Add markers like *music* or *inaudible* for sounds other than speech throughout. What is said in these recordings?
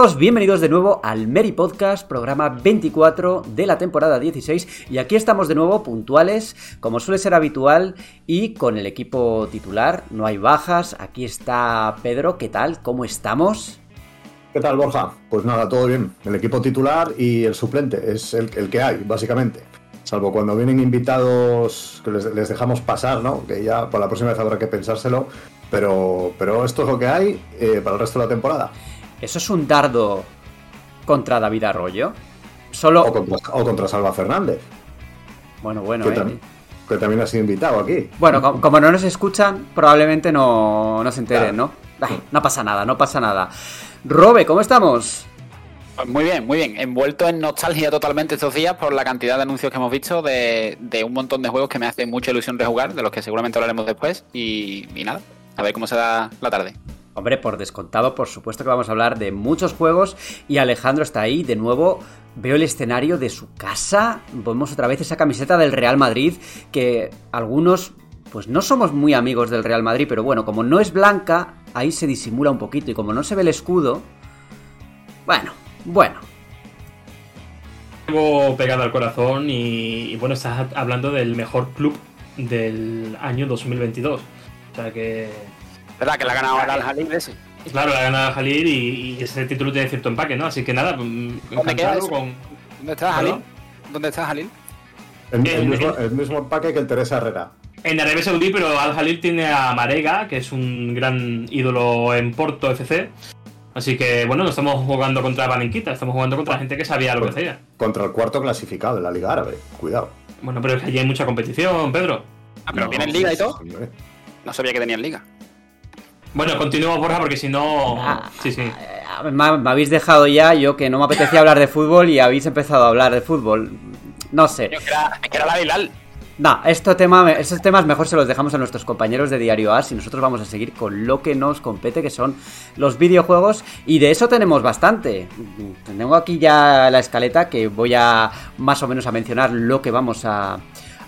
Todos, bienvenidos de nuevo al Mary Podcast, programa 24 de la temporada 16 y aquí estamos de nuevo puntuales, como suele ser habitual y con el equipo titular, no hay bajas, aquí está Pedro, ¿qué tal? ¿Cómo estamos? ¿Qué tal, Borja? Pues nada, todo bien. El equipo titular y el suplente es el, que hay, básicamente. Salvo cuando vienen invitados que les, les dejamos pasar, ¿no? Que ya para la próxima vez habrá que pensárselo. Pero, pero esto es lo que hay eh, para el resto de la temporada. ¿Eso es un dardo contra David Arroyo? Solo... O contra, o contra Salva Fernández, Bueno, bueno, que, eh. tam- que también ha sido invitado aquí. Bueno, co- como no nos escuchan, probablemente no, no se enteren, Claro. ¿no? Ay, no pasa nada, no pasa nada. Robe, ¿cómo estamos? Pues muy bien, muy bien. Envuelto en nostalgia totalmente estos días por la cantidad de anuncios que hemos visto de, de un montón de juegos que me hacen mucha ilusión rejugar, de los que seguramente hablaremos después. Y, y nada, a ver cómo se da la tarde. Hombre, por descontado, por supuesto que vamos a hablar de muchos juegos y Alejandro está ahí de nuevo. Veo el escenario de su casa, vemos otra vez esa camiseta del Real Madrid que algunos pues no somos muy amigos del Real Madrid, pero bueno, como no es blanca, ahí se disimula un poquito y como no se ve el escudo, bueno, bueno, Algo pegado al corazón y, y bueno, estás hablando del mejor club del año 2022. O sea que, ¿Verdad? Que la ha ganado ahora el Jalil ese. claro, la gana Jalil y, y ese título tiene cierto empaque, ¿no? Así que nada, ¿Dónde queda encantado eso? con... ¿Dónde está ¿Perdón? Jalil? ¿Dónde está Jalil? El, el El- mismo, el mismo empaque que el Teresa Herrera. En Arabia Saudí, pero Al Jalil tiene a Marega, que es un gran ídolo en Porto FC. Así que bueno, no estamos jugando contra Valenquita, estamos jugando contra gente que sabía lo que hacía. Contra el cuarto clasificado de la Liga Árabe. Cuidado. Bueno, pero es que allí hay mucha competición, Pedro. Ah, pero No, tienen liga y todo. hombre. No sabía que tenían liga. Bueno, continuemos, Borja, porque si no... Ah, Sí, sí. eh, me, me habéis dejado ya, yo que no me apetecía hablar de fútbol y habéis empezado a hablar de fútbol. No sé. Yo, que era, que era la Bilal. No, esto tema, estos temas mejor se los dejamos a nuestros compañeros de Diario As y nosotros vamos a seguir con lo que nos compete, que son los videojuegos, y de eso tenemos bastante. Tengo aquí ya la escaleta que voy a más o menos a mencionar lo que vamos a,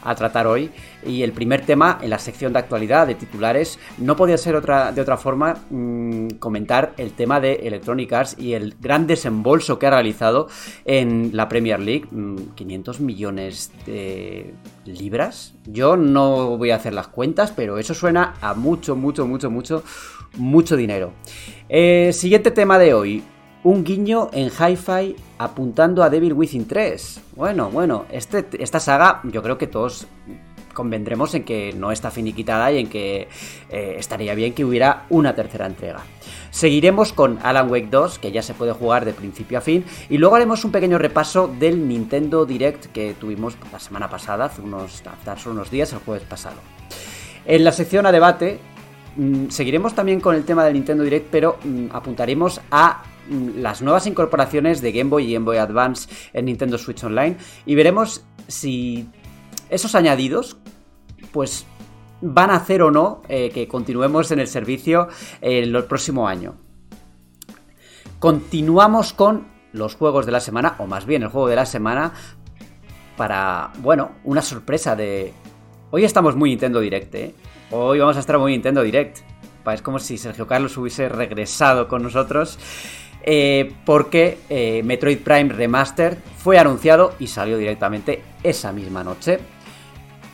a tratar hoy. Y el primer tema en la sección de actualidad de titulares no podía ser otra, de otra forma mm, comentar el tema de Electronic Arts y el gran desembolso que ha realizado en la Premier League. mm, 500 millones de libras. Yo no voy a hacer las cuentas, pero eso suena a mucho, mucho, mucho, mucho, mucho dinero. Eh, siguiente tema de hoy. Un guiño en Hi-Fi apuntando a Devil Within 3. Bueno, bueno, este, esta saga yo creo que todos convendremos en que no está finiquitada y en que eh, estaría bien que hubiera una tercera entrega. Seguiremos con Alan Wake 2, que ya se puede jugar de principio a fin, y luego haremos un pequeño repaso del Nintendo Direct que tuvimos la semana pasada, hace unos, hace unos días, el jueves pasado. En la sección a debate mm, seguiremos también con el tema del Nintendo Direct, pero mm, apuntaremos a las nuevas incorporaciones de Game Boy y Game Boy Advance en Nintendo Switch Online y veremos si esos añadidos pues van a hacer o no eh, que continuemos en el servicio el próximo año. Continuamos con los juegos de la semana, o más bien el juego de la semana, para, bueno, una sorpresa de... Hoy estamos muy Nintendo Direct, ¿eh? Hoy vamos a estar muy Nintendo Direct. Es como si Sergio Carlos hubiese regresado con nosotros. Eh, porque eh, Metroid Prime Remastered fue anunciado y salió directamente esa misma noche.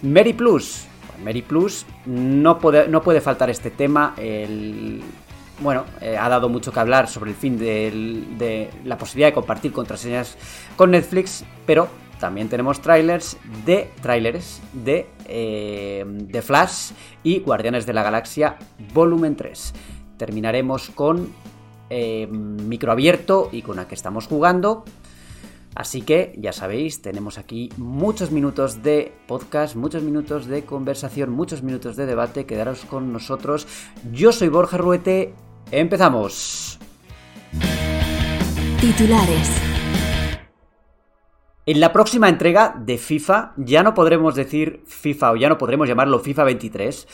Mary Plus. Mary Plus no puede, no puede faltar este tema. Bueno, eh, ha dado mucho que hablar sobre el fin de la posibilidad de compartir contraseñas con Netflix, pero también tenemos trailers de trailers de, eh, de Flash y Guardianes de la Galaxia Volumen 3. Terminaremos con eh, micro abierto y con la que estamos jugando. Así que ya sabéis, tenemos aquí muchos minutos de podcast, muchos minutos de conversación, muchos minutos de debate. Quedaros con nosotros. Yo soy Borja Ruete. Empezamos. Titulares. En la próxima entrega de FIFA ya no podremos decir FIFA o ya no podremos llamarlo FIFA 23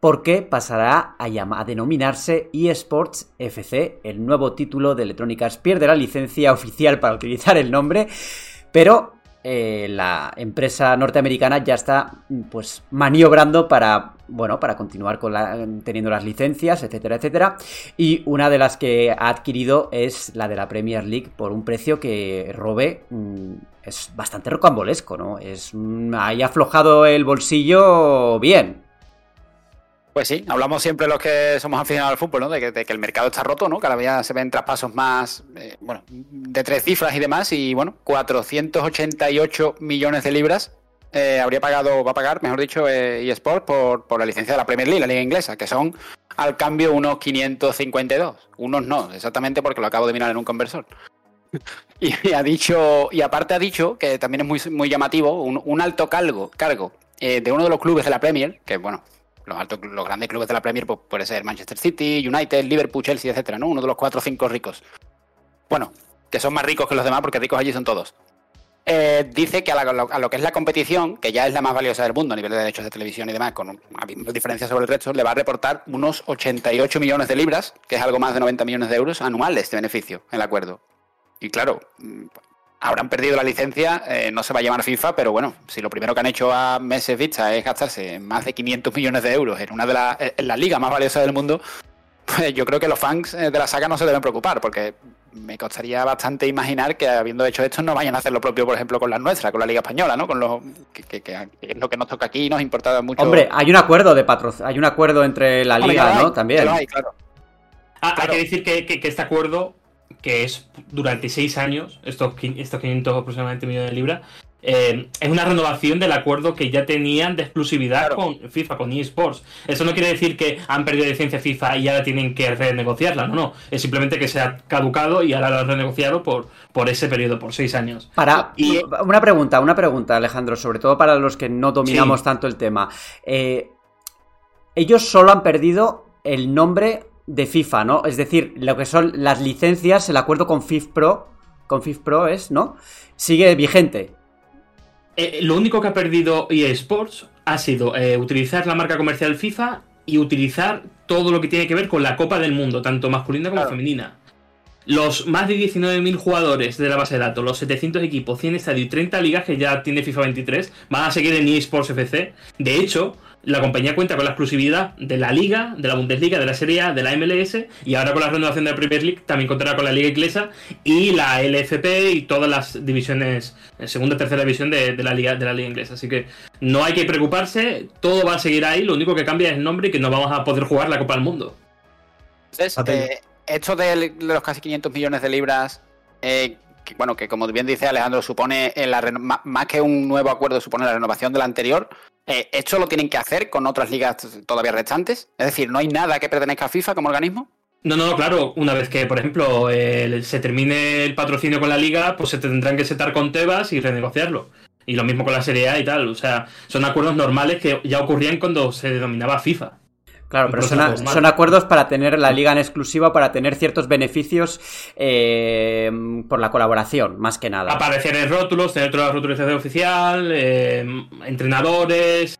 porque pasará a, denominarse eSports FC. El nuevo título de Electronic Arts. Pierde la licencia *laughs* oficial para utilizar el nombre, pero eh, la empresa norteamericana ya está pues maniobrando para bueno para continuar con la, teniendo las licencias etcétera etcétera. Y una de las que ha adquirido es la de la Premier League por un precio que Robe mm, es bastante rocambolesco no es mm, ahí aflojado el bolsillo bien pues sí, hablamos siempre los que somos aficionados al fútbol, ¿no? De que, el mercado está roto, ¿no? Cada día se ven traspasos más, eh, bueno, de tres cifras y demás. Y bueno, 488 millones de libras eh, habría pagado, va a pagar, mejor dicho, eh, eSport por, por la licencia de la Premier League, la liga inglesa, que son al cambio unos 552. Unos no, exactamente porque lo acabo de mirar en un conversor. *laughs* y, ha dicho, y aparte ha dicho, que también es muy, muy llamativo, un, un alto cargo, cargo eh, de uno de los clubes de la Premier, que bueno, los, altos, los grandes clubes de la Premier pues, puede ser Manchester City, United, Liverpool, Chelsea, etcétera, ¿no? Uno de los cuatro o cinco ricos. Bueno, que son más ricos que los demás porque ricos allí son todos. Eh, dice que a, a, lo que es la competición, que ya es la más valiosa del mundo a nivel de derechos de televisión y demás, con diferencias sobre el resto, le va a reportar unos 88 millones de libras, que es algo más de 90 millones de euros anuales de beneficio, el acuerdo. Y claro, habrán perdido la licencia, eh, no se va a llamar FIFA, pero bueno, si lo primero que han hecho a meses vista es gastarse más de 500 millones de euros en una de las en la liga más valiosa del mundo, pues yo creo que los fans eh, de la saga no se deben preocupar, porque me costaría bastante imaginar que habiendo hecho esto no vayan a hacer lo propio, por ejemplo, con la nuestra, con la Liga Española, ¿no? Con los que, que, que es lo que nos toca aquí y nos importa mucho. Hombre, hay un acuerdo de patrocinio, hay un acuerdo entre la liga, ¿no? También. Hay, claro. Ah, claro. Hay que decir que, que, que este acuerdo que es durante seis años, estos, estos 500 aproximadamente millones de libras, eh, es una renovación del acuerdo que ya tenían de exclusividad claro. con FIFA, con eSports. Eso no quiere decir que han perdido licencia FIFA y ahora tienen que renegociarla, no, no. Es simplemente que se ha caducado y ahora lo han renegociado por, por ese periodo, por seis años. Para, y, una pregunta, una pregunta, Alejandro, sobre todo para los que no dominamos sí. tanto el tema. Eh, ellos solo han perdido el nombre de FIFA, ¿no? Es decir, lo que son las licencias, el acuerdo con FIFPro, con FIFPro es, ¿no? Sigue vigente. Eh, lo único que ha perdido eSports ha sido eh, utilizar la marca comercial FIFA y utilizar todo lo que tiene que ver con la Copa del Mundo, tanto masculina como claro. femenina. Los más de 19.000 jugadores de la base de datos, los 700 equipos, 100 estadios y 30 ligas que ya tiene FIFA 23 van a seguir en eSports FC. De hecho, la compañía cuenta con la exclusividad de la Liga, de la Bundesliga, de la Serie A, de la MLS y ahora con la renovación de la Premier League también contará con la Liga Inglesa y la LFP y todas las divisiones, eh, segunda y tercera división de, de, la Liga de la Liga Inglesa. Así que no hay que preocuparse, todo va a seguir ahí, lo único que cambia es el nombre y que no vamos a poder jugar la Copa del Mundo. Entonces, eh, esto de, de, los casi 500 millones de libras, eh, que, bueno, que como bien dice Alejandro, supone la más que un nuevo acuerdo, supone la renovación del anterior. Eh, ¿Esto lo tienen que hacer con otras ligas todavía restantes? Es decir, ¿no hay nada que pertenezca a FIFA como organismo? No, no, claro. Una vez que, por ejemplo, eh, se termine el patrocinio con la liga, pues se tendrán que setar con Tebas y renegociarlo. Y lo mismo con la Serie A y tal. O sea, son acuerdos normales que ya ocurrían cuando se denominaba FIFA. Claro, pero son, son, acuerdos para tener la liga en exclusiva, para tener ciertos beneficios eh, por la colaboración, más que nada. Aparecer en rótulos, tener toda la rotulación oficial, eh, entrenadores,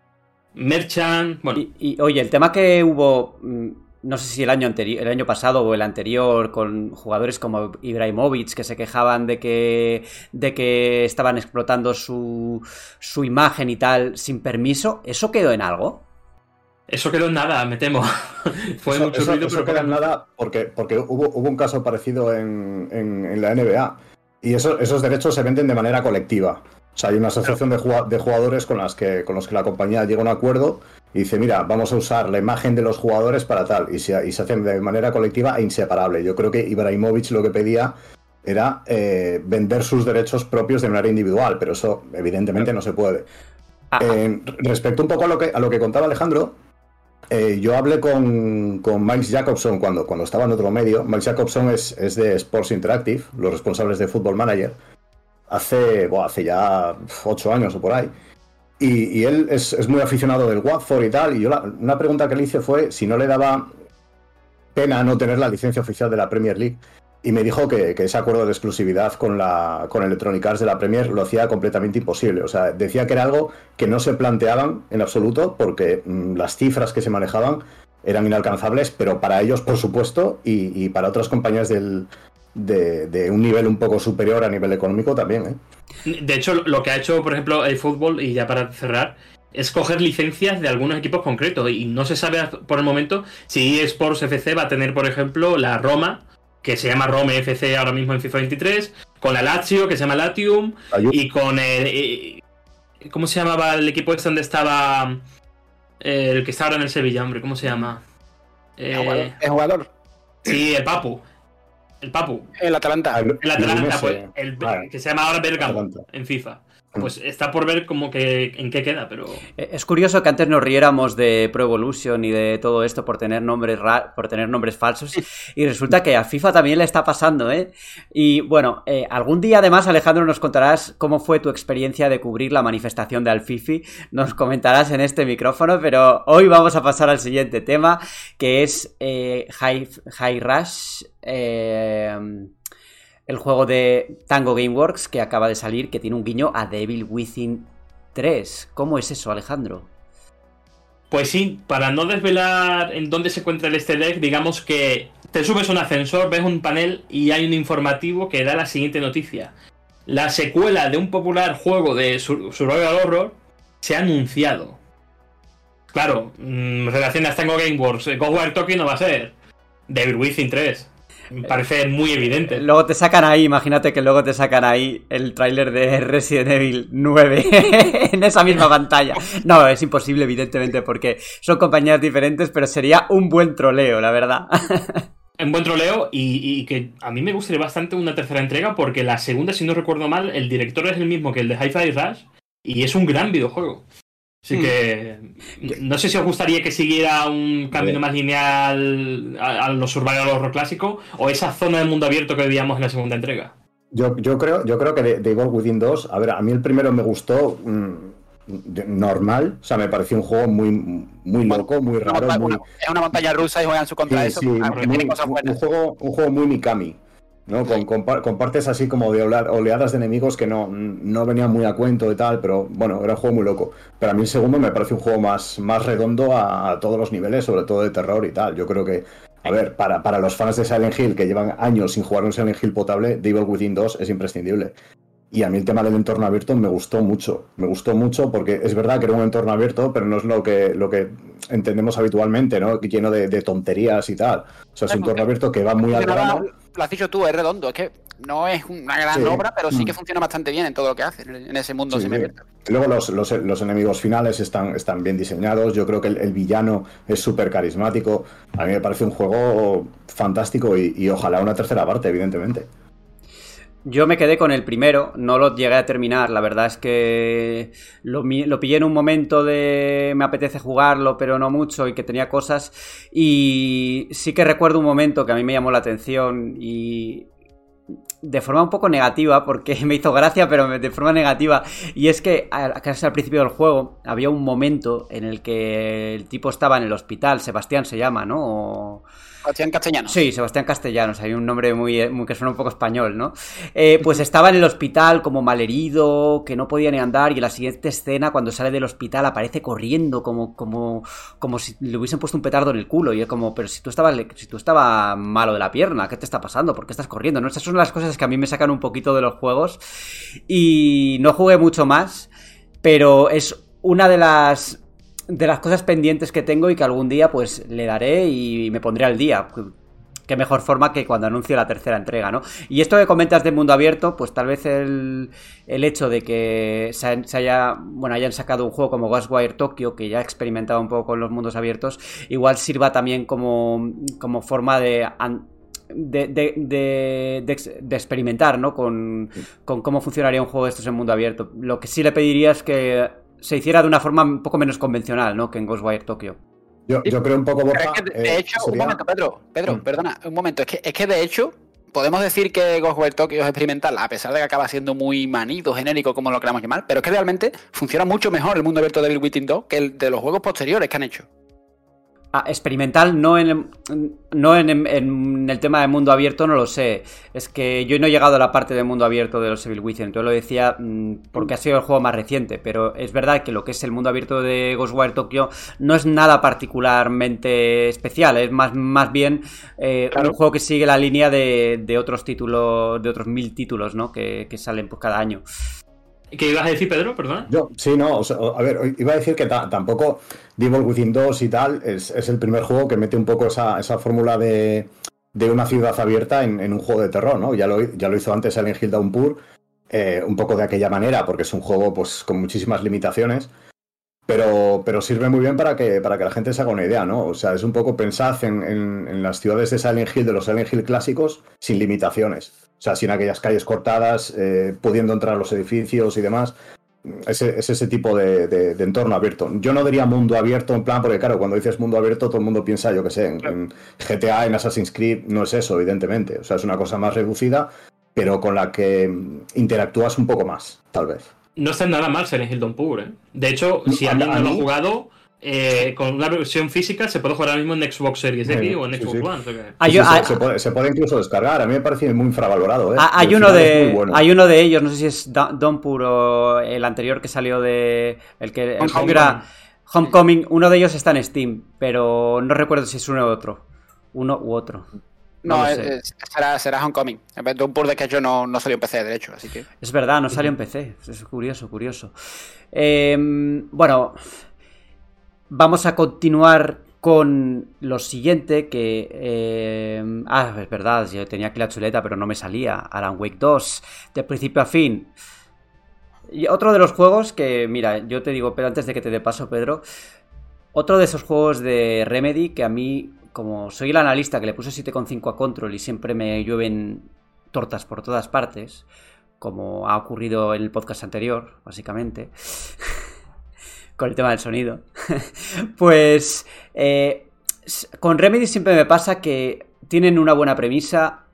merchant. Bueno. Y, y, oye, el tema que hubo, mm, no sé si el año anterior, el año pasado o el anterior, con jugadores como Ibrahimovic que se quejaban de que, de que estaban explotando su, su imagen y tal sin permiso, ¿eso quedó en algo? Eso quedó en nada, me temo. *laughs* Fue eso, mucho eso, ruido, eso pero queda en nada porque, porque hubo, hubo un caso parecido en, en, en la NBA. Y eso, esos derechos se venden de manera colectiva. O sea, hay una asociación de, de jugadores con, las que, con los que la compañía llega a un acuerdo y dice, mira, vamos a usar la imagen de los jugadores para tal. Y se, y se hacen de manera colectiva e inseparable. Yo creo que Ibrahimovic lo que pedía era eh, vender sus derechos propios de manera individual, pero eso evidentemente no se puede. Eh, respecto un poco a lo que, a lo que contaba Alejandro, eh, yo hablé con, con, Miles Jacobson cuando, cuando estaba en otro medio. Miles Jacobson es, es, de Sports Interactive, los responsables de Football Manager. hace, bueno, hace ya ocho años o por ahí. Y, él es, es, muy aficionado del Watford y tal. Y yo una pregunta que le hice fue si no le daba pena no tener la licencia oficial de la Premier League. Y me dijo que, que, ese acuerdo de exclusividad con, la, con Electronic Arts de la Premier lo hacía completamente imposible. O sea, decía que era algo que no se planteaban en absoluto porque mmm, las cifras que se manejaban eran inalcanzables, pero para ellos, por supuesto, y, y para otras compañías del, de, de, un nivel un poco superior a nivel económico también. ¿eh? De hecho, lo que ha hecho, por ejemplo, el fútbol, y ya para cerrar, es coger licencias de algunos equipos concretos. Y no se sabe por el momento si Sports FC va a tener, por ejemplo, la Roma, que se llama Rome FC ahora mismo en FIFA 23, con la Lazio, que se llama Latium, Ayú. y con el. ¿Cómo se llamaba el equipo este donde estaba. El que está ahora en el Sevilla, hombre, ¿cómo se llama? Eh, ¿El jugador? Sí, el Papu. El Papu. El Atalanta. El, el Atalanta, pues, el, vale. que se llama ahora Bergamo en FIFA. Pues está por ver como que en qué queda, pero. Es curioso que antes nos riéramos de Pro Evolution y de todo esto por tener nombres por tener nombres falsos. *laughs* Y resulta que a FIFA también le está pasando, ¿eh? Y bueno, eh, algún día además, Alejandro, nos contarás cómo fue tu experiencia de cubrir la manifestación de Alfifi. Nos comentarás en este micrófono, pero hoy vamos a pasar al siguiente tema, que es eh, High, High Rush. Eh, el juego de Tango Gameworks que acaba de salir, que tiene un guiño a Devil Within 3. ¿Cómo es eso, Alejandro? Pues sí, para no desvelar en dónde se encuentra el este deck, digamos que te subes un ascensor, ves un panel y hay un informativo que da la siguiente noticia. La secuela de un popular juego de Survival Horror se ha anunciado. Claro, mmm, relaciones Tango Gameworks, Ghostwire Tokyo no va a ser. Devil Within 3. Me parece muy evidente. Luego te sacan ahí, imagínate que luego te sacan ahí el tráiler de Resident Evil 9 *laughs* en esa misma pantalla. No, es imposible, evidentemente, porque son compañías diferentes, pero sería un buen troleo, la verdad. *laughs* Un buen troleo y, y, que a mí me gustaría bastante una tercera entrega porque la segunda, si no recuerdo mal, el director es el mismo que el de Hi-Fi Rush y es un gran videojuego. Así mm. que no sé si os gustaría que siguiera un camino más lineal a, a los survival horror clásico o esa zona de mundo abierto que veíamos en la segunda entrega. Yo, yo creo, yo creo que de, de Evil Within 2, a ver, a mí el primero me gustó mmm, normal, o sea, me pareció un juego muy, muy loco, muy raro. Una, muy... Es una montaña rusa y juegan su contra sí, eso. Sí, muy, un, juego, un juego muy Mikami. ¿No? Con, con, con, partes así como de oleadas de enemigos que no, no venían muy a cuento y tal, pero bueno, era un juego muy loco. Pero a mí el segundo me parece un juego más, más redondo a, a todos los niveles, sobre todo de terror y tal. Yo creo que, a ver, para, para los fans de Silent Hill que llevan años sin jugar un Silent Hill potable, Devil Within 2 es imprescindible. Y a mí el tema del entorno abierto me gustó mucho. Me gustó mucho porque es verdad que era un entorno abierto, pero no es lo que, lo que entendemos habitualmente, ¿no? Lleno de, de tonterías y tal. O sea, es un entorno abierto que va muy al grano. Lo has dicho tú, es redondo. Es que no es una gran sí. obra, pero sí que funciona bastante bien en todo lo que hace, en ese mundo sí, semiabierto. Sí. Luego los, los, los, enemigos finales están, están bien diseñados. Yo creo que el, el villano es súper carismático. A mí me parece un juego fantástico y, y ojalá una tercera parte, evidentemente. Yo me quedé con el primero, no lo llegué a terminar, la verdad es que lo, lo, pillé en un momento de me apetece jugarlo, pero no mucho y que tenía cosas y sí que recuerdo un momento que a mí me llamó la atención y de forma un poco negativa, porque *laughs* me hizo gracia, pero de forma negativa. Y es que casi al principio del juego había un momento en el que el tipo estaba en el hospital, Sebastián se llama, ¿no? Sebastián Castellanos. Sí, Sebastián Castellanos, hay un nombre muy, muy, que suena un poco español, ¿no? Eh, pues estaba en el hospital como malherido, que no podía ni andar, y en la siguiente escena, cuando sale del hospital, aparece corriendo como, como, como si le hubiesen puesto un petardo en el culo. Y es como, pero si tú estabas, si tú estabas malo de la pierna, ¿qué te está pasando? ¿Por qué estás corriendo? ¿No? Esas son las cosas que a mí me sacan un poquito de los juegos. Y no jugué mucho más, pero es una de las de las cosas pendientes que tengo y que algún día pues le daré y me pondré al día. Qué mejor forma que cuando anuncie la tercera entrega, ¿no? Y esto que comentas de mundo abierto, pues tal vez el, el hecho de que se, haya, bueno, hayan sacado un juego como Ghostwire Tokyo, que ya ha experimentado un poco con los mundos abiertos, igual sirva también como, como forma de de, de, de, de, experimentar, ¿no? Con, con, cómo funcionaría un juego de estos en mundo abierto. Lo que sí le pediría es que se hiciera de una forma un poco menos convencional, ¿no? Que en Ghostwire Tokyo. Yo, yo creo un poco, Borja, es que de, hecho, eh, sería... un momento, Pedro, Pedro, mm. perdona, un momento, es que, es que de hecho, podemos decir que Ghostwire Tokyo es experimental, a pesar de que acaba siendo muy manido, genérico, como lo queramos llamar, pero es que realmente funciona mucho mejor el mundo abierto de Bill Within 2 que el de los juegos posteriores que han hecho. Ah, experimental, no, en el, no en, en, el tema de mundo abierto, no lo sé. Es que yo no he llegado a la parte de mundo abierto de los Evil Within, entonces lo decía mm, porque ha sido el juego más reciente, pero es verdad que lo que es el mundo abierto de Ghostwire Tokyo no es nada particularmente especial, es más, más bien eh, un juego que sigue la línea de, de, otros títulos, de otros mil títulos, ¿no? Que, que salen pues, cada año. ¿Qué ibas a decir, Pedro? Perdón. Yo, sí, no, a ver, iba a decir que tampoco Devil Within 2 y tal es, el primer juego que mete un poco esa, fórmula de, una ciudad abierta en, un juego de terror, ¿no? Ya lo, ya lo hizo antes el Hill Downpour, eh, un poco de aquella manera, porque es un juego pues con muchísimas limitaciones. Pero, pero sirve muy bien para que, para que la gente se haga una idea, ¿no? O sea, es un poco pensad en, en las ciudades de Silent Hill, de los Silent Hill clásicos, sin limitaciones. O sea, sin aquellas calles cortadas, eh, pudiendo entrar a los edificios y demás. Es, ese tipo de, entorno abierto. Yo no diría mundo abierto en plan, porque claro, cuando dices mundo abierto, todo el mundo piensa, yo qué sé, en, GTA, en Assassin's Creed, no es eso, evidentemente. O sea, es una cosa más reducida, pero con la que interactúas un poco más, tal vez. No está nada mal ser en Hilton Pure, ¿eh? De hecho, si alguien no lo ha jugado, eh, con una versión física se puede jugar ahora mismo en Xbox Series X o en Xbox One. se, puede, incluso descargar. A mí me parece muy infravalorado. ¿eh? Hay, uno de, hay uno de ellos, no sé si es Donpur o el anterior que salió de. El que, el era Homecoming. Uno de ellos está en Steam, pero no recuerdo si es uno u otro. Uno u otro. No, será, será, Homecoming. Donpur de que yo no, no, salió en PC, de hecho. Así que... Es verdad, no salió en PC. Es curioso, curioso. Em, bueno. Vamos a continuar con lo siguiente que... Eh, ah, es verdad, yo tenía aquí la chuleta pero no me salía. Alan Wake 2, de principio a fin. Y otro de los juegos que, mira, yo te digo, pero antes de que te dé paso, Pedro, otro de esos juegos de Remedy que a mí, como soy el analista que le puse 7,5 a Control y siempre me llueven tortas por todas partes, como ha ocurrido en el podcast anterior, básicamente. Con el tema del sonido. *laughs* pues eh, con Remedy siempre me pasa que tienen una buena premisa,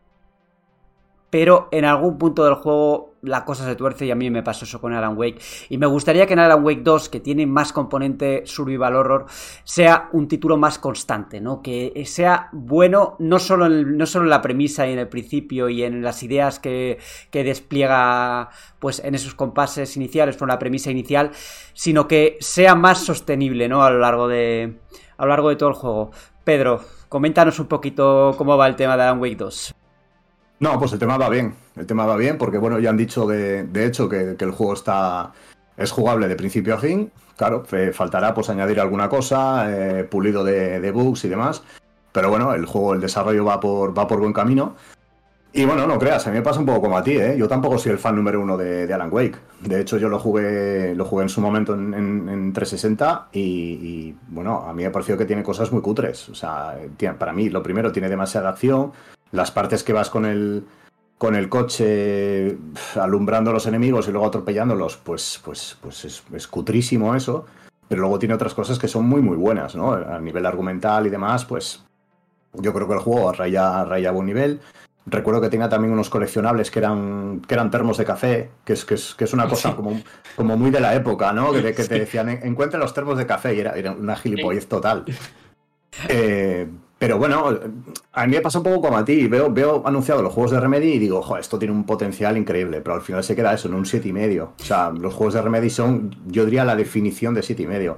pero en algún punto del juego la cosa se tuerce y a mí me pasó eso con Alan Wake. Y me gustaría que en Alan Wake 2, que tiene más componente survival horror, sea un título más constante, ¿no? Que sea bueno no solo en, no solo en la premisa y en el principio y en las ideas que, que despliega pues en esos compases iniciales con la premisa inicial, sino que sea más sostenible, ¿no? A lo largo de, a lo largo de todo el juego. Pedro, coméntanos un poquito cómo va el tema de Alan Wake 2. No, pues el tema va bien. El tema va bien porque, bueno, ya han dicho de, de hecho que, el juego está es jugable de principio a fin. Claro, faltará pues añadir alguna cosa, eh, pulido de, bugs y demás. Pero bueno, el juego, el desarrollo va por, va por buen camino. Y bueno, no creas, a mí me pasa un poco como a ti, ¿eh? Yo tampoco soy el fan número uno de, Alan Wake. De hecho, yo lo jugué, lo jugué en su momento en, 360 y, bueno, a mí me ha parecido que tiene cosas muy cutres. O sea, para mí, lo primero, tiene demasiada acción. Las partes que vas con el, con el coche alumbrando a los enemigos y luego atropellándolos, pues, pues, pues es, cutrísimo eso. Pero luego tiene otras cosas que son muy, muy buenas, ¿no? A nivel argumental y demás, pues yo creo que el juego raya, raya a buen nivel. Recuerdo que tenía también unos coleccionables que eran, que eran termos de café, que es, que es, que es una cosa como, como muy de la época, ¿no? Que, que te decían, encuentra los termos de café y era, era una gilipollez total. Eh, *laughs* pero bueno, a mí me pasa un poco como a ti. Veo, veo anunciado los juegos de Remedy y digo, joder, esto tiene un potencial increíble, pero al final se queda eso, en un 7,5. O sea, los juegos de Remedy son, yo diría, la definición de 7,5.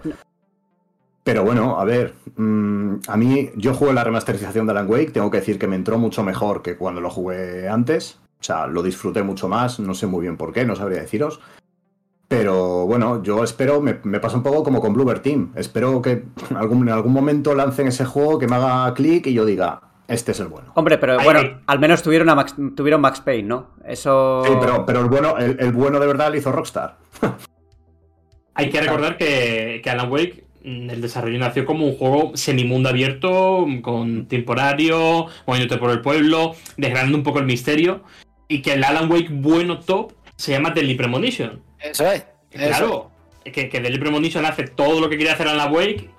Pero bueno, a ver, mm, a mí, yo jugué la remasterización de Alan Wake, tengo que decir que me entró mucho mejor que cuando lo jugué antes. O sea, lo disfruté mucho más, no sé muy bien por qué, no sabría deciros. Pero bueno, yo espero, me, pasa un poco como con Bluebird Team. Espero que en *laughs* algún, en algún momento lancen ese juego, que me haga clic y yo diga, este es el bueno. Hombre, pero bueno, al menos tuvieron, a Max, tuvieron Max Payne, ¿no? Eso. Sí, pero, pero el, bueno, el, bueno de verdad lo hizo Rockstar. Hay que recordar que, que, Alan Wake, mm, el desarrollo nació como un juego semimundo abierto, con temporario, moviéndote por el pueblo, desgranando un poco el misterio. Y que el Alan Wake bueno top se llama Deadly Premonition. Eso es. Claro. Que, que Deadly Premonition hace todo lo que quiere hacer en la Wake,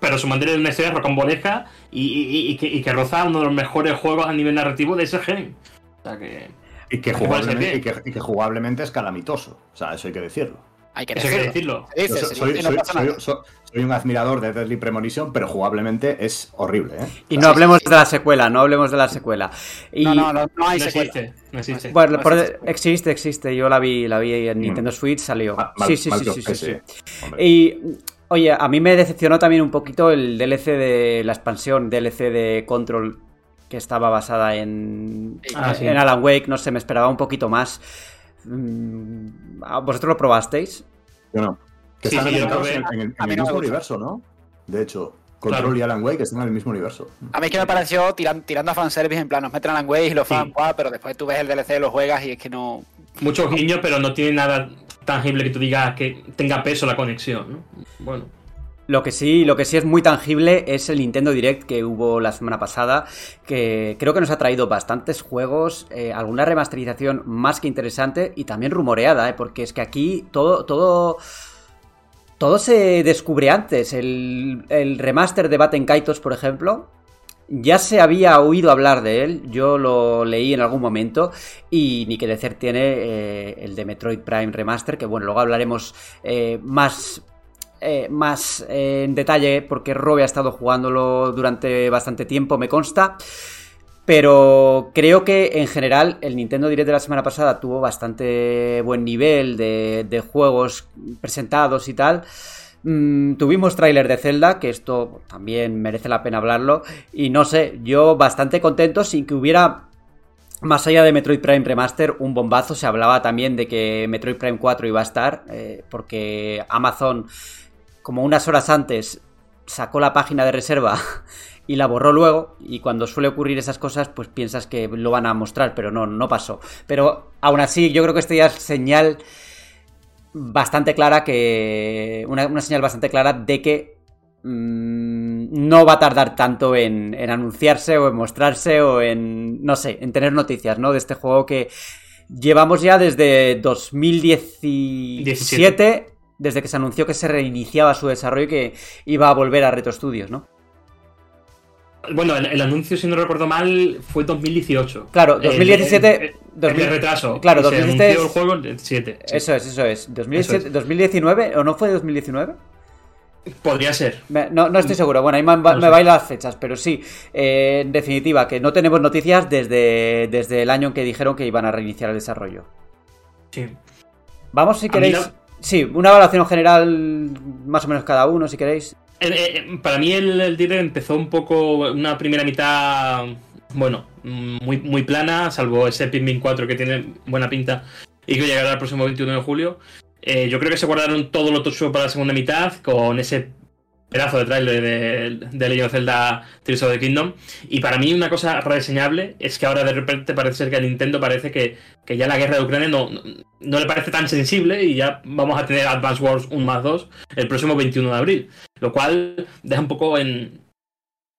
pero su manera de una historia rocambolesca y, y, y, que, y, que roza uno de los mejores juegos a nivel narrativo de ese gen. O sea que. Y que, jugablemente, y, que, y que jugablemente es calamitoso. O sea, eso hay que decirlo. Hay que Eso hay que decirlo. Yo soy, no un admirador de Deadly Premonition, pero jugablemente es horrible. ¿eh? Y no hablemos de la secuela, no hablemos de la secuela. Y, No, no, no, no hay No secuela. existe, no existe. Bueno, existe. existe, existe. Yo la vi, la vi en Nintendo Switch, salió. Mal- sí, sí, mal sí, sí, sí. Y oye, a mí me decepcionó también un poquito el DLC de la expansión DLC de Control que estaba basada en, Ah, sí. en Alan Wake. No sé, me esperaba un poquito más. Mm, ¿Vosotros lo probasteis? Yo no. Que Sí, están sí, yo en, en el, en mismo gusta. universo, ¿no? De hecho, Control Claro. y Alan Wake están en el mismo universo. A mí es que me pareció tiran- tirando a fanservice, en plan, nos meten a Alan Wake y los Sí. fans, guau, pero después tú ves el DLC, lo juegas y es que no. Muchos guiños, pero no tiene nada tangible que tú digas que tenga peso la conexión, ¿no? Bueno. Lo que sí, lo que sí es muy tangible es el Nintendo Direct que hubo la semana pasada, que creo que nos ha traído bastantes juegos, eh, alguna remasterización más que interesante y también rumoreada, ¿eh? porque es que aquí todo, todo, todo se descubre antes. El, remaster de Batten Kaitos, por ejemplo, ya se había oído hablar de él, yo lo leí en algún momento y ni que decir tiene eh, el de Metroid Prime Remaster, que bueno, luego hablaremos más, eh, más eh, en detalle porque Robe ha estado jugándolo durante bastante tiempo, me consta. Pero creo que en general el Nintendo Direct de la semana pasada tuvo bastante buen nivel de, juegos presentados y tal. Mm, tuvimos tráiler de Zelda, que esto también merece la pena hablarlo. Y no sé, yo bastante contento sin que hubiera, más allá de Metroid Prime Remaster, un bombazo. Se hablaba también de que Metroid Prime 4 iba a estar, eh, porque Amazon, como unas horas antes, sacó la página de reserva *laughs* y la borró luego. Y cuando suele ocurrir esas cosas, pues piensas que lo van a mostrar, pero no, no pasó. Pero aún así, yo creo que esto ya es señal bastante clara que. Una, una señal bastante clara de que mm, no va a tardar tanto en, en anunciarse o en mostrarse o en. no sé, en tener noticias, ¿no? De este juego que llevamos ya desde 2017. Desde que se anunció que se reiniciaba su desarrollo y que iba a volver a Retro Studios, ¿no? Bueno, el, el anuncio, si no recuerdo mal, fue 2018. Claro, El- 2017 el- el- 2000 el retraso. Claro, Y se 2017 anunció el juego el 7. sí. Eso es, eso es. 2017, Eso es. 2019 o no fue 2019? Podría ser. No, no estoy seguro. Bueno, ahí me, No bailan las fechas, pero sí. eh, en definitiva, que no tenemos noticias desde, desde el año en que dijeron que iban a reiniciar el desarrollo. Sí. Vamos, si A queréis. Sí, una evaluación general, más o menos cada uno, si queréis. El- eh, para mí el, el empezó un poco una primera mitad, bueno, muy, muy plana, salvo ese Pikmin 4 que tiene buena pinta y que llegará el próximo 21 de julio. Eh, yo creo que se guardaron todo lo tocho para la segunda mitad con ese pedazo de tráiler de, de Legend of Zelda Tears of the Kingdom. Y para mí una cosa reseñable es que ahora de repente parece ser que a Nintendo parece que, que ya la guerra de Ucrania no, no, le parece tan sensible y ya vamos a tener Advance Wars 1 más 2 el próximo 21 de abril. Lo cual deja un poco en,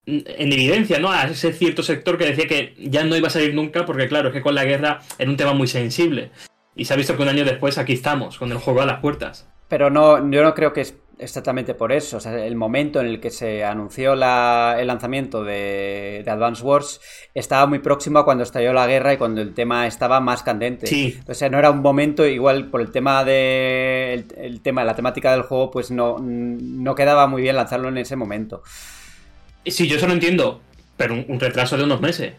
en evidencia, ¿no? A ese cierto sector que decía que ya no iba a salir nunca porque claro, es que con la guerra era un tema muy sensible. Y se ha visto que un año después aquí estamos, con el juego a las puertas. Pero no, yo no creo que es exactamente por eso. O sea, el momento en el que se anunció la- el lanzamiento de, de Advance Wars estaba muy próximo a cuando estalló la guerra y cuando el tema estaba más candente. Sí. O sea, no era un momento, igual por el tema de. El, el tema, la temática del juego, pues no, no quedaba muy bien lanzarlo en ese momento. Sí, yo eso lo entiendo, pero un, un retraso de unos meses.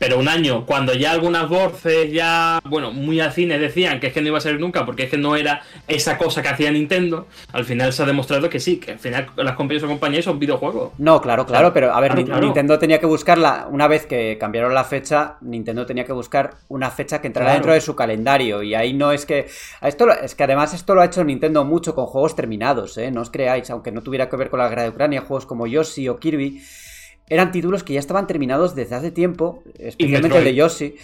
Pero un año, cuando ya algunas voces ya, bueno, muy afines decían que es que no iba a salir nunca porque es que no era esa cosa que hacía Nintendo, al final se ha demostrado que sí, que al final las compañías o compañías son videojuegos. No, claro, claro, pero a ver, Claro, Ni- claro. Nintendo tenía que buscarla, una vez que cambiaron la fecha, Nintendo tenía que buscar una fecha que entrara Claro. dentro de su calendario. Y ahí no es que. a Esto lo- es que además esto lo ha hecho Nintendo mucho con juegos terminados, ¿eh? No os creáis, aunque no tuviera que ver con la guerra de Ucrania, juegos como Yoshi o Kirby. Eran títulos que ya estaban terminados desde hace tiempo, especialmente el de. Yoshi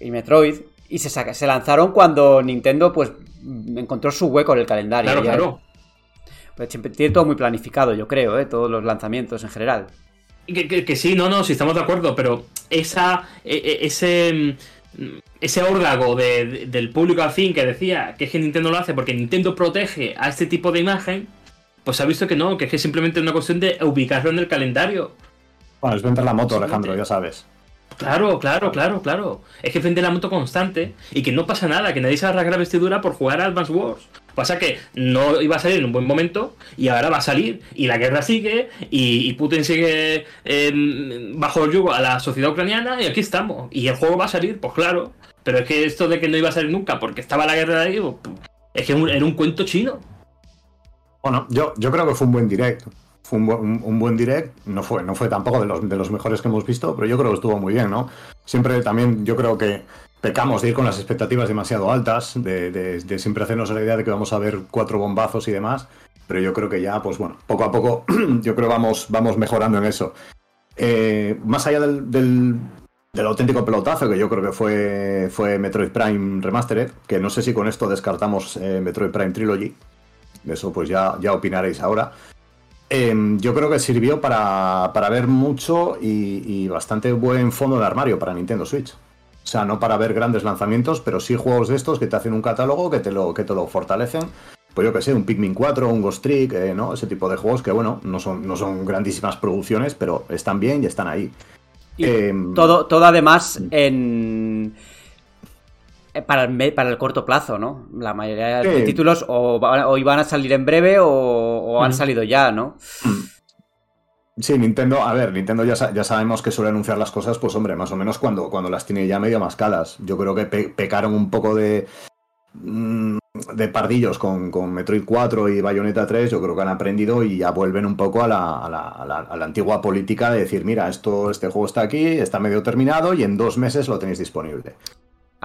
y Metroid. Y se, saca- se lanzaron cuando Nintendo, pues, encontró su hueco en el calendario. Claro, claro. pues tiene todo muy planificado, yo creo, ¿eh? Todos los lanzamientos en general. Que, que- que sí, no, no, sí estamos de acuerdo, pero esa, e- e- ese, ese órdago de- de- del público al fin que decía que es que Nintendo lo hace porque Nintendo protege a este tipo de imagen, pues ha visto que no, que es que simplemente es una cuestión de ubicarlo en el calendario. Bueno, es vender la moto, Alejandro, ya sabes. Claro, claro, claro, claro. Es que frente la moto constante y que no pasa nada, que nadie se arranca la vestidura por jugar a Advance Wars. Pasa que no iba a salir en un buen momento y ahora va a salir y la guerra sigue y, Putin sigue em, bajo el yugo a la sociedad ucraniana y aquí estamos. Y el juego va a salir, pues claro. Pero es que esto de que no iba a salir nunca porque estaba la guerra de ahí, pues, es que era un cuento chino. Bueno, yo, yo creo que fue un buen directo. Fue un, buen direct. No fue, no fue tampoco de los, de los mejores que hemos visto, pero yo creo que estuvo muy bien, ¿no? Siempre también yo creo que pecamos de ir con las expectativas demasiado altas, de, siempre hacernos la idea de que vamos a ver cuatro bombazos y demás. Pero yo creo que ya, pues bueno, poco a poco, *clears throat* yo creo vamos, vamos mejorando en eso. Eh, más allá del, del, auténtico pelotazo, que yo creo que fue, fue Metroid Prime Remastered, que no sé si con esto descartamos eh, Metroid Prime Trilogy. De eso pues ya, ya opinaréis ahora. Em, yo creo que sirvió para, ver mucho y, bastante buen fondo de armario para Nintendo Switch. O sea, no para ver grandes lanzamientos, pero sí juegos de estos que te hacen un catálogo que te lo, que te lo fortalecen. Pues yo que sé, un Pikmin 4, un Ghost Trick, eh, ¿no? Ese tipo de juegos que, bueno, no son, no son grandísimas producciones, pero están bien y están ahí. Em, todo, todo además en para el, para el corto plazo, ¿no? La mayoría de títulos o, iban a salir en breve o, han salido ya, ¿no? Sí, Nintendo, a ver, Nintendo ya, ya, sabemos que suele anunciar las cosas, pues hombre, más o menos cuando, cuando las tiene ya medio mascadas. Yo creo que pecaron un poco de, mm, de pardillos con, Metroid 4 y Bayonetta 3, yo creo que han aprendido y ya vuelven un poco a la, a la, a la, antigua política de decir, mira, esto, este juego está aquí, está medio terminado y en dos meses lo tenéis disponible.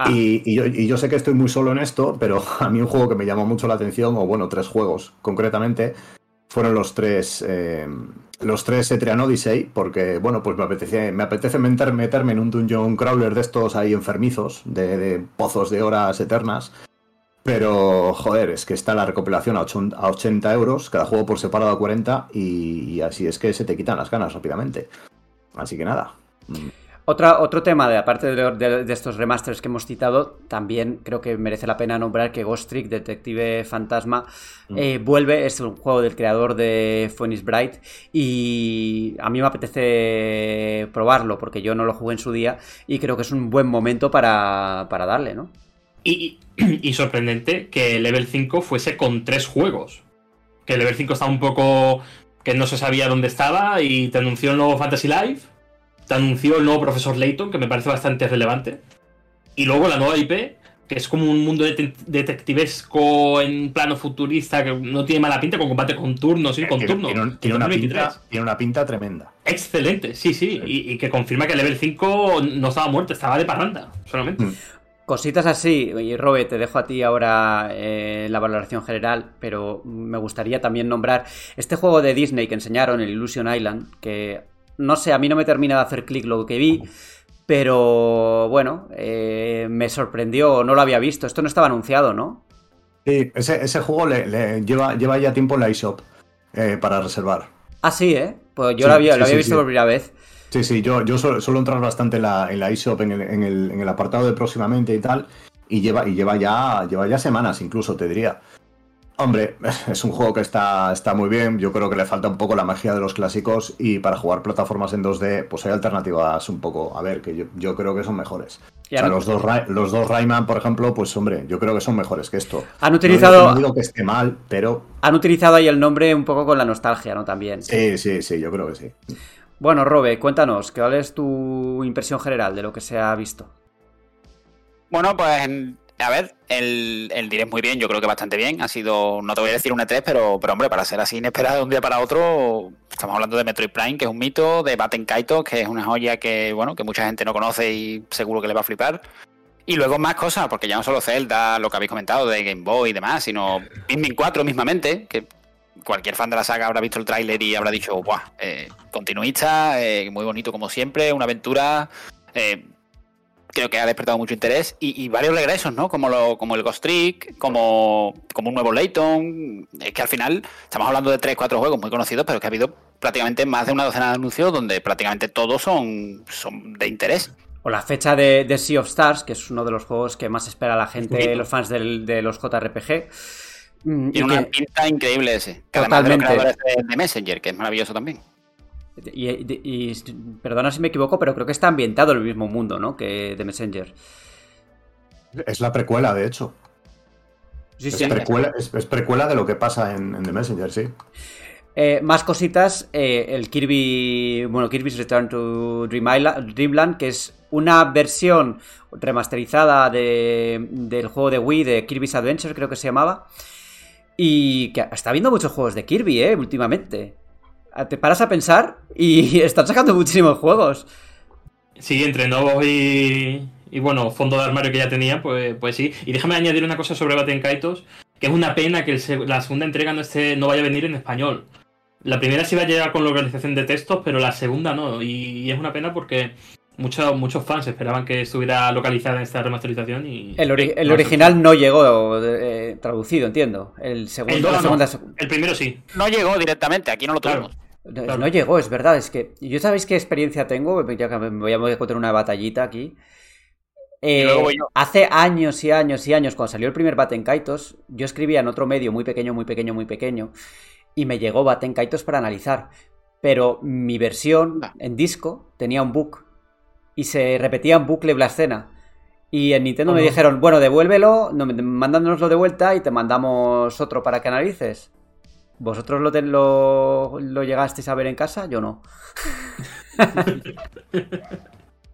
Ah. Y, yo, sé que estoy muy solo en esto, pero *laughs* a mí un juego que me llamó mucho la atención, o bueno, tres juegos concretamente, fueron los tres, eh, los tres Etrian Odyssey, porque bueno, pues me apetece, me apetece meterme en un dungeon crawler de estos ahí enfermizos, de, pozos de horas eternas. Pero, joder, es que está la recopilación a 80 euros, cada juego por separado a 40, y así es que se te quitan las ganas rápidamente. Así que nada. Mm otro tema, de, aparte de, estos remasters que hemos citado, también creo que merece la pena nombrar que Ghost Trick, Detective Fantasma, mm. eh, vuelve, es un juego del creador de Phoenix Bright y a mí me apetece probarlo porque yo no lo jugué en su día y creo que es un buen momento para, darle, ¿no? Y, y, *clears throat* sorprendente que Level 5 fuese con tres juegos. Que Level 5 estaba un poco... que no se sabía dónde estaba y te anunció el nuevo Fantasy Life anunció el nuevo profesor Layton, que me parece bastante relevante. Y luego la nueva IP, que es como un mundo detectivesco en plano futurista que no tiene mala pinta, con combate con turnos, y con turnos. Tiene, una pinta, tiene, una pinta, tremenda. Excelente, sí, sí. Y, que confirma que el level 5 no estaba muerto, estaba de parranda, solamente. Mm. Cositas así, y Robert, te dejo a ti ahora eh, la valoración general, pero me gustaría también nombrar este juego de Disney que enseñaron, el Illusion Island, que no sé, a mí no me termina de hacer clic lo que vi, pero bueno, eh, me sorprendió, no lo había visto. Esto no estaba anunciado, ¿no? Sí, ese, juego le, lleva, lleva ya tiempo en la eShop eh, para reservar. Ah, sí, ¿eh? Pues yo lo había, lo había visto por primera vez. Sí, sí, yo, yo suelo, entrar bastante en la, en la eShop, en el, en, el, en el apartado de próximamente y tal, y lleva, y lleva ya, lleva ya semanas incluso, te diría. Hombre, *laughs* es un juego que está, está muy bien. Yo creo que le falta un poco la magia de los clásicos y para jugar plataformas en 2D, pues hay alternativas un poco, a ver, que yo, creo que son mejores. los dos, los dos Rayman, por ejemplo, pues hombre, yo creo que son mejores que esto. Han utilizado. No, digo que esté mal, pero. Han utilizado ahí el nombre un poco con la nostalgia, ¿no? También. Sí, sí, sí, yo creo que sí. Bueno, Robe, cuéntanos, ¿cuál es tu impresión general de lo que se ha visto? Bueno, pues a ver, el, el direct muy bien, yo creo que bastante bien. Ha sido, no te voy a decir un E3, pero, pero hombre, para ser así inesperado de un día para otro, estamos hablando de Metroid Prime, que es un mito, de Batten Kaito, que es una joya que, bueno, que mucha gente no conoce y seguro que le va a flipar. Y luego más cosas, porque ya no solo Zelda, lo que habéis comentado de Game Boy y demás, sino Pikmin 4 mismamente, que cualquier fan de la saga habrá visto el tráiler y habrá dicho, ¡buah! Eh, continuista, eh, muy bonito como siempre, una aventura. Eh, creo que ha despertado mucho interés y, varios regresos, ¿no? Como, lo, como el Ghost Trick, como, como un nuevo Layton. Es que al final estamos hablando de tres, cuatro juegos muy conocidos, pero que ha habido prácticamente más de una docena de anuncios donde prácticamente todos son, son de interés. O la fecha de, Sea of Stars, que es uno de los juegos que más espera la gente, los fans de los JRPG. Mm, Tiene una pinta increíble ese. Que Totalmente. Además de, de Messenger, que es maravilloso también. Y, y- y- perdona si me equivoco, pero creo que está ambientado en el mismo mundo, ¿no? Que The Messenger. Es la precuela, de hecho. Sí, Es, sí. precuela, es, es precuela de lo que pasa en, en The Messenger, sí. Eh, más cositas, eh, el Kirby, bueno, Kirby's Return to Dream Island- Dreamland, que es una versión remasterizada de- del juego de Wii de Kirby's Adventure, creo que se llamaba. Y que está habiendo muchos juegos de Kirby, eh, últimamente. Ah, Te paras a pensar y *laughs* están sacando muchísimos juegos. Sí, entre nuevos y, y bueno, fondo de armario que ya tenía, pues, pues sí. Y déjame añadir una cosa sobre Baten Kaitos, que es una pena que la segunda entrega no, no vaya a venir en español. La primera sí va a llegar con localización de textos, pero la segunda no. Y es una pena porque muchos, muchos fans esperaban que estuviera localizada en esta remasterización y... El, ori- el no, original no llegó eh, traducido, entiendo. El segundo, El la dos no. segunda- El primero sí. No llegó directamente, aquí no lo Claro. tuvimos. No, Claro. no llegó, es verdad, es que. ¿Yo sabéis qué experiencia tengo? Ya que me voy a contar una batallita aquí. Eh. Hace años y años y años, cuando salió el primer Baten Kaitos, yo escribía en otro medio muy pequeño, muy pequeño, muy pequeño, y me llegó Baten Kaitos para analizar. Pero mi versión Ah. en disco tenía un bug y se repetía en bucle la escena. Y en Nintendo me dijeron, bueno, devuélvelo, no, mándanoslo de vuelta y te mandamos otro para que analices. ¿Vosotros lo, ten- lo, lo llegasteis a ver en casa? Yo no. *laughs*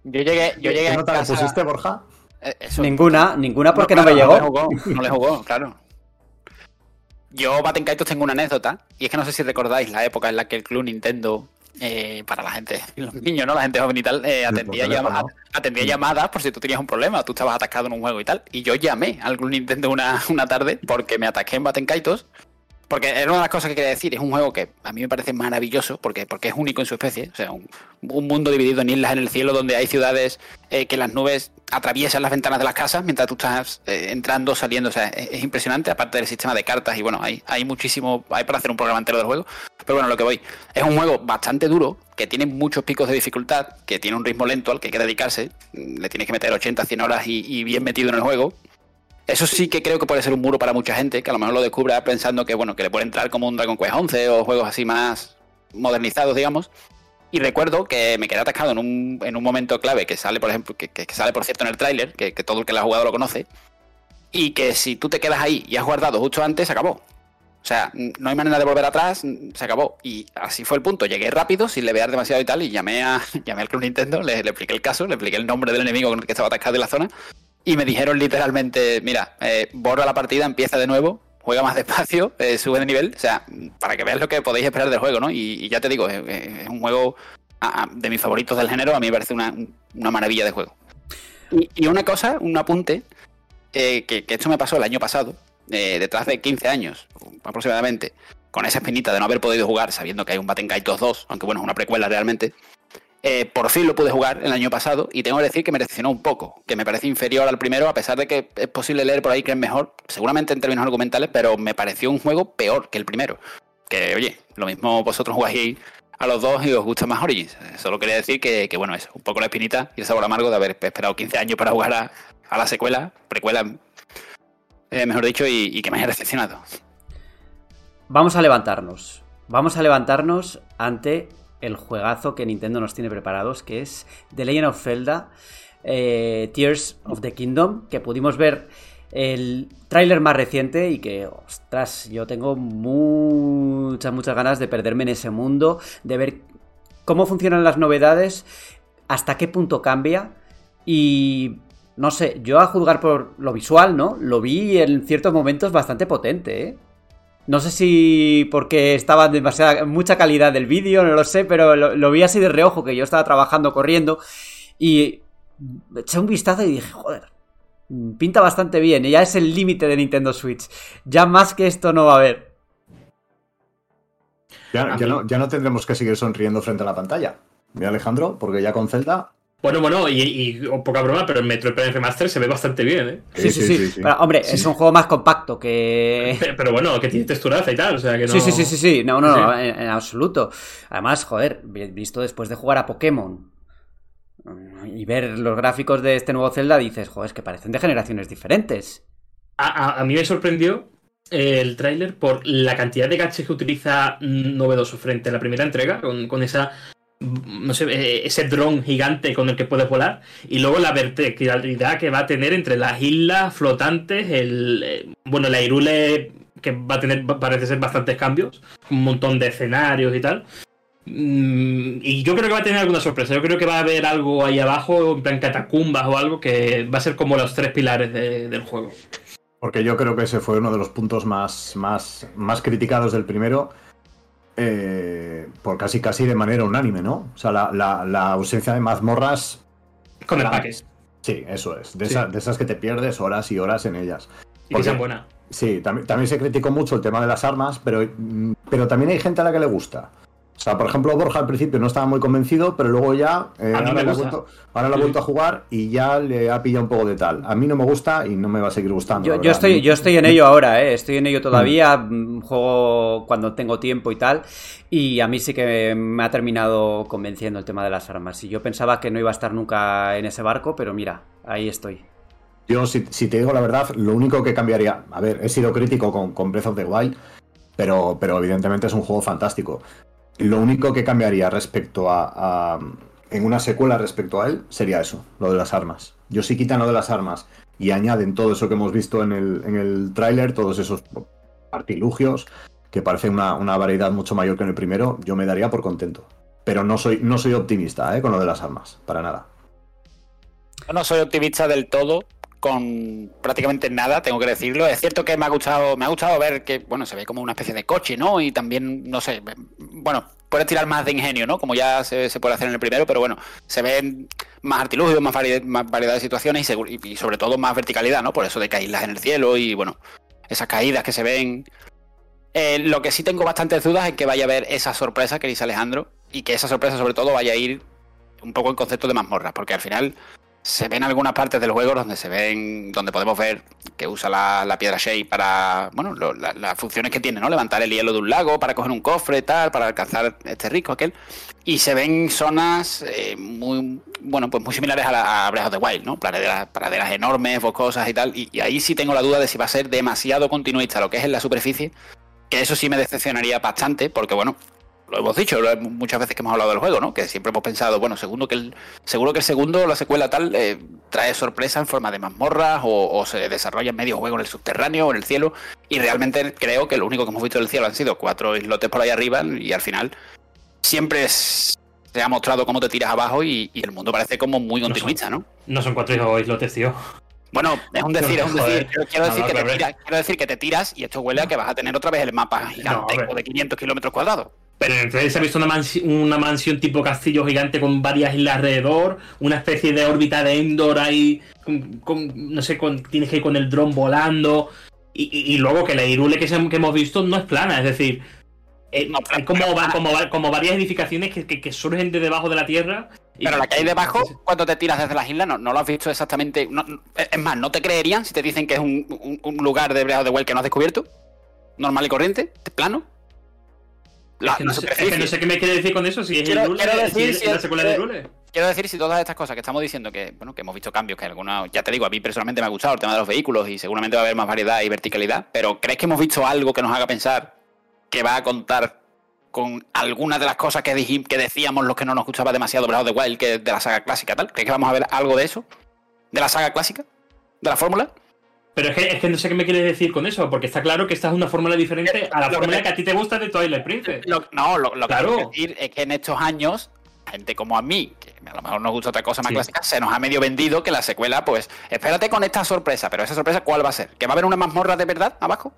Yo llegué, yo llegué ¿Qué a nota le casa... pusiste, Borja? Eh, eso- Ninguna, ninguna porque no, claro, me llegó. le jugó, no le jugó, *laughs* claro. Yo, Baten Kaitos, tengo una anécdota. Y es que no sé si recordáis la época en la que el Club Nintendo, eh, para la gente, *laughs* los niños, ¿no? La gente joven y tal, eh, atendía, llama- atendía llamadas por si tú tenías un problema, tú estabas atascado en un juego y tal. Y yo llamé al Club Nintendo una, *laughs* una tarde porque me atasqué en Baten Kaitos. Porque era una de las cosas que quería decir, es un juego que a mí me parece maravilloso porque, porque es único en su especie. O sea, un, un mundo dividido en islas en el cielo donde hay ciudades eh, que las nubes atraviesan las ventanas de las casas mientras tú estás eh, entrando, saliendo. O sea, es, es impresionante, aparte del sistema de cartas y bueno, hay, hay muchísimo, hay para hacer un programa entero del juego. Pero bueno, lo que voy, es un juego bastante duro, que tiene muchos picos de dificultad, que tiene un ritmo lento al que hay que dedicarse. Le tienes que meter 80, 100 horas y bien metido en el juego. Eso sí que creo que puede ser un muro para mucha gente, que a lo mejor lo descubra pensando que bueno, que le puede entrar como un Dragon Quest 11 o juegos así más modernizados, digamos. Y recuerdo que me quedé atascado en un, en un momento clave que sale, por ejemplo, que, sale por cierto en el tráiler, que, todo el que lo ha jugado lo conoce, y que si tú te quedas ahí y has guardado justo antes, se acabó. O sea, no hay manera de volver atrás, se acabó. Y así fue el punto. Llegué rápido, sin levear demasiado y tal, y llamé, a, *laughs* llamé al Club Nintendo, le, le expliqué el caso, le expliqué el nombre del enemigo con el que estaba atascado en la zona, y me dijeron literalmente, mira, eh, borra la partida, empieza de nuevo, juega más despacio, *laughs* eh, sube de nivel, o sea, para que veas lo que podéis esperar del juego, ¿no? Y, ya te digo, es, un juego de mis favoritos del género, a mí me parece una, una maravilla de juego. Y, una cosa, un apunte, eh, que, esto me pasó el año pasado, eh, detrás de 15 años aproximadamente, con esa espinita de no haber podido jugar sabiendo que hay un Batten Kaitos 2, aunque bueno, es una precuela realmente. Eh, por fin lo pude jugar el año pasado y tengo que decir que me decepcionó un poco, que me parece inferior al primero, a pesar de que es posible leer por ahí que es mejor, seguramente en términos argumentales, pero me pareció un juego peor que el primero. Que oye, lo mismo vosotros jugáis a los dos y os gusta más Origins. Solo quería decir que, bueno, eso, un poco la espinita y el sabor amargo de haber esperado 15 años para jugar a, a la secuela, precuela, eh, mejor dicho, y, y que me haya decepcionado. Vamos a levantarnos. Vamos a levantarnos ante el juegazo que Nintendo nos tiene preparados, que es The Legend of Zelda eh, Tears of the Kingdom, que pudimos ver el tráiler más reciente y que, ostras, yo tengo muchas, muchas ganas de perderme en ese mundo, de ver cómo funcionan las novedades, hasta qué punto cambia y... No sé, yo a juzgar por lo visual, ¿no? Lo vi en ciertos momentos bastante potente, ¿eh? No sé si porque estaba demasiada mucha calidad del vídeo, no lo sé, pero lo, lo vi así de reojo, que yo estaba trabajando, corriendo, y eché un vistazo y dije, joder, pinta bastante bien, y ya es el límite de Nintendo Switch. Ya más que esto no va a haber. Ya, ya no, ya no tendremos que seguir sonriendo frente a la pantalla. Mira, Alejandro, porque ya con Zelda. Bueno, bueno, y, y oh, poca broma, pero el Metroid Prime Remaster se ve bastante bien, ¿eh? Sí, sí, sí. Pero, hombre, Sí. es un juego más compacto que... Pero, pero bueno, que tiene texturaza y tal, o sea que no... Sí, sí, sí, sí, sí. No, no, Sí. no, en, en absoluto. Además, joder, vi- visto después de jugar a Pokémon y ver los gráficos de este nuevo Zelda, dices, joder, es que parecen de generaciones diferentes. A, a- a mí me sorprendió el tráiler por la cantidad de gadgets que utiliza novedoso frente a la primera entrega, con, con esa no sé, eh, ese dron gigante con el que puedes volar y luego la verticalidad que va a tener entre las islas flotantes, el eh, bueno, la Irule que va a tener parece ser bastantes cambios, un montón de escenarios y tal. Mm, y yo creo que va a tener alguna sorpresa. Yo creo que va a haber algo ahí abajo, en plan catacumbas o algo, que va a ser como los tres pilares del juego. Porque yo creo que ese fue uno de los puntos más, más, más criticados del primero eh, por casi casi de manera unánime, ¿no? O sea, la, ausencia de mazmorras. Con el paquete. Sí, eso es. De, esas que te pierdes horas y horas en ellas. Y que sean buenas. Sí, también, también se criticó mucho el tema de las armas, pero, pero también hay gente a la que le gusta. O sea, por ejemplo, Borja al principio no estaba muy convencido, pero luego ya eh, ahora, lo ha vuelto, a jugar y ya le ha pillado un poco de tal. A mí no me gusta y no me va a seguir gustando. Yo, estoy, yo estoy en ello ahora, ¿eh? estoy en ello todavía. Mm. Juego cuando tengo tiempo y tal. Y a mí sí que me ha terminado convenciendo el tema de las armas. Y yo pensaba que no iba a estar nunca en ese barco, pero mira, ahí estoy. Yo, si, te digo la verdad, lo único que cambiaría. A ver, he sido crítico con, con Breath of the Wild. Pero, pero evidentemente es un juego fantástico. Lo único que cambiaría respecto a, en una secuela respecto a él sería eso, lo de las armas. Yo si quitan lo de las armas y añaden todo eso que hemos visto en el, en el tráiler, todos esos artilugios, que parece una, variedad mucho mayor que en el primero, yo me daría por contento. Pero no soy, no soy optimista ¿eh? con lo de las armas, para nada. No soy optimista del todo, con prácticamente nada, tengo que decirlo. Es cierto que me ha gustado, me ha gustado ver que, bueno, se ve como una especie de coche, ¿no? Y también, no sé, bueno, puedes tirar más de ingenio, ¿no? Como ya se, puede hacer en el primero, pero bueno, se ven más artilugios, más, variedad, de situaciones y, sobre todo más verticalidad, ¿no? Por eso de caídas en el cielo y, bueno, esas caídas que se ven. Eh, lo que sí tengo bastantes dudas es que vaya a haber esa sorpresa que dice Alejandro y que esa sorpresa sobre todo vaya a ir un poco en concepto de mazmorras, porque al final se ven algunas partes del juego donde se ven, donde podemos ver que usa la, piedra Shea para, bueno, las funciones que tiene, ¿no? Levantar el hielo de un lago, para coger un cofre, tal, para alcanzar este rico, aquel. Y se ven zonas eh, muy, bueno, pues muy similares a, la, a Breath of the Wild, ¿no? Praderas, praderas enormes, boscosas y tal. Y, ahí sí tengo la duda de si va a ser demasiado continuista lo que es en la superficie. Que eso sí me decepcionaría bastante, porque bueno, lo hemos dicho muchas veces que hemos hablado del juego, ¿no? Que siempre hemos pensado, bueno, segundo que el, seguro que el segundo, la secuela tal, eh, trae sorpresa en forma de mazmorras o, se desarrolla en medio juego en el subterráneo o en el cielo. Y realmente creo que lo único que hemos visto del cielo han sido cuatro islotes por ahí arriba y al final siempre se ha mostrado cómo te tiras abajo y, el mundo parece como muy continuista, ¿no? No son cuatro islotes, tío. Bueno, es un decir, es un decir. Quiero, decir que te tiras, quiero decir que te tiras y esto huele a que vas a tener otra vez el mapa gigantesco de 500 kilómetros cuadrados. Pero entonces se ha visto una, una, mansión tipo castillo gigante con varias islas alrededor, una especie de órbita de Endor ahí, con, no sé, con, tienes que ir con el dron volando, y, luego que la Irule que, que, hemos visto no es plana, es decir, eh, hay como, como, como, varias edificaciones que, surgen de debajo de la Tierra. Pero la que hay debajo, cuando te tiras desde las islas, no, no lo has visto exactamente. es más, ¿no te creerían si te dicen que es un, lugar de Breath de Well que no has descubierto? ¿Normal y corriente? ¿Plano? Es, que no sé, qué me quiere decir con eso, si es quiero, decir, si, la secuela de Rule. Quiero decir, si todas estas cosas que estamos diciendo, que bueno, que hemos visto cambios, que alguna, ya te digo, a mí personalmente me ha gustado el tema de los vehículos y seguramente va a haber más variedad y verticalidad, pero ¿crees que hemos visto algo que nos haga pensar que va a contar con algunas de las cosas que, que decíamos los que no nos gustaba demasiado Breath de Wild que de la saga clásica tal? ¿Crees que vamos a ver algo de eso? ¿De la saga clásica? ¿De la fórmula? Pero es que, es que no sé qué me quieres decir con eso, porque está claro que esta es una fórmula diferente a la fórmula que, a ti te gusta de Twilight Princess. no, lo, que quiero decir es que en estos años, gente como a mí, que a lo mejor nos gusta otra cosa más clásica, se nos ha medio vendido que la secuela, pues, espérate con esta sorpresa, pero esa sorpresa, ¿cuál va a ser? ¿Que va a haber una mazmorra de verdad abajo?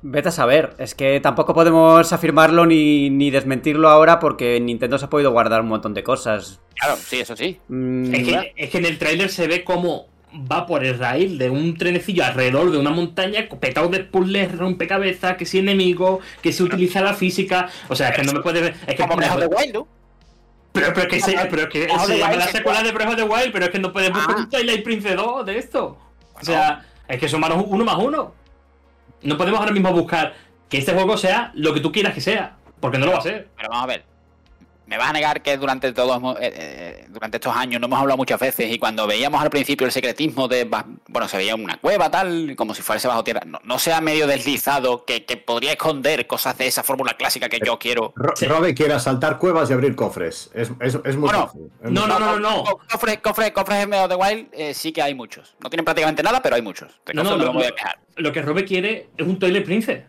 Vete a saber, es que tampoco podemos afirmarlo ni, ni, desmentirlo ahora porque Nintendo se ha podido guardar un montón de cosas. Claro, sí, eso sí. Mm, es, que, es, que, en el tráiler se ve como va por el raíl de un trenecillo alrededor de una montaña petado de puzzles, rompecabezas, que si enemigo, que se utiliza la física. O sea, es que no me puede. Es que Como Breath de Wild, ¿no? Pero, pero, que se, pero que se llama la secuela de Breath of the Wild, pero es que no puedes buscar un Twilight Prince 2 de esto. O sea, es que son uno más uno. No podemos ahora mismo buscar que este juego sea lo que tú quieras que sea, porque no lo va a ser. Pero vamos a ver. Me vas a negar que durante todos eh, eh, durante estos años no hemos hablado muchas veces y cuando veíamos al principio el secretismo de bueno se veía una cueva tal como si fuese bajo tierra no, sea medio deslizado que, podría esconder cosas de esa fórmula clásica que yo quiero. Robe quiere asaltar cuevas y abrir cofres. Es, es, muy fácil no, no, no, no, cofres cofres cofres en medio de Wild eh, sí que hay muchos. No tienen prácticamente nada pero hay muchos. No, no, lo, lo, que Robe quiere es un Toilet Prince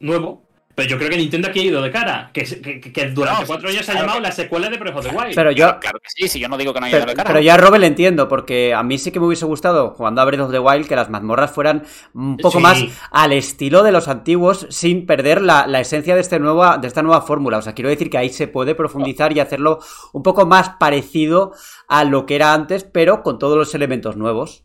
nuevo pero yo creo que Nintendo aquí ha ido de cara. Que, que, durante cuatro años se ha llamado la secuela de Breath of the Wild. Pero yo, claro, que sí, sí, yo no digo que no haya ido de cara. Pero ya a Robert le entiendo, porque a mí sí que me hubiese gustado, jugando a Breath of the Wild, que las mazmorras fueran un poco más al estilo de los antiguos, sin perder la, esencia de, este nueva, de esta nueva fórmula. O sea, quiero decir que ahí se puede profundizar y hacerlo un poco más parecido a lo que era antes, pero con todos los elementos nuevos.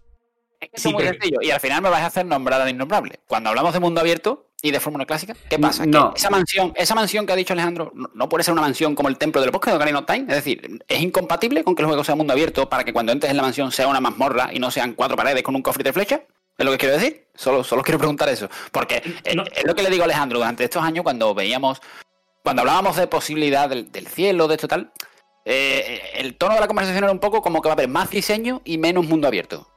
Es que es muy sencillo. Y al final me vais a hacer nombrar al innombrable. Cuando hablamos de mundo abierto, y de fórmula clásica? ¿Qué pasa? No. esa mansión, esa mansión que ha dicho Alejandro, no, puede ser una mansión como el templo del bosque de Ocarina of Time. Es decir, es incompatible con que el juego sea mundo abierto para que cuando entres en la mansión sea una mazmorra y no sean cuatro paredes con un cofre de flecha. ¿Es lo que quiero decir? Solo, solo quiero preguntar eso. Porque es, lo que le digo a Alejandro durante estos años cuando veíamos, cuando hablábamos de posibilidad del, cielo, de esto tal, eh, el tono de la conversación era un poco como que va a haber más diseño y menos mundo abierto.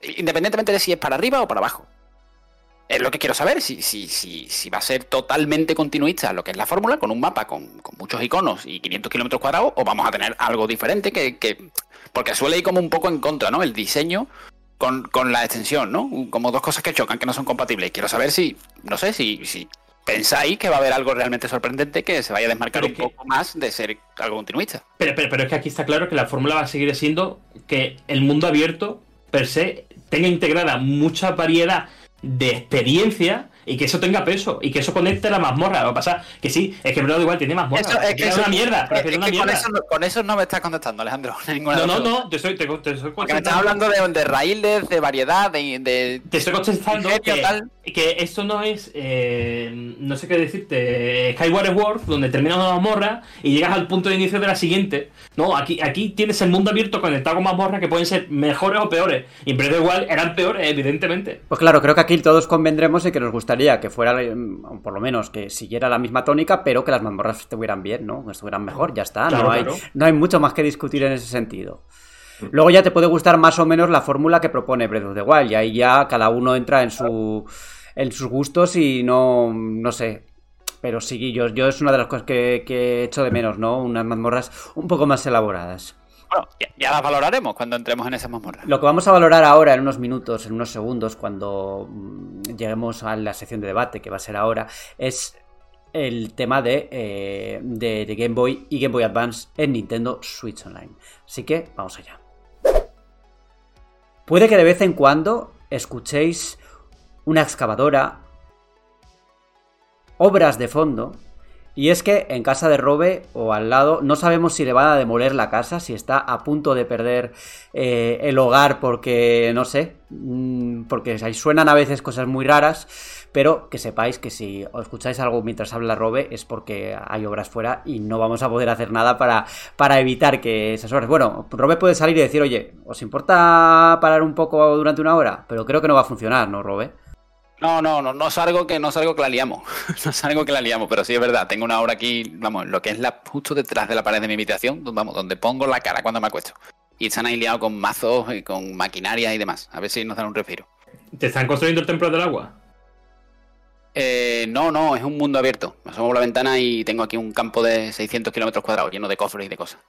Independientemente de si es para arriba o para abajo. Es lo que quiero saber, si, si, si, si va a ser totalmente continuista lo que es la fórmula, con un mapa con, muchos iconos y 500 kilómetros cuadrados, o vamos a tener algo diferente que, Porque suele ir como un poco en contra, ¿no? El diseño con, la extensión, ¿no? Como dos cosas que chocan, que no son compatibles. Quiero saber si, no sé, si, si pensáis que va a haber algo realmente sorprendente que se vaya a desmarcar un poco más de ser algo continuista. Pero, pero, pero es que aquí está claro que la fórmula va a seguir siendo que el mundo abierto, per se, tenga integrada mucha variedad de experiencia y que eso tenga peso y que eso conecte a la mazmorra. Lo que pasa que sí, es que Breath igual tiene mazmorra. Eso, es que es una mierda. Una. Con, eso, no me estás contestando, Alejandro. *laughs* no, no, no, te estoy, te, te estoy Porque me estás hablando de, de raíles, de variedad, de, de. Te estoy contestando que, que, esto no es. Eh, no sé qué decirte. Skyward Sword, donde terminas una mazmorra y llegas al punto de inicio de la siguiente. No, aquí, aquí tienes el mundo abierto conectado con mazmorras que pueden ser mejores o peores. Y en Breath igual eran peores, evidentemente. Pues claro, creo que aquí todos convendremos en que nos gustaría que fuera por lo menos que siguiera la misma tónica, pero que las mazmorras estuvieran bien, ¿no? Estuvieran mejor, ya está. no, hay, no hay mucho más que discutir en ese sentido. Luego ya te puede gustar más o menos la fórmula que propone Breath of the Wild, y ahí ya cada uno entra en su en sus gustos y no, no sé. Pero sí, yo, yo es una de las cosas que, que he hecho de menos, ¿no? Unas mazmorras un poco más elaboradas. Bueno, ya, las valoraremos cuando entremos en esa mazmorra. Lo que vamos a valorar ahora, en unos minutos, en unos segundos, cuando mm, lleguemos a la sección de debate, que va a ser ahora, es el tema de, eh, de, Game Boy y Game Boy Advance en Nintendo Switch Online. Así que vamos allá. Puede que de vez en cuando escuchéis una excavadora, obras de fondo, y es que en casa de Robe o al lado no sabemos si le van a demoler la casa, si está a punto de perder eh, el hogar porque, no sé, mm, porque ahí suenan a veces cosas muy raras, pero que sepáis que si os escucháis algo mientras habla Robe es porque hay obras fuera y no vamos a poder hacer nada para, para evitar que esas obras... Bueno, Robe puede salir y decir, oye, ¿os importa parar un poco durante una hora? Pero creo que no va a funcionar, ¿no, Robe? No, no, no, no salgo que no salgo que la liamos. *laughs* no salgo que la liamos, pero sí es verdad. Tengo una obra aquí, vamos, lo que es la justo detrás de la pared de mi habitación, vamos, donde pongo la cara cuando me acuesto. Y están ahí liados con mazos y con maquinaria y demás. A ver si nos dan un respiro. ¿Te están construyendo el templo del agua? Eh, no, no, es un mundo abierto. Me asomo por la ventana y tengo aquí un campo de 600 kilómetros cuadrados lleno de cofres y de cosas.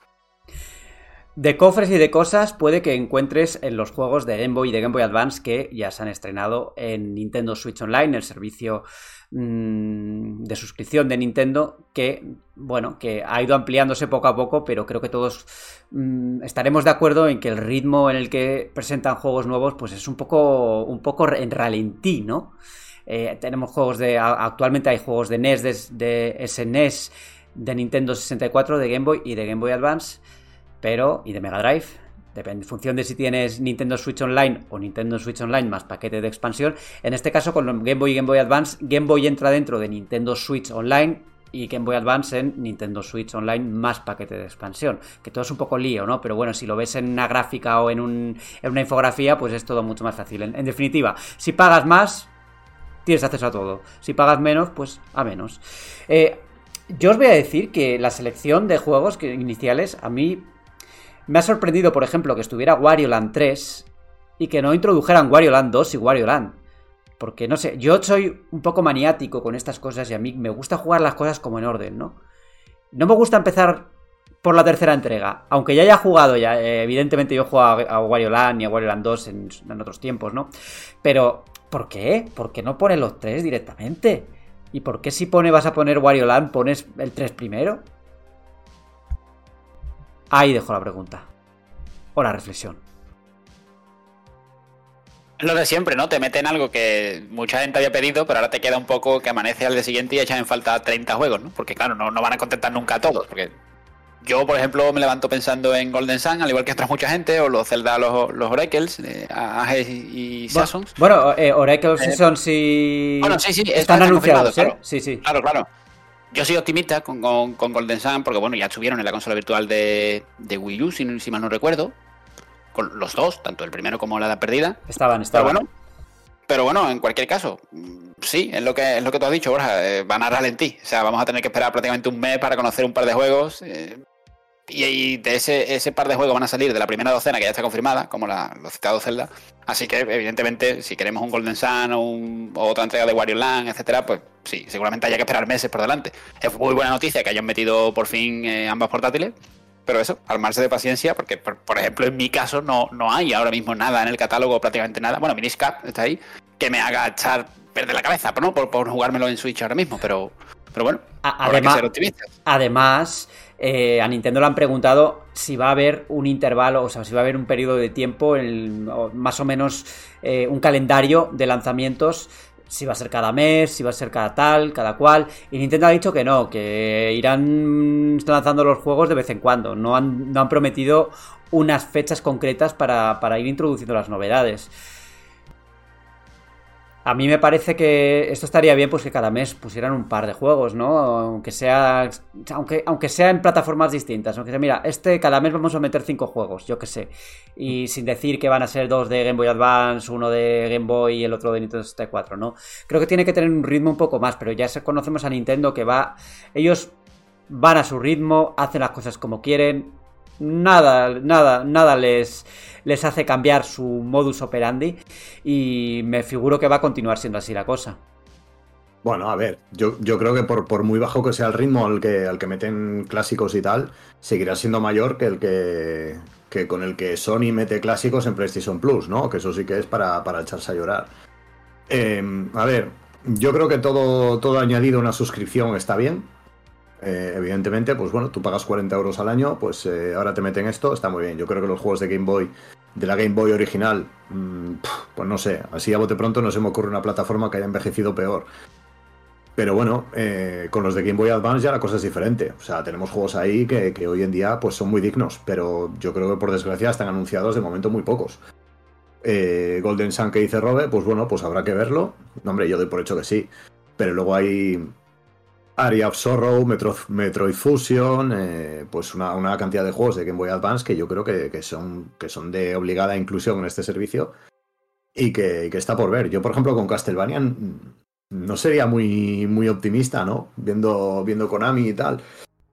De cofres y de cosas puede que encuentres en los juegos de Game Boy y de Game Boy Advance que ya se han estrenado en Nintendo Switch Online, el servicio mm, de suscripción de Nintendo, que, bueno, que ha ido ampliándose poco a poco, pero creo que todos mm, estaremos de acuerdo en que el ritmo en el que presentan juegos nuevos, pues es un poco, un poco en ralentí, ¿no? Eh, tenemos juegos de. Actualmente hay juegos de NES, de, de SNES, de Nintendo 64, de Game Boy y de Game Boy Advance pero y de Mega Drive. En función de si tienes Nintendo Switch Online o Nintendo Switch Online más paquete de expansión. En este caso, con Game Boy y Game Boy Advance, Game Boy entra dentro de Nintendo Switch Online y Game Boy Advance en Nintendo Switch Online más paquete de expansión. Que todo es un poco lío, ¿no? Pero bueno, si lo ves en una gráfica o en, una infografía, pues es todo mucho más fácil. En, definitiva, si pagas más, tienes acceso a todo. Si pagas menos, pues a menos. Eh, yo os voy a decir que la selección de juegos que, iniciales a mí me ha sorprendido, por ejemplo, que estuviera Wario Land 3 y que no introdujeran Wario Land 2 y Wario Land. Porque no sé, yo soy un poco maniático con estas cosas y a mí me gusta jugar las cosas como en orden, ¿no? No me gusta empezar por la tercera entrega, aunque ya haya jugado ya, eh, evidentemente yo he jugado a, Wario Land y a Wario Land 2 en, en otros tiempos, ¿no? Pero, ¿por qué? ¿Por qué no pone los tres directamente? ¿Y por qué si pone vas a poner Wario Land pones el 3 primero? Ahí dejo la pregunta. O la reflexión. Lo de siempre, ¿no? Te meten algo que mucha gente había pedido, pero ahora te queda un poco que amanece al día siguiente y echan en falta 30 juegos, ¿no? Porque claro, no, no van a contentar nunca a todos. Porque yo, por ejemplo, me levanto pensando en Golden Sun, al igual que otras mucha gente, o los Zelda, los, los Oracles, eh, Ages y Seasons. Bueno, eh, Oracles, eh, Seasons y... Bueno, sí, sí, están anunciados, ¿eh? Sí, sí. Claro, claro. Yo soy optimista con, con, Golden Sun, porque bueno, ya estuvieron en la consola virtual de, de Wii U, si, si mal no recuerdo. Con los dos, tanto el primero como la edad perdida. Estaban, estaban. Pero bueno, pero bueno, en cualquier caso, sí, es lo que, es lo que tú has dicho, Borja, eh, van a ralentí. O sea, vamos a tener que esperar prácticamente un mes para conocer un par de juegos. Eh, y, de ese, ese par de juegos van a salir de la primera docena que ya está confirmada, como la, los citados Zelda. Así que, evidentemente, si queremos un Golden Sun o, otra entrega de Wario Land, etcétera, pues sí, seguramente haya que esperar meses por delante. Es muy buena noticia que hayan metido por fin eh, ambas portátiles. Pero eso, armarse de paciencia, porque por, ejemplo en mi caso no, no hay ahora mismo nada en el catálogo, prácticamente nada. Bueno, Miniscap está ahí, que me haga echar perder la cabeza, ¿no? Por, por jugármelo en Switch ahora mismo, pero, pero bueno, además, que ser optimistas. Además, eh, a Nintendo le han preguntado si va a haber un intervalo, o sea, si va a haber un periodo de tiempo, más o menos eh, un calendario de lanzamientos si va a ser cada mes, si va a ser cada tal, cada cual. Y Nintendo ha dicho que no, que irán lanzando los juegos de vez en cuando. No han, no han prometido unas fechas concretas para, para ir introduciendo las novedades. A mí me parece que esto estaría bien pues que cada mes pusieran un par de juegos, ¿no? Aunque sea aunque, aunque sea en plataformas distintas, aunque sea, mira, este cada mes vamos a meter cinco juegos, yo qué sé. Y sin decir que van a ser dos de Game Boy Advance, uno de Game Boy y el otro de Nintendo 64, ¿no? Creo que tiene que tener un ritmo un poco más, pero ya conocemos a Nintendo que va ellos van a su ritmo, hacen las cosas como quieren, nada, nada, nada les, les hace cambiar su modus operandi y me figuro que va a continuar siendo así la cosa. Bueno, a ver, yo, yo creo que por, por, muy bajo que sea el ritmo al que, al que meten clásicos y tal, seguirá siendo mayor que el que, que con el que Sony mete clásicos en PlayStation Plus, ¿no? Que eso sí que es para, para echarse a llorar. Em, a ver, yo creo que todo, todo añadido a una suscripción está bien. Eh, evidentemente, pues bueno, tú pagas 40 euros al año, pues eh, ahora te meten esto, está muy bien. Yo creo que los juegos de Game Boy, de la Game Boy original, mm, pues no sé, así a bote pronto no se me ocurre una plataforma que haya envejecido peor. Pero bueno, eh, con los de Game Boy Advance ya la cosa es diferente. O sea, tenemos juegos ahí que, hoy en día pues son muy dignos, pero yo creo que por desgracia están anunciados de momento muy pocos. Golden Sun que dice Robe, pues bueno, pues habrá que verlo. No, hombre, yo doy por hecho que sí. Pero luego hay, Area of Sorrow, Metroid Fusion, eh, pues una, cantidad de juegos de Game Boy Advance que yo creo que, son, que son de obligada inclusión en este servicio y que, está por ver. Yo, por ejemplo, con Castlevania no sería muy, muy optimista, ¿no? Viendo, viendo Konami y tal.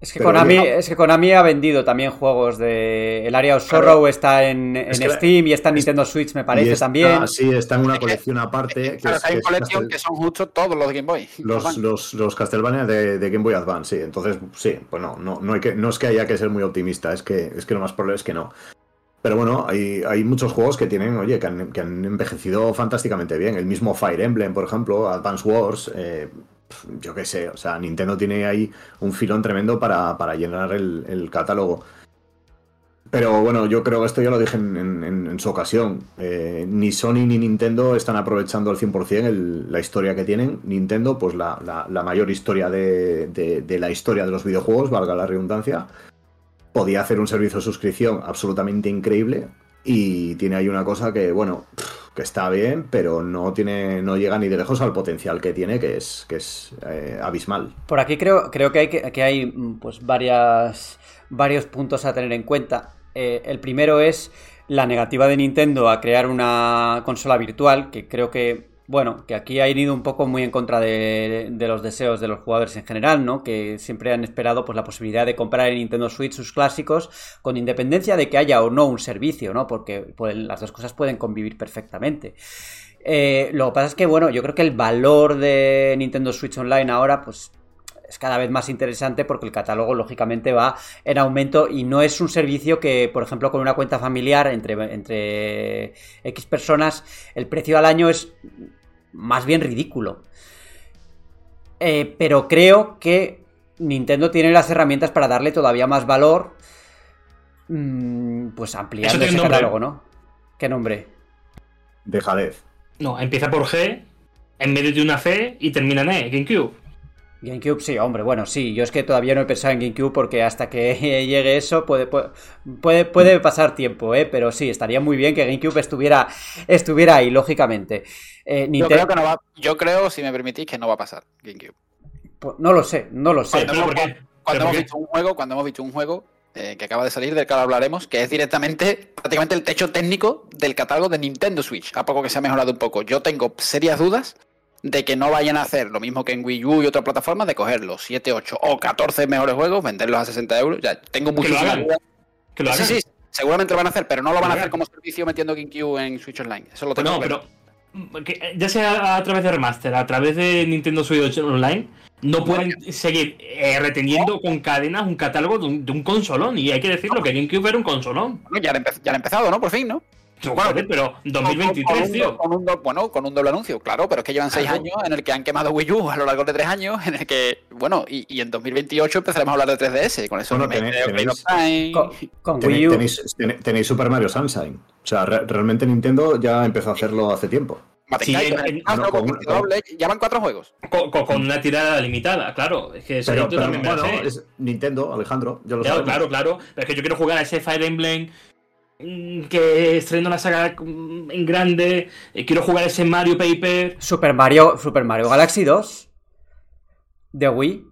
Es que, Konami, es que Konami ha vendido también juegos de. El Area of Sorrow está en, Steam y está en Nintendo Switch, me parece también. Sí, está en una colección aparte. claro, hay una colección que son justo todos los de Game Boy. Los, los, los Castlevania de, Game Boy Advance, sí. Entonces, sí, pues no, no, hay que, no es que haya que ser muy optimista, es que, es que lo más probable es que no. Pero bueno, hay, hay muchos juegos que tienen, oye, que han, que han, envejecido fantásticamente bien. El mismo Fire Emblem, por ejemplo, Advance Wars, eh, yo qué sé, o sea, Nintendo tiene ahí un filón tremendo para, llenar el, catálogo. Pero bueno, yo creo que esto ya lo dije en, su ocasión. Eh, ni Sony ni Nintendo están aprovechando al 100% la historia que tienen. Nintendo, pues la, mayor historia de, la historia de los videojuegos, valga la redundancia. Podía hacer un servicio de suscripción absolutamente increíble. Y tiene ahí una cosa que, bueno, que está bien, pero no tiene, no llega ni de lejos al potencial que tiene, que es, que es eh, abismal. Por aquí creo, creo que hay que, hay mm, pues varias, varios puntos a tener en cuenta. Eh, el primero es la negativa de Nintendo a crear una consola virtual, que creo que bueno, que aquí ha ido un poco muy en contra de, los deseos de los jugadores en general, ¿no? Que siempre han esperado pues la posibilidad de comprar en Nintendo Switch sus clásicos con independencia de que haya o no un servicio, ¿no? Porque pues, las dos cosas pueden convivir perfectamente. Eh, lo que pasa es que, bueno, yo creo que el valor de Nintendo Switch Online ahora, pues es cada vez más interesante porque el catálogo lógicamente va en aumento y no es un servicio que, por ejemplo, con una cuenta familiar entre, entre X personas, el precio al año es más bien ridículo. Eh, pero creo que Nintendo tiene las herramientas para darle todavía más valor, mmm, pues ampliando ese catálogo, ¿no? ¿Qué nombre? Dejadez. No, empieza por G, en medio de una C y termina en E, GameCube. GameCube, sí, hombre, bueno, sí, yo es que todavía no he pensado en GameCube porque hasta que *laughs* llegue eso puede, puede, puede pasar tiempo, ¿eh? pero sí, estaría muy bien que GameCube estuviera, estuviera ahí, lógicamente. Eh, Nintendo... Yo creo que no va, yo creo, si me permitís, que no va a pasar GameCube. Pues no lo sé, no lo sé. Cuando, hemos, cuando hemos visto un juego, cuando hemos visto un juego eh, que acaba de salir, del que ahora hablaremos, que es directamente, prácticamente el techo técnico del catálogo de Nintendo Switch, a poco que se ha mejorado un poco. Yo tengo serias dudas de que no vayan a hacer lo mismo que en Wii U y otras plataformas, de coger los 7, 8 o 14 mejores juegos, venderlos a 60 euros. Ya tengo muchísimas dudas. Sí, sí, seguramente lo van a hacer, pero no lo van a hacer como servicio metiendo GameCube en Switch Online. Eso lo tengo no, pero ya sea a través de remaster, a través de Nintendo Switch Online, no pueden seguir eh, reteniendo con cadenas un catálogo de un, de un, consolón. Y hay que decirlo, que GameCube era un consolón. Bueno, ya, han ya han empezado, ¿no? Por fin, ¿no? Bueno, pero 2023, tío. Con un, bueno, con un doble anuncio, claro, pero es que llevan seis años en el que han quemado Wii U a lo largo de tres años, en el que, bueno, y, y en 2028 empezaremos a hablar de 3DS, con eso bueno, tenéis, tenéis, con, con Wii U. Tenéis, tenéis, Super Mario Sunshine. O sea, re, realmente Nintendo ya empezó a hacerlo hace tiempo. Sí, en, en, no, con, doble, llevan cuatro juegos. Con, con, una tirada limitada, claro. Es que eso pero, pero, también bueno, es Nintendo, Alejandro. Yo lo claro, claro, claro. Pero es que yo quiero jugar a ese Fire Emblem que estreno la saga en grande, eh, quiero jugar ese Mario Paper. Super Mario, Super Mario Galaxy 2 de Wii.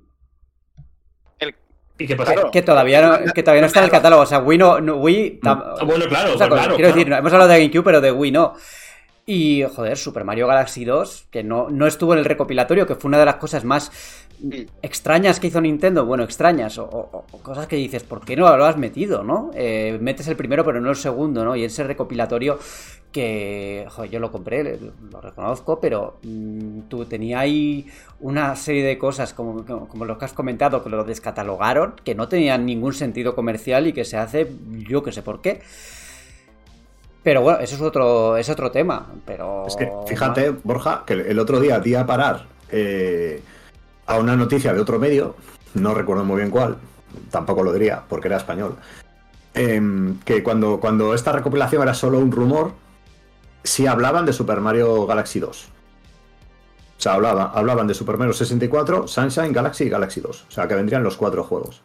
El... ¿Y qué pasa? Que, que, todavía no, que todavía no está en el catálogo. O sea, Wii no. no Wii. Ah, bueno, claro, o sea, claro. Quiero claro. decir, hemos hablado de GameCube, pero de Wii no. Y, joder, Super Mario Galaxy 2, que no, no estuvo en el recopilatorio, que fue una de las cosas más extrañas que hizo Nintendo, bueno, extrañas, o, o, o cosas que dices, ¿por qué no lo has metido, no? Eh, metes el primero, pero no el segundo, ¿no? Y ese recopilatorio que, joder, yo lo compré, lo reconozco, pero mmm, tú tenía ahí una serie de cosas, como, como, como lo que has comentado, que lo descatalogaron, que no tenían ningún sentido comercial y que se hace, yo que sé por qué. Pero bueno, eso es otro, es otro tema. Pero. Es que fíjate, Borja, que el otro día di a parar eh, a una noticia de otro medio, no recuerdo muy bien cuál, tampoco lo diría, porque era español. Eh, que cuando, cuando esta recopilación era solo un rumor, sí hablaban de Super Mario Galaxy 2. O sea, hablaba, hablaban de Super Mario 64, Sunshine, Galaxy y Galaxy 2. O sea, que vendrían los cuatro juegos.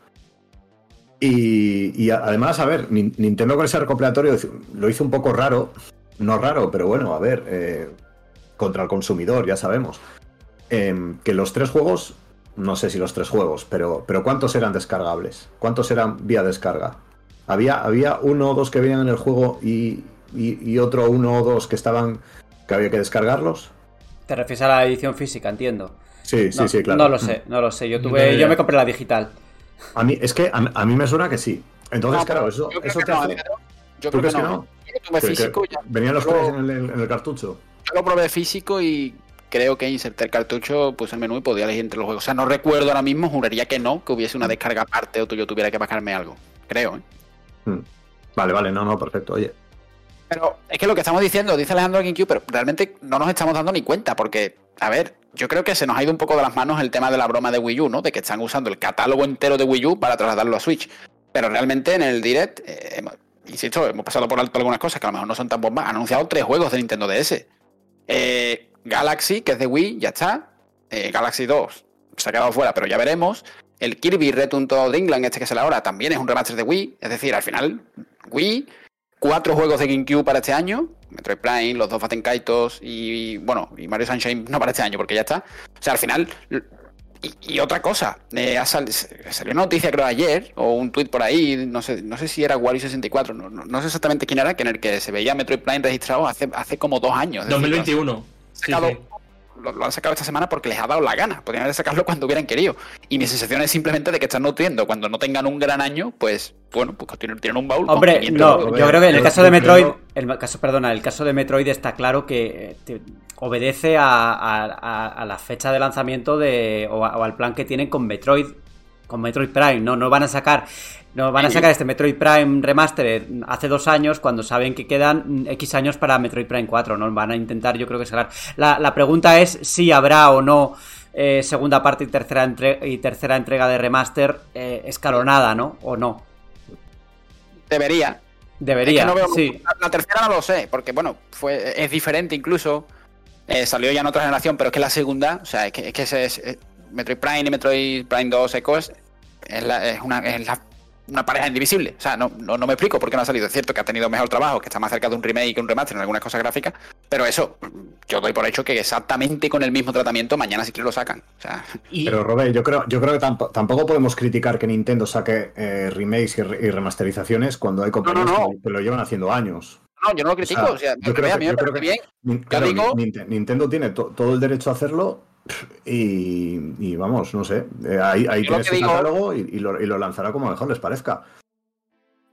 Y, y, además, a ver, Nintendo con ese recopilatorio lo hizo un poco raro. No raro, pero bueno, a ver, eh, contra el consumidor, ya sabemos. Eh, que los tres juegos, no sé si los tres juegos, pero, pero ¿cuántos eran descargables? ¿Cuántos eran vía descarga? Había, había uno o dos que venían en el juego y, y, y otro uno o dos que estaban que había que descargarlos. Te refieres a la edición física, entiendo. Sí, sí, no, sí, claro. No lo sé, no lo sé. Yo tuve, yo me compré la digital. A mí, es que a, a, mí me suena que sí. Entonces, no, claro, eso, eso te no, hace. Yo ¿Tú creo crees que que no. Yo físico. Ya, Venían los tres en el, en el, cartucho. Yo lo probé físico y creo que inserté el cartucho, puse el menú y podía elegir entre los juegos. O sea, no recuerdo ahora mismo, juraría que no, que hubiese una descarga aparte o yo tuviera que bajarme algo. Creo, ¿eh? Hmm. Vale, vale, no, no, perfecto. Oye. Pero es que lo que estamos diciendo, dice Alejandro GameCube, pero realmente no nos estamos dando ni cuenta, porque, a ver, yo creo que se nos ha ido un poco de las manos el tema de la broma de Wii U, ¿no? De que están usando el catálogo entero de Wii U para trasladarlo a Switch. Pero realmente en el Direct, eh, insisto, hemos pasado por alto algunas cosas que a lo mejor no son tan bombas. Han anunciado tres juegos de Nintendo DS. Eh, Galaxy, que es de Wii, ya está. Eh, Galaxy 2 se ha quedado fuera, pero ya veremos. El Kirby Return to Dreamland, este que sale ahora, también es un remaster de Wii. Es decir, al final, Wii, cuatro juegos de GameCube para este año. Metroid Prime, los dos Faten Kaitos y, bueno, y Mario Sunshine no para este año porque ya está. O sea, al final... Y, otra cosa, eh, sal, salió una noticia creo ayer, o un tweet por ahí, no sé, no sé si era Wario64, no, no, no, sé exactamente quién era, que en el que se veía Metroid Prime registrado hace, hace como dos años. 2021. Sacado, Lo, lo han sacado esta semana porque les ha dado la gana. Podrían haber sacarlo *laughs* cuando hubieran querido. Y mi sensación es simplemente de que están nutriendo. Cuando no tengan un gran año, pues bueno, pues tienen, tienen un baúl. Hombre, 500 no, yo creo que en el caso de Metroid, el caso, perdona, el caso de Metroid está claro que eh, te- obedece a, a- a- a la fecha de lanzamiento de o, a- o al plan que tienen con Metroid, con Metroid Prime. No, no van a sacar, no van a sacar este Metroid Prime Remastered hace dos años cuando saben que quedan X años para Metroid Prime 4. No van a intentar, yo creo que sacar. La, la pregunta es si habrá o no. eh, segunda parte y tercera, entre- y tercera entrega de remaster eh, escalonada, ¿no? O no. Debería. Debería, Es que no veo- sí. la, la tercera no lo sé, porque bueno, fue, es diferente incluso. Eh, salió ya en otra generación, pero es que la segunda, o sea, es que, es que ese es, Metroid Prime y Metroid Prime 2 Echoes es, la- es una, es la- una pareja indivisible. O sea, no, no, no me explico por qué no ha salido. Es cierto que ha tenido mejor trabajo, que está más cerca de un remake que un remaster en algunas cosas gráficas, pero eso, yo doy por hecho que exactamente con el mismo tratamiento mañana sí que lo sacan. O sea, Y, Pero Robert, yo creo, yo creo que tampo- tampoco podemos criticar que Nintendo saque eh, remakes y, re- y remasterizaciones cuando hay compañías no, no. que- que lo llevan haciendo años. no, yo no lo critico. sea, O sea, yo creo a que- mí me yo creo parece que- bien. Claro, digo- Nintendo tiene to- todo el derecho a hacerlo y, y vamos, no sé. eh, ahí ahí Yo tienes digo- catálogo y, y lo, y lo lanzará como mejor les parezca.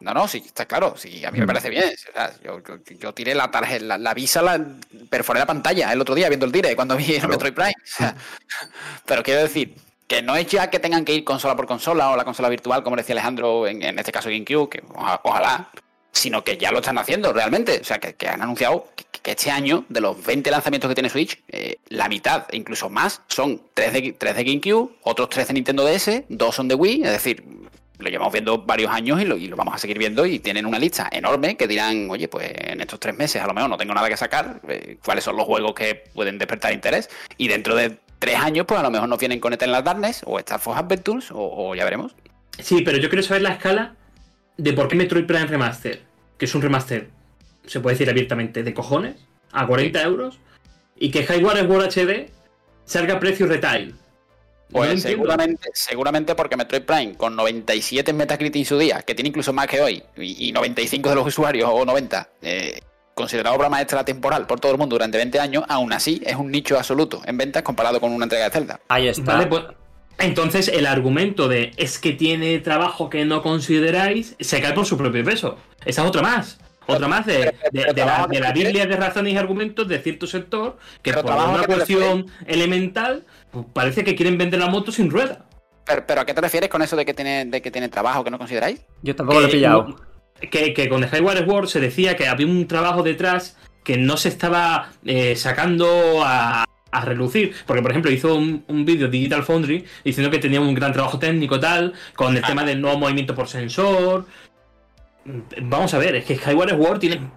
No, no, sí, está claro. Sí, a mí me parece bien. O sea, yo, yo, yo tiré la tarjeta, la, la visa, la perforé la pantalla el otro día viendo el tire cuando vi el Claro. Metroid Prime. O sea, *laughs* pero quiero decir que no es ya que tengan que ir consola por consola o la consola virtual, como decía Alejandro, en, en este caso GameCube, que oja- ojalá, sino que ya lo están haciendo realmente. O sea, que, han anunciado que, este año, de los 20 lanzamientos que tiene Switch, eh, la mitad, e incluso más, son 3 de, 3 de GameCube, otros 3 de Nintendo DS, 2 son de Wii, es decir, lo llevamos viendo varios años y lo, y lo vamos a seguir viendo y tienen una lista enorme que dirán, oye, pues en estos tres meses a lo mejor no tengo nada que sacar, eh, cuáles son los juegos que pueden despertar interés y dentro de tres años pues a lo mejor nos vienen con Eternal Darkness o Star Fox Adventures o ya veremos. Sí, pero yo quiero saber la escala de por qué Metroid Prime Remaster, que es un remaster, se puede decir abiertamente, de cojones, a 40 euros, y que Skyward Sword HD salga a precio retail. Pues seguramente, seguramente porque Metroid Prime con 97 en Metacritic en su día, que tiene incluso más que hoy, y, y 95 de los usuarios o 90, eh, considerado obra maestra temporal por todo el mundo durante 20 años, aún así es un nicho absoluto en ventas comparado con una entrega de Zelda. Ahí está. Vale, pues. Entonces el argumento de es que tiene trabajo que no consideráis se cae por su propio peso. Esa es otra más. Otra más de, de- la, de Biblia de razones y argumentos de cierto sector que Pero por una cuestión elemental pues, parece que quieren vender la moto sin rueda. Pero, pero ¿a qué te refieres con eso de que tiene, de que tiene trabajo que no consideráis? Yo tampoco lo he pillado. Que, que con Skyward Sword se decía que había un trabajo detrás que no se estaba eh, sacando a, a relucir. Porque, por ejemplo, hizo un, un vídeo Digital Foundry diciendo que tenía un gran trabajo técnico tal, con el Ah. tema del nuevo movimiento por sensor. Vamos a ver, es que Skyward Sword tiene.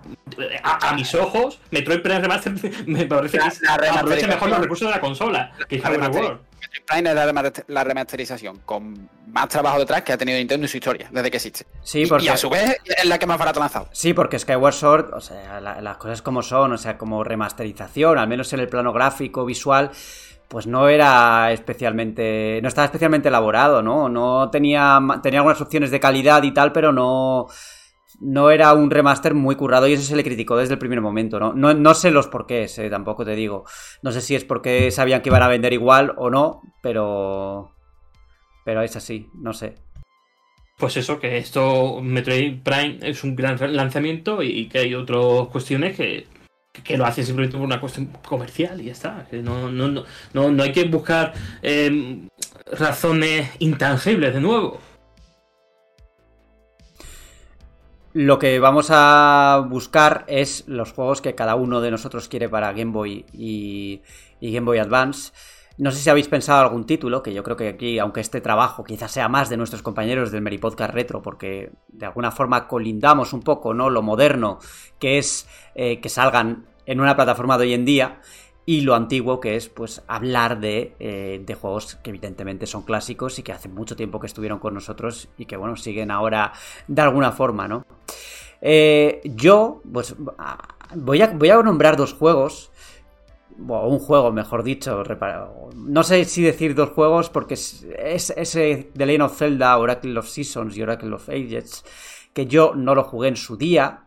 A, a mis ojos, Metroid Prime Remaster *laughs* me parece que La- aprovecha mejor los recursos de la consola que La Skyward remaster- Sword. Metroid Prime es la, remaster- la remasterización con más trabajo detrás que ha tenido Nintendo en su historia, desde que existe. Sí, Y- porque- y, a su vez es la que más barato ha lanzado. Sí, porque Skyward Sword, o sea, la- las cosas como son, o sea, como remasterización, al menos en el plano gráfico, visual, pues no era especialmente, no estaba especialmente elaborado, ¿no? No tenía, tenía algunas opciones de calidad y tal, pero no, no era un remaster muy currado y eso se le criticó desde el primer momento, ¿no? No, no sé los porqués, eh, tampoco te digo. No sé si es porque sabían que iban a vender igual o no, pero, pero es así, no sé. Pues eso, que esto, Metroid Prime es un gran lanzamiento y que hay otras cuestiones que, que lo hacen simplemente por una cuestión comercial y ya está. Que no, no, no, no, hay que buscar eh, razones intangibles de nuevo. Lo que vamos a buscar es los juegos que cada uno de nosotros quiere para Game Boy y, y Game Boy Advance. No sé si habéis pensado algún título, que yo creo que aquí, aunque este trabajo quizás sea más de nuestros compañeros del Meripodcast Retro, porque de alguna forma colindamos un poco, ¿no? Lo moderno, que es eh, que salgan en una plataforma de hoy en día, y lo antiguo, que es pues hablar de, eh, de juegos que evidentemente son clásicos y que hace mucho tiempo que estuvieron con nosotros y que bueno, siguen ahora de alguna forma, ¿no? Eh, yo, pues voy a, voy a nombrar dos juegos o un juego, mejor dicho. No sé si decir dos juegos porque es, es ese The Lane of Zelda, Oracle of Seasons y Oracle of Ages, que yo no lo jugué en su día.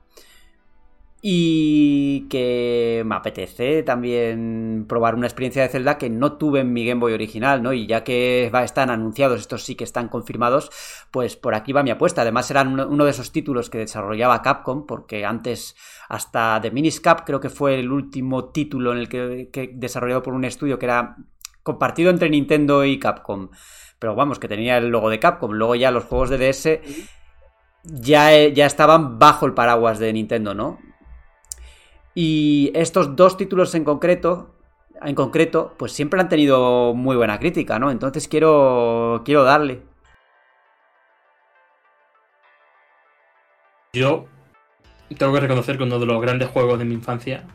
Y que me apetece también probar una experiencia de Zelda que no tuve en mi Game Boy original, ¿no? Y ya que va, están anunciados, estos sí que están confirmados, pues por aquí va mi apuesta. Además, eran uno de esos títulos que desarrollaba Capcom, porque antes, hasta The Minis Cap, creo que fue el último título en el que, que desarrollado por un estudio que era compartido entre Nintendo y Capcom. Pero vamos, que tenía el logo de Capcom. Luego ya los juegos de DS ya, ya estaban bajo el paraguas de Nintendo, ¿no? Y estos dos títulos en concreto, en concreto, pues siempre han tenido muy buena crítica, ¿no? Entonces quiero, quiero darle. Yo tengo que reconocer que uno de los grandes juegos de mi infancia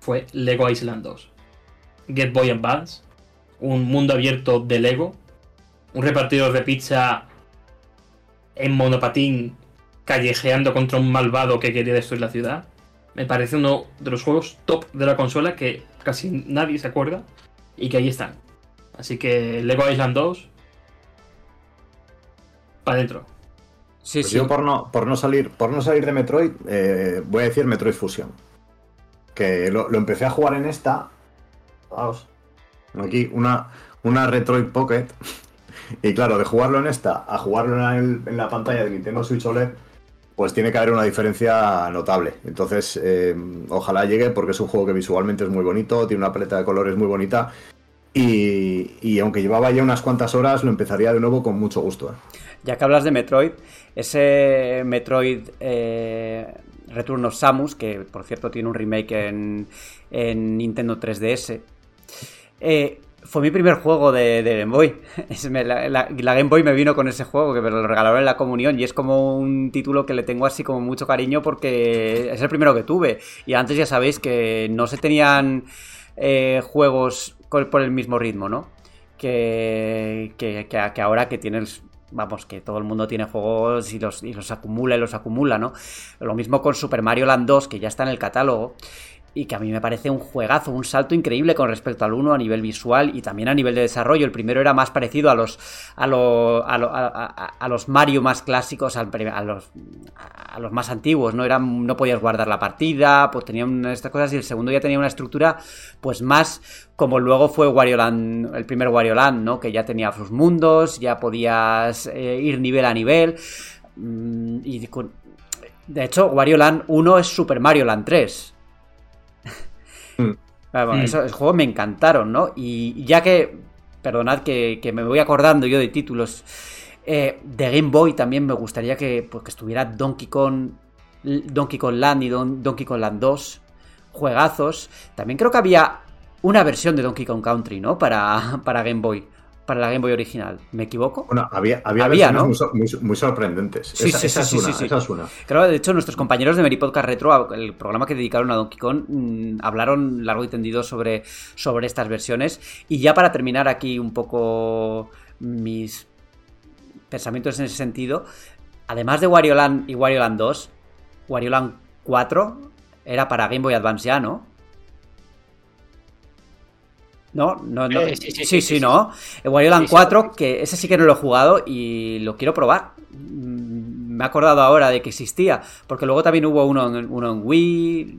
fue Lego Island 2. Get Boy Advance, un mundo abierto de Lego, un repartidor de pizza en monopatín callejeando contra un malvado que quería destruir la ciudad. Me parece uno de los juegos top de la consola que casi nadie se acuerda y que ahí están. Así que Lego Island 2 para adentro. Sí, Pues sí. yo por no, por no salir, por no salir de Metroid, eh, voy a decir Metroid Fusion. Que lo, lo empecé a jugar en esta. Vamos. Aquí, una, una Retroid Pocket. *laughs* Y claro, de jugarlo en esta a jugarlo en, el- en la pantalla de Nintendo Switch OLED, pues tiene que haber una diferencia notable. Entonces, eh, ojalá llegue porque es un juego que visualmente es muy bonito, tiene una paleta de colores muy bonita. Y, y aunque llevaba ya unas cuantas horas, lo empezaría de nuevo con mucho gusto. ¿eh? Ya que hablas de Metroid, ese Metroid eh, Return of Samus, que por cierto tiene un remake en, en Nintendo 3DS, eh, fue mi primer juego de, Game Boy. *laughs* La, Game Boy me vino con ese juego que me lo regalaron en la comunión y es como un título que le tengo así como mucho cariño porque es el primero que tuve. Y antes ya sabéis que no se tenían eh, juegos por el mismo ritmo, ¿no? Que, que, que- que ahora que tienes vamos, que todo el mundo tiene juegos y los, y los acumula y los acumula, ¿no? Lo mismo con Super Mario Land 2, que ya está en el catálogo, y que a mí me parece un juegazo, un salto increíble con respecto al 1 a nivel visual y también a nivel de desarrollo. El primero era más parecido a los a, a, lo- a- a- a los Mario más clásicos, a, los, más antiguos, ¿no? No podías guardar la partida, pues tenían estas cosas, y el segundo ya tenía una estructura, pues más como luego fue Wario Land, el primer Wario Land, ¿no? Que ya tenía sus mundos, ya podías eh, ir nivel a nivel. mm, y de hecho, Wario Land 1 es Super Mario Land 3. Mm. Vamos, Mm. esos juegos me encantaron, ¿no? Y ya que, perdonad que, que me voy acordando yo de títulos, eh, de Game Boy también me gustaría que, pues, que estuviera Donkey Kong, Donkey Kong Land y Don- Donkey Kong Land 2, juegazos. También creo que había una versión de Donkey Kong Country, ¿no? Para, *laughs* para Game Boy, para la Game Boy original. ¿Me equivoco? Bueno, había, había, ¿no? muy, sor- muy- muy sorprendentes. Sí, esa, sí, esa sí, es sí, una, sí. esa es una. Claro, de hecho, nuestros compañeros de Meri Podcast Retro, el programa que dedicaron a Donkey Kong, mm, hablaron largo y tendido sobre, sobre estas versiones. Y ya para terminar aquí un poco mis pensamientos en ese sentido, además de Wario Land y Wario Land 2, Wario Land 4 era para Game Boy Advance ya, ¿no? No, no, no. Eh, sí, sí, sí. ¿no? El Wario Land Sí, sí. 4, que ese sí que no lo he jugado y lo quiero probar. Mm, Me he acordado ahora de que existía, porque luego también hubo uno en, uno en Wii,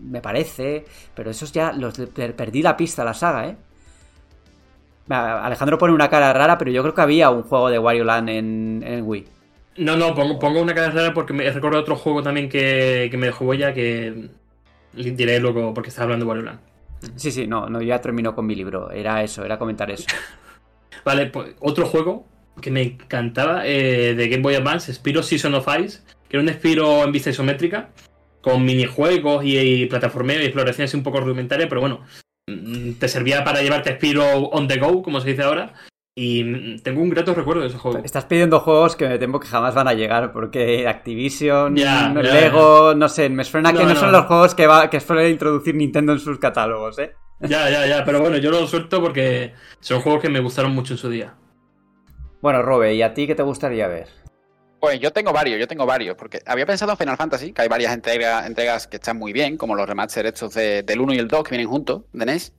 me parece, pero esos ya los perdí la pista, la saga, ¿eh? Alejandro pone una cara rara, pero yo creo que había un juego de Wario Land en, en Wii. No, no, pongo, pongo una cara rara porque me recuerdo otro juego también que, que me dejó huella que diré luego porque estaba hablando de Wario Land. Sí, sí, no, no, ya terminó con mi libro. Era eso, era comentar eso. *laughs* Vale, pues otro juego que me encantaba eh, de Game Boy Advance, Spyro Season of Ice, que era un Spyro en vista isométrica, con minijuegos y, y plataformeo y exploración así un poco rudimentaria, pero bueno, mm, te servía para llevarte a Spyro on the go, como se dice ahora, y tengo un grato recuerdo de ese juego. Estás pidiendo juegos que me temo que jamás van a llegar, porque Activision, Lego, no sé, me suena que No, no, no. son los juegos que, va, que suele introducir Nintendo en sus catálogos, ¿eh? Ya, ya, ya, pero bueno, yo lo suelto porque son juegos que me gustaron mucho en su día. Bueno, Robe, ¿y a ti qué te gustaría ver? Pues yo tengo varios, yo tengo varios, porque había pensado en Final Fantasy, que hay varias entrega- entregas que están muy bien, como los remaster estos de- del 1 y el 2 que vienen juntos, de NES.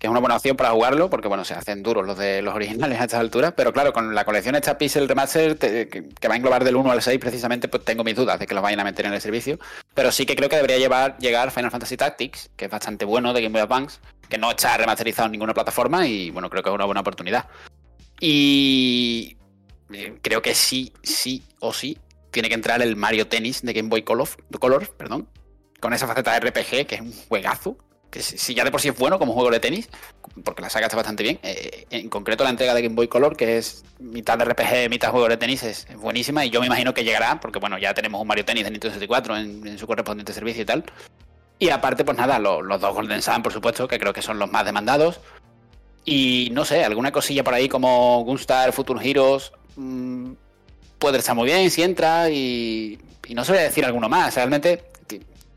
Que es una buena opción para jugarlo, porque bueno, se hacen duros los de los originales a estas alturas, pero claro, con la colección esta Pixel Remaster, que, que, va a englobar del 1 al 6 precisamente, pues tengo mis dudas de que los vayan a meter en el servicio, pero sí que creo que debería llevar, llegar Final Fantasy Tactics, que es bastante bueno de Game Boy Advance, que no está remasterizado en ninguna plataforma y bueno, creo que es una buena oportunidad. Y eh, creo que sí, sí o sí, tiene que entrar el Mario Tennis de Game Boy Color perdón, con esa faceta de RPG, que es un juegazo, que si ya de por sí es bueno como juego de tenis, porque la saga está bastante bien, eh, en concreto la entrega de Game Boy Color, que es mitad de RPG, mitad juego de tenis, es, buenísima y yo me imagino que llegará, porque bueno, ya tenemos un Mario Tennis de Nintendo 64 en, en su correspondiente servicio y tal. Y aparte, pues nada, los, dos Golden Sun, por supuesto, que creo que son los más demandados. Y no sé, alguna cosilla por ahí como Gunstar, Future Heroes, mmm, puede estar muy bien si entra y, y no se voy a decir alguno más. Realmente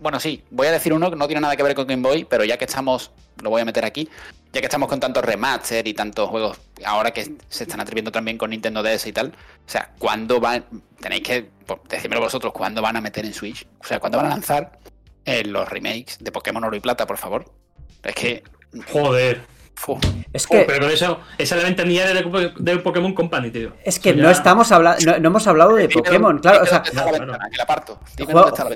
bueno, sí, voy a decir uno que no tiene nada que ver con Game Boy, pero ya que estamos, lo voy a meter aquí, ya que estamos con tantos remaster y tantos juegos, ahora que se están atreviendo también con Nintendo DS y tal, o sea, ¿cuándo van, tenéis que, decídmelo vosotros, ¿cuándo van a meter en Switch? O sea, ¿cuándo van a lanzar eh, los remakes de Pokémon Oro y Plata, por favor? Es que... Joder. Es que, pero con eso, esa es la ventanilla de, Pokémon Company, tío. Es que no estamos hablando, no, hemos hablado de Pokémon, claro, o sea,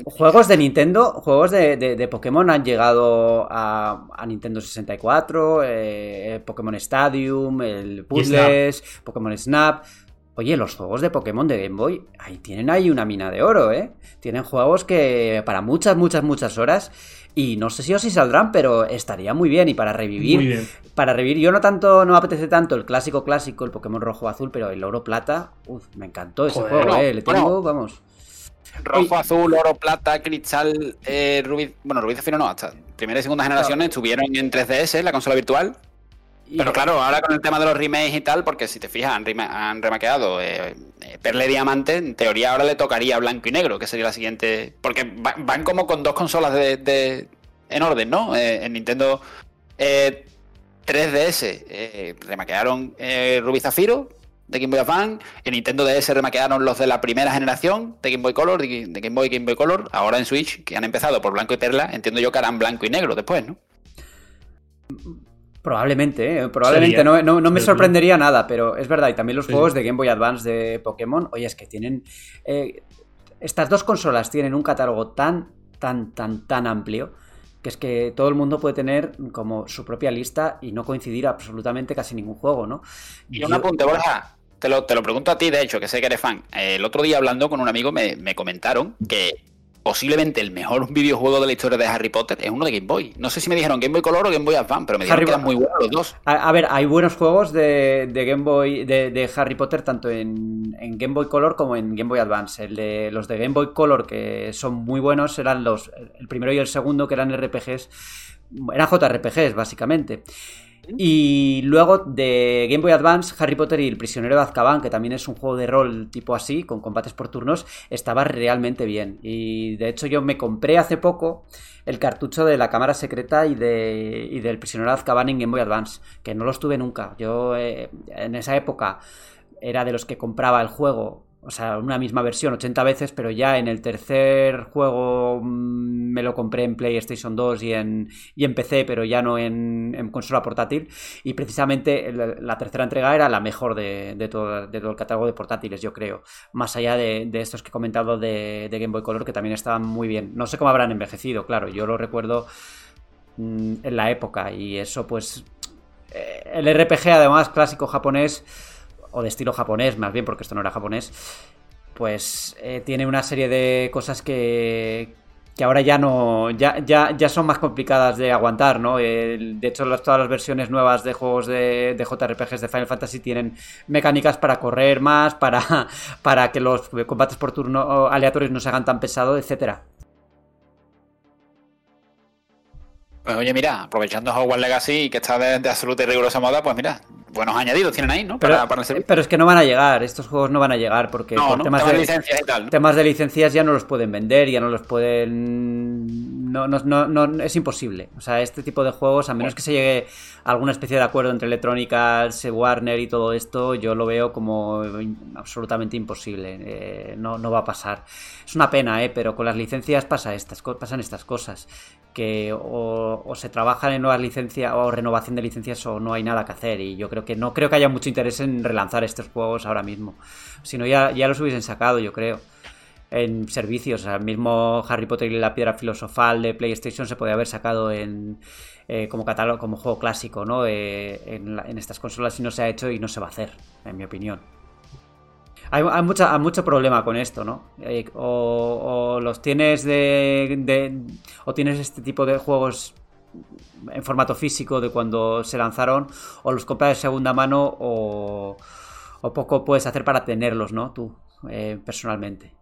juegos de Nintendo, juegos de, Pokémon han llegado a, Nintendo 64, eh, Pokémon Stadium, el Puzzles, Pokémon Snap. Oye, los juegos de Pokémon de Game Boy, ahí tienen ahí una mina de oro, ¿eh? Tienen juegos que para muchas, muchas, muchas horas y no sé si o si saldrán, pero estaría muy bien. Y para revivir, para revivir, yo no tanto, no me apetece tanto el clásico clásico, el Pokémon rojo azul, pero el oro plata, uff, me encantó ese juego, eh. Le tengo, vamos. Rojo, azul, oro, plata, cristal, eh, rubí. Bueno, rubí zafiro no, hasta primera y segunda generaciones estuvieron en 3DS, la consola virtual. Pero claro, ahora con el tema de los remakes y tal, porque si te fijas, han, han remaqueado eh, eh, Perle Diamante, en teoría ahora le tocaría blanco y negro, que sería la siguiente. Porque van como con dos consolas de, en orden, ¿no? Eh, en Nintendo 3DS remaquearon Ruby Zafiro de Game Boy Advance, en Nintendo DS remaquearon los de la primera generación de Game Boy Color, de, Game Boy Game Boy Color, ahora en Switch, que han empezado por blanco y perla, entiendo yo que harán blanco y negro después, ¿no? Probablemente, ¿eh? probablemente no, me sorprendería nada, pero es verdad, y también los juegos de Game Boy Advance de Pokémon, oye, es que tienen... Eh, estas dos consolas tienen un catálogo tan, tan, tan, tan amplio que es que todo el mundo puede tener como su propia lista y no coincidir absolutamente casi ningún juego, ¿no? Y un apunte, Borja, te lo, te lo pregunto a ti, de hecho, que sé que eres fan. El otro día hablando con un amigo me, me comentaron que posiblemente el mejor videojuego de la historia de Harry Potter es uno de Game Boy. No sé si me dijeron Game Boy Color o Game Boy Advance, pero me dijeron que eran muy buenos los dos. A, ver, hay buenos juegos de, Game Boy, de, Harry Potter, tanto en, Game Boy Color como en Game Boy Advance. El de, los de Game Boy Color, que son muy buenos, eran los el primero y el segundo, que eran RPGs, eran JRPGs, básicamente. Y luego de Game Boy Advance, Harry Potter y el prisionero de Azkaban, que también es un juego de rol tipo así, con combates por turnos, estaba realmente bien. Y de hecho yo me compré hace poco el cartucho de la cámara secreta y, de, y del prisionero de Azkaban en Game Boy Advance, que no los tuve nunca. Yo eh, en esa época era de los que compraba el juego o sea, una misma versión 80 veces, pero ya en el tercer juego mm, me lo compré en PlayStation 2 y en, y en PC, pero ya no en, consola portátil. Y precisamente la, tercera entrega era la mejor de, todo, el catálogo de portátiles, yo creo. Más allá de, estos que he comentado de, Game Boy Color, que también estaban muy bien. No sé cómo habrán envejecido, claro, yo lo recuerdo mm, en la época y eso pues... Eh, el RPG además clásico japonés o de estilo japonés, más bien, porque esto no era japonés, pues eh, tiene una serie de cosas que, que ahora ya no ya, ya, ya son más complicadas de aguantar, ¿no? de hecho, todas las versiones nuevas de juegos de, de, JRPGs de Final Fantasy tienen mecánicas para correr más, para, *laughs* para que los combates por turno aleatorios no se hagan tan pesados, etcétera. Pues oye, mira, aprovechando Hogwarts Legacy que está de, absoluta y rigurosa moda, pues mira, buenos añadidos tienen ahí, ¿no? Pero, pero, es que no van a llegar, estos juegos no van a llegar porque temas, de, licencias y tal. Temas de licencias ya no los pueden vender, ya no los pueden no, no, no, no- es imposible. O sea, este tipo de juegos, a menos que se llegue a alguna especie de acuerdo entre Electronic Arts, Warner y todo esto, yo lo veo como absolutamente imposible. Eh, no, no va a pasar. Es una pena, ¿eh? pero con las licencias pasa estas, pasan estas cosas. Que o, se trabajan en nuevas licencias o renovación de licencias o no hay nada que hacer. Y yo creo que no creo que haya mucho interés en relanzar estos juegos ahora mismo. Si no, ya, ya los hubiesen sacado, yo creo en servicios. O el mismo Harry Potter y la piedra filosofal de PlayStation se podía haber sacado en eh, como catálogo, como juego clásico, ¿no? Eh, en, en estas consolas y no se ha hecho y no se va a hacer, en mi opinión. Hay, hay mucho problema con esto, ¿no? Eh, o, los tienes de, de- O tienes este tipo de juegos en formato físico de cuando se lanzaron, o los compras de segunda mano, o, poco puedes hacer para tenerlos, ¿no? Tú, eh, personalmente.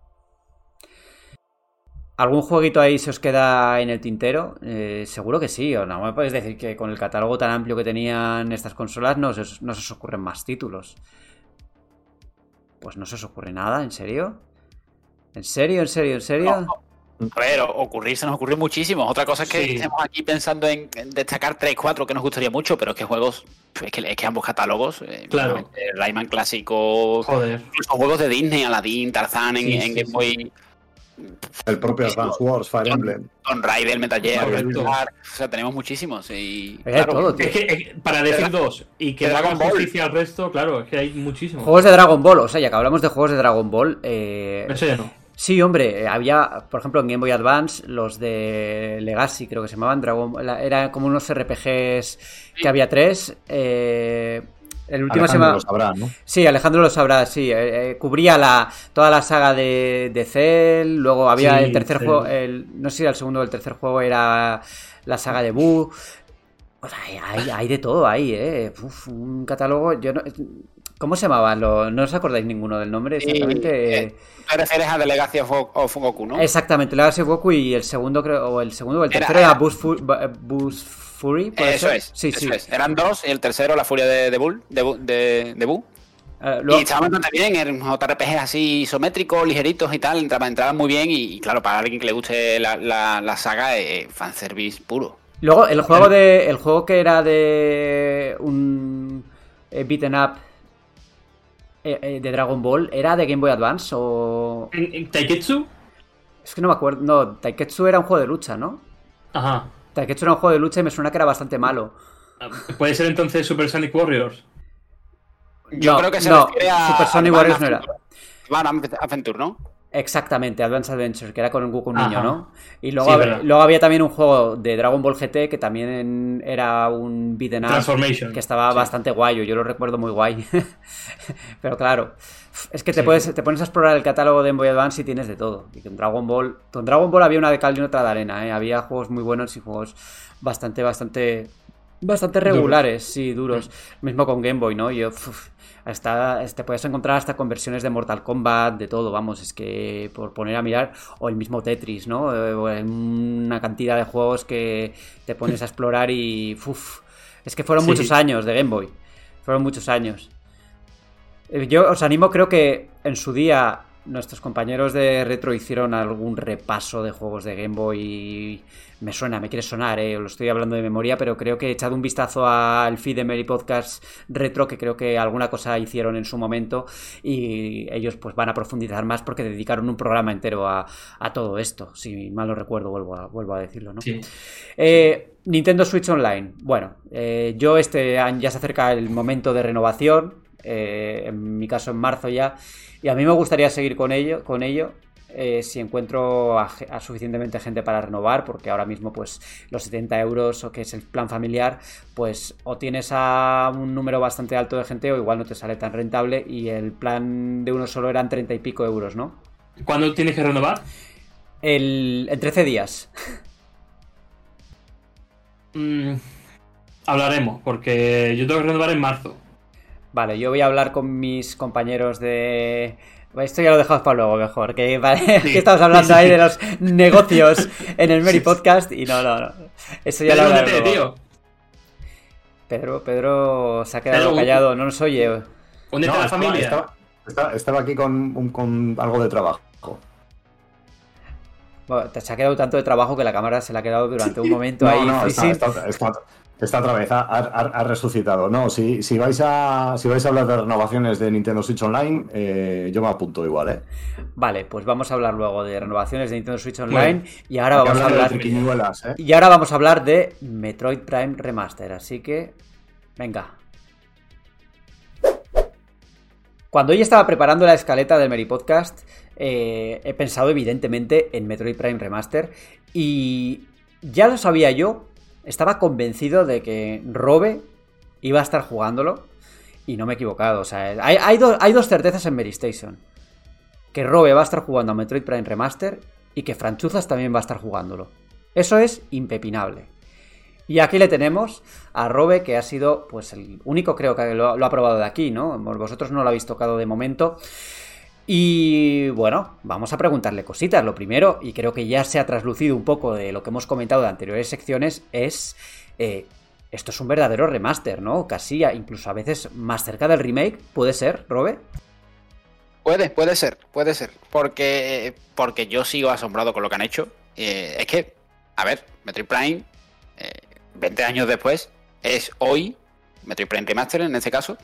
¿Algún jueguito ahí se os queda en el tintero? Eh, seguro que sí, o no me podéis decir que con el catálogo tan amplio que tenían estas consolas no se os ocurren más títulos. Pues no se os ocurre nada, ¿en serio? ¿En serio, en serio, en serio? A ver, ocurrir se nos ocurre muchísimo. Otra cosa es que Sí. estemos aquí pensando en, en destacar 3, 4 que nos gustaría mucho, pero es que juegos, es que, es que ambos catálogos, eh, Claro. Rayman clásico, Joder. incluso juegos de Disney, Aladdin, Tarzán en, Sí, en sí, Game sí. Boy, El propio Advance Wars, Fire Emblem. Tomb Raider, Metal Gear, Dead, o sea, tenemos muchísimos. Y, Hay de todo, tío. Es que para decir dos y que hagan Dragon Ball. justicia al resto, claro, es que hay muchísimos. Juegos de Dragon Ball, o sea, ya que hablamos de juegos de Dragon Ball, eh, Eso ya no. Sí, hombre, eh, había, por ejemplo, en Game Boy Advance, los de Legacy, creo que se llamaban Dragon Era como unos RPGs que había tres. eh, el último se Alejandro llama. lo sabrá, ¿no? Sí, Alejandro lo sabrá, sí. eh, eh, cubría la, toda la saga de, de Cell. Luego había Sí, el tercer Cell. juego. El, no sé si era el segundo o el tercer juego era la saga de Boo. O sea, hay, hay- de todo ahí, ¿eh? Uf, un catálogo. Yo no, ¿Cómo se llamaban? Lo- ¿No os acordáis ninguno del nombre? Sí, Exactamente. eh, Te refieres a The Legacy of, Go- of Goku, ¿no? Exactamente, Legacy of Goku y el segundo creo, o el segundo o el tercero era, era- Fury. ¿puede Eso ser? es. Sí, eso sí. es. Eran dos y el tercero, La Furia de, de Bull, de, Bu- de, de Buu. Eh, luego- Y estaban bastante bien, eran JRPGs así isométricos, ligeritos y tal, entraban, entraban muy bien y, y claro, para alguien que le guste la, la, la saga, eh, fanservice puro. luego el juego de el juego que era de un eh, beaten up eh, eh, de Dragon Ball era de Game Boy Advance o ¿En- en Taiketsu? es que no me acuerdo, no, Taiketsu era un juego de lucha, ¿no? Ajá. Taiketsu era un juego de lucha y me suena que era bastante malo. Puede ser entonces Super Sonic Warriors. Yo No, creo que se no, refiere a. Super Sonic Warriors no era. Van Adventure, ¿no? Exactamente, Advance Adventure, que era con un Goku niño, ¿no? Y luego, Sí, hab- verdad. luego había también un juego de Dragon Ball GT que también era un beat'em up Transformation. que estaba Sí. bastante guay, yo lo recuerdo muy guay. *laughs* Pero claro, es que te, Sí. puedes, te pones a explorar el catálogo de Game Boy Advance y tienes de todo. Y con Dragon Ball, con Dragon Ball había una de cal y otra de arena, ¿eh? Había juegos muy buenos y juegos bastante, bastante, bastante Duros. regulares, sí, duros. Mismo con Game Boy, ¿no? Yo, uf, hasta, te puedes encontrar hasta con versiones de Mortal Kombat, de todo, vamos, es que por poner a mirar, o el mismo Tetris, ¿no? Eh, una cantidad de juegos que te pones a explorar y, uf, es que fueron Sí. muchos años de Game Boy, fueron muchos años. Eh, Yo os animo, creo que en su día nuestros compañeros de Retro hicieron algún repaso de juegos de Game Boy me suena, me quiere sonar, eh, lo estoy hablando de memoria, pero creo que he echado un vistazo al feed de Mary Podcast Retro, que creo que alguna cosa hicieron en su momento y ellos pues van a profundizar más porque dedicaron un programa entero a, a todo esto, si mal no recuerdo, vuelvo a, vuelvo a decirlo, ¿no? Sí. Eh, Nintendo Switch Online. Bueno, eh, yo este ya se acerca el momento de renovación. Eh, en mi caso en marzo ya. Y a mí me gustaría seguir con ello, con ello. eh, si encuentro a, suficientemente gente para renovar, porque ahora mismo, pues, los 70 euros, o que es el plan familiar, pues, o tienes a un número bastante alto de gente, o igual no te sale tan rentable, y el plan de uno solo eran 30 y pico euros, ¿no? ¿Cuándo tienes que renovar? El, en 13 días. Mm, hablaremos, porque yo tengo que renovar en marzo. Vale, yo voy a hablar con mis compañeros de... Esto ya lo dejamos para luego mejor, que, vale, *laughs* Sí, que estamos hablando sí, sí. ahí de los negocios en el Mary Podcast y no, no, no. Eso ya lo Pedro, hablaremos únete, luego. tío. Pedro, Pedro se ha quedado Pedro, callado, no nos oye. Únete a la estaba, familia. estaba- estaba- estaba aquí con, un- con algo de trabajo. Bueno, te se ha quedado tanto de trabajo que la cámara se la ha quedado durante un momento ahí. No, está, está- está- está otra vez, ha, ha- ha resucitado. No, si, si, vais a, si vais a hablar de renovaciones de Nintendo Switch Online, eh, yo me apunto igual, ¿eh? Vale, pues vamos a hablar luego de renovaciones de Nintendo Switch Online y ahora vamos a hablar de ¿eh? y ahora vamos a hablar de Metroid Prime Remaster, así que venga. Cuando hoy estaba preparando la escaleta del Meri Podcast, eh, he pensado evidentemente en Metroid Prime Remaster y ya lo sabía yo, estaba convencido de que Robe iba a estar jugándolo y no me he equivocado. O sea, hay, hay do- hay dos certezas en Meri Station. Que Robe va a estar jugando a Metroid Prime Remaster y que Franchuzas también va a estar jugándolo. Eso es impepinable. Y aquí le tenemos a Robe, que ha sido, pues, el único creo que lo, lo ha probado de aquí, ¿no? Vosotros no lo habéis tocado de momento. Y bueno, vamos a preguntarle cositas. Lo primero, y creo que ya se ha traslucido un poco de lo que hemos comentado de anteriores secciones, es. eh, esto es un verdadero remaster, ¿no? Casi, incluso a veces más cerca del remake. ¿Puede ser, Robe? Puede, puede ser, puede ser. Porque, porque yo sigo asombrado con lo que han hecho. Eh, es que, a ver, Metroid Prime, eh, 20 años después, es hoy, Metroid Prime Remaster en este caso,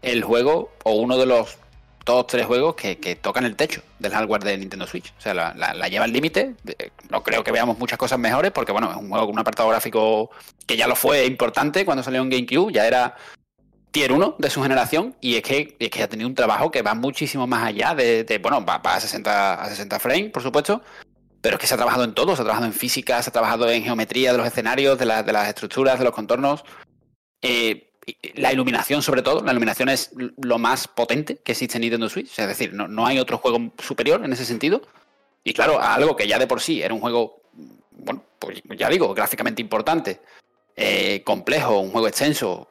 el juego o uno de los dos tres juegos que, tocan el techo del hardware de Nintendo Switch. O sea, la, lleva al límite. No creo que veamos muchas cosas mejores porque, bueno, es un juego con un apartado gráfico que ya lo fue importante cuando salió en GameCube, ya era tier 1 de su generación y es que, es que ha tenido un trabajo que va muchísimo más allá de, bueno, va, a 60 a 60 frames, por supuesto, pero es que se ha trabajado en todo, se ha trabajado en física, se ha trabajado en geometría de los escenarios, de, la- de las estructuras, de los contornos. Eh, la iluminación, sobre todo, la iluminación es lo más potente que existe en Nintendo Switch, es decir, no, no hay otro juego superior en ese sentido. Y claro, algo que ya de por sí era un juego, bueno, pues ya digo, gráficamente importante, eh, complejo, un juego extenso,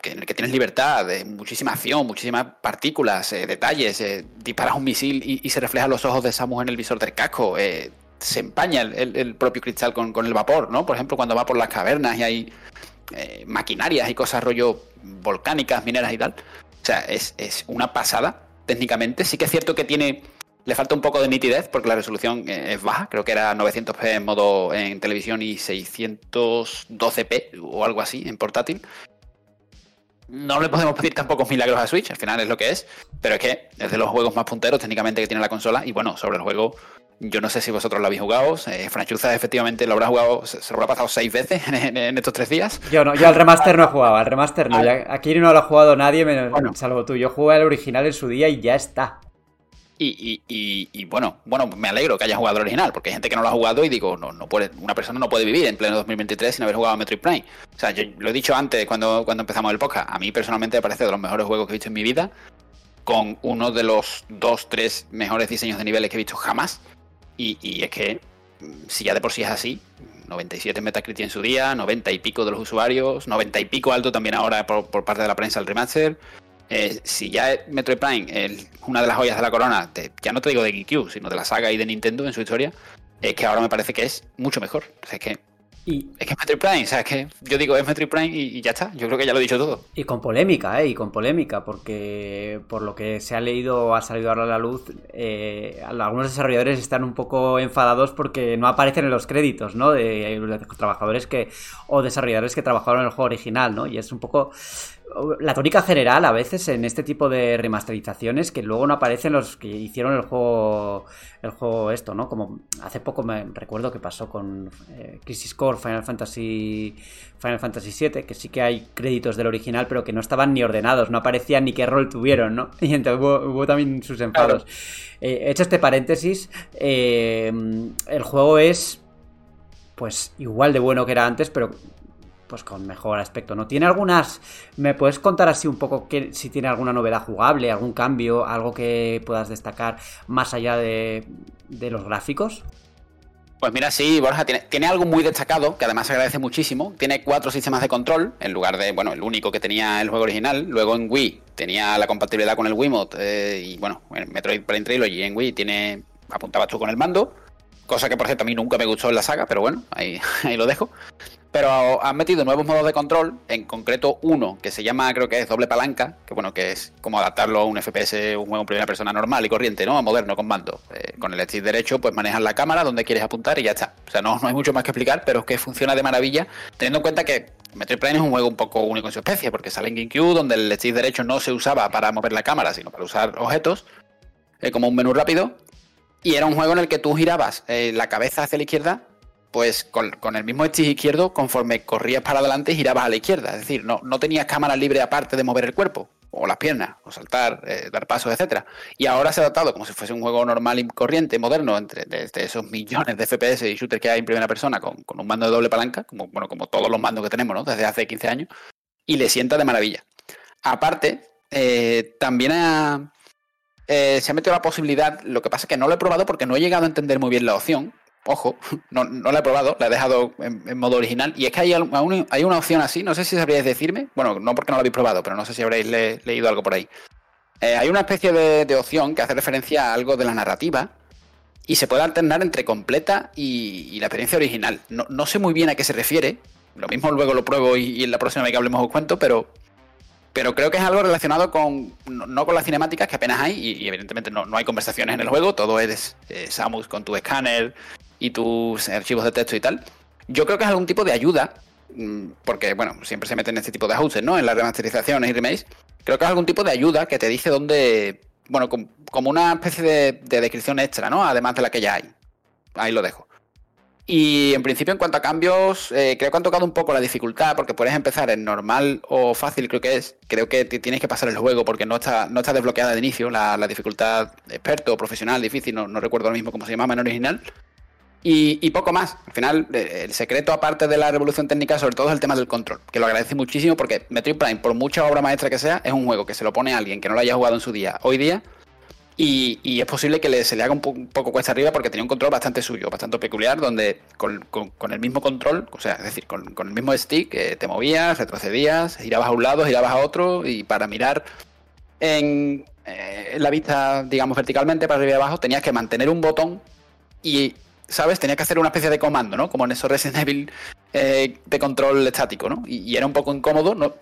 que, en el que tienes libertad, de muchísima acción, muchísimas partículas, eh, detalles, eh, disparas un misil y, se reflejan los ojos de Samus en el visor del casco, eh, se empaña el, el- el propio cristal con, con el vapor, ¿no? Por ejemplo, cuando va por las cavernas y hay eh, maquinarias y cosas rollo volcánicas, mineras y tal. O sea, es, es una pasada técnicamente. Sí que es cierto que tiene... Le falta un poco de nitidez porque la resolución eh, es baja, creo que era 900p en modo en televisión y 612p o algo así en portátil. No le podemos pedir tampoco milagros a Switch, al final es lo que es, pero es que es de los juegos más punteros técnicamente que tiene la consola y bueno, sobre el juego yo no sé si vosotros lo habéis jugado, eh, Franchuza efectivamente lo habrá jugado, se, se lo habrá pasado seis veces *laughs* en, estos tres días. Yo no, yo al remaster no he jugado, al remaster no. Ya- aquí no lo ha jugado nadie, menos, Bueno. salvo tú. Yo jugué al original en su día y ya está. Y, y- y- y, bueno, bueno, me alegro que haya jugado el original, porque hay gente que no lo ha jugado y digo, no, no puede, una persona no puede vivir en pleno 2023 sin haber jugado a Metroid Prime. O sea, yo lo he dicho antes cuando, cuando empezamos el podcast, a mí personalmente me parece de los mejores juegos que he visto en mi vida, con uno de los dos, tres mejores diseños de niveles que he visto jamás. Y, es que, mm, si ya de por sí es así, 97 en Metacritic en su día, 90 y pico de los usuarios, 90 y pico alto también ahora por, parte de la prensa el remaster. Eh, si ya es Metroid Prime el- una de las joyas de la corona, ya no te digo de GameCube, sino de la saga y de Nintendo en su historia, es que ahora me parece que es mucho mejor. Es que Y, es que es Metroid Prime, o sea, es que yo digo es Metroid Prime y, y ya está. Yo creo que ya lo he dicho todo. y con polémica, ¿eh? Y con polémica, porque por lo que se ha leído, ha salido ahora a la luz, eh, algunos desarrolladores están un poco enfadados porque no aparecen en los créditos, ¿no? De, de trabajadores que, o desarrolladores que trabajaron en el juego original, ¿no? Y es un poco la tónica general a veces en este tipo de remasterizaciones que luego no aparecen los que hicieron el juego el juego esto, ¿no? Como hace poco me recuerdo que pasó con eh, Crisis Core Final Fantasy Final Fantasy VII, que sí que hay créditos del original, pero que no estaban ni ordenados, no aparecían ni qué rol tuvieron, ¿no? *laughs* Y entonces hubo, hubo también sus enfados. Eh, hecho este paréntesis, eh, el juego es pues igual de bueno que era antes, pero pues con mejor aspecto, ¿no? Tiene algunas... ¿Me puedes contar así un poco que, si tiene alguna novedad jugable, algún cambio, algo que puedas destacar más allá de, los gráficos? Pues mira, sí, Borja, tiene, tiene algo muy destacado, que además se agradece muchísimo. Tiene cuatro sistemas de control, en lugar de, bueno, el único que tenía el juego original. Luego en Wii tenía la compatibilidad con el Wiimote, eh, y bueno, en Metroid Prime Trilogy en Wii tiene, apuntabas tú con el mando. Cosa que, por cierto, a mí nunca me gustó en la saga, pero bueno, ahí, *laughs* ahí lo dejo. Pero han metido nuevos modos de control, en concreto uno que se llama, creo que es doble palanca, que bueno, que es como adaptarlo a un FPS, un juego en primera persona normal y corriente, ¿no? Moderno, con mando. Eh, con el stick derecho, pues manejas la cámara donde quieres apuntar y ya está. O sea, no, no hay mucho más que explicar, pero es que funciona de maravilla, teniendo en cuenta que Metroid Prime es un juego un poco único en su especie, porque sale en GameCube, donde el stick derecho no se usaba para mover la cámara, sino para usar objetos, eh, como un menú rápido. Y era un juego en el que tú girabas eh, la cabeza hacia la izquierda pues con, el mismo stick izquierdo, conforme corrías para adelante, girabas a la izquierda. Es decir, no, no tenías cámara libre aparte de mover el cuerpo, o las piernas, o saltar, eh, dar pasos, etcétera. Y ahora se ha adaptado como si fuese un juego normal y corriente, moderno, entre esos millones de FPS y shooters que hay en primera persona, con, un mando de doble palanca, como, bueno, como todos los mandos que tenemos, ¿no? Desde hace 15 años, y le sienta de maravilla. Aparte, eh, también eh, se ha metido la posibilidad, lo que pasa es que no lo he probado porque no he llegado a entender muy bien la opción, ojo, no, no la he probado, la he dejado en, modo original. Y es que hay, hay, una opción así, no sé si sabríais decirme, bueno, no porque no lo habéis probado, pero no sé si habréis leído algo por ahí. Eh, hay una especie de, opción que hace referencia a algo de la narrativa y se puede alternar entre completa y, la experiencia original. No, sé muy bien a qué se refiere, lo mismo luego lo pruebo y, en la próxima vez que hablemos os cuento, pero, pero creo que es algo relacionado con, no, con las cinemáticas que apenas hay, y, evidentemente no, hay conversaciones en el juego, todo es Samus con tu escáner, y tus archivos de texto y tal, yo creo que es algún tipo de ayuda, mm, porque, bueno, siempre se meten en este tipo de ajustes, ¿no? En las remasterizaciones y remakes. Creo que es algún tipo de ayuda que te dice dónde, bueno, como una especie de, descripción extra, ¿no? Además de la que ya hay. Ahí lo dejo. Y en principio, en cuanto a cambios, eh, creo que han tocado un poco la dificultad, porque puedes empezar en normal o fácil, creo que es. Creo que tienes que pasar el juego porque no está, no está desbloqueada de inicio la, dificultad experto, profesional, difícil, no, recuerdo lo mismo cómo se llamaba en original. Y, poco más. Al final, eh, el secreto, aparte de la revolución técnica, sobre todo es el tema del control, que lo agradece muchísimo porque Metroid Prime, por mucha obra maestra que sea, es un juego que se lo pone a alguien que no lo haya jugado en su día, hoy día, y, es posible que se le haga un, poco cuesta arriba porque tenía un control bastante suyo, bastante peculiar, donde con, el mismo control, o sea, es decir, con, el mismo stick, eh, te movías, retrocedías, girabas a un lado, girabas a otro, y para mirar eh, en la vista, digamos, verticalmente para arriba y abajo, tenías que mantener un botón y ¿sabes? Tenía que hacer una especie de comando, ¿no? Como en esos Resident Evil eh, de control estático, ¿no? Y, era un poco incómodo, ¿no?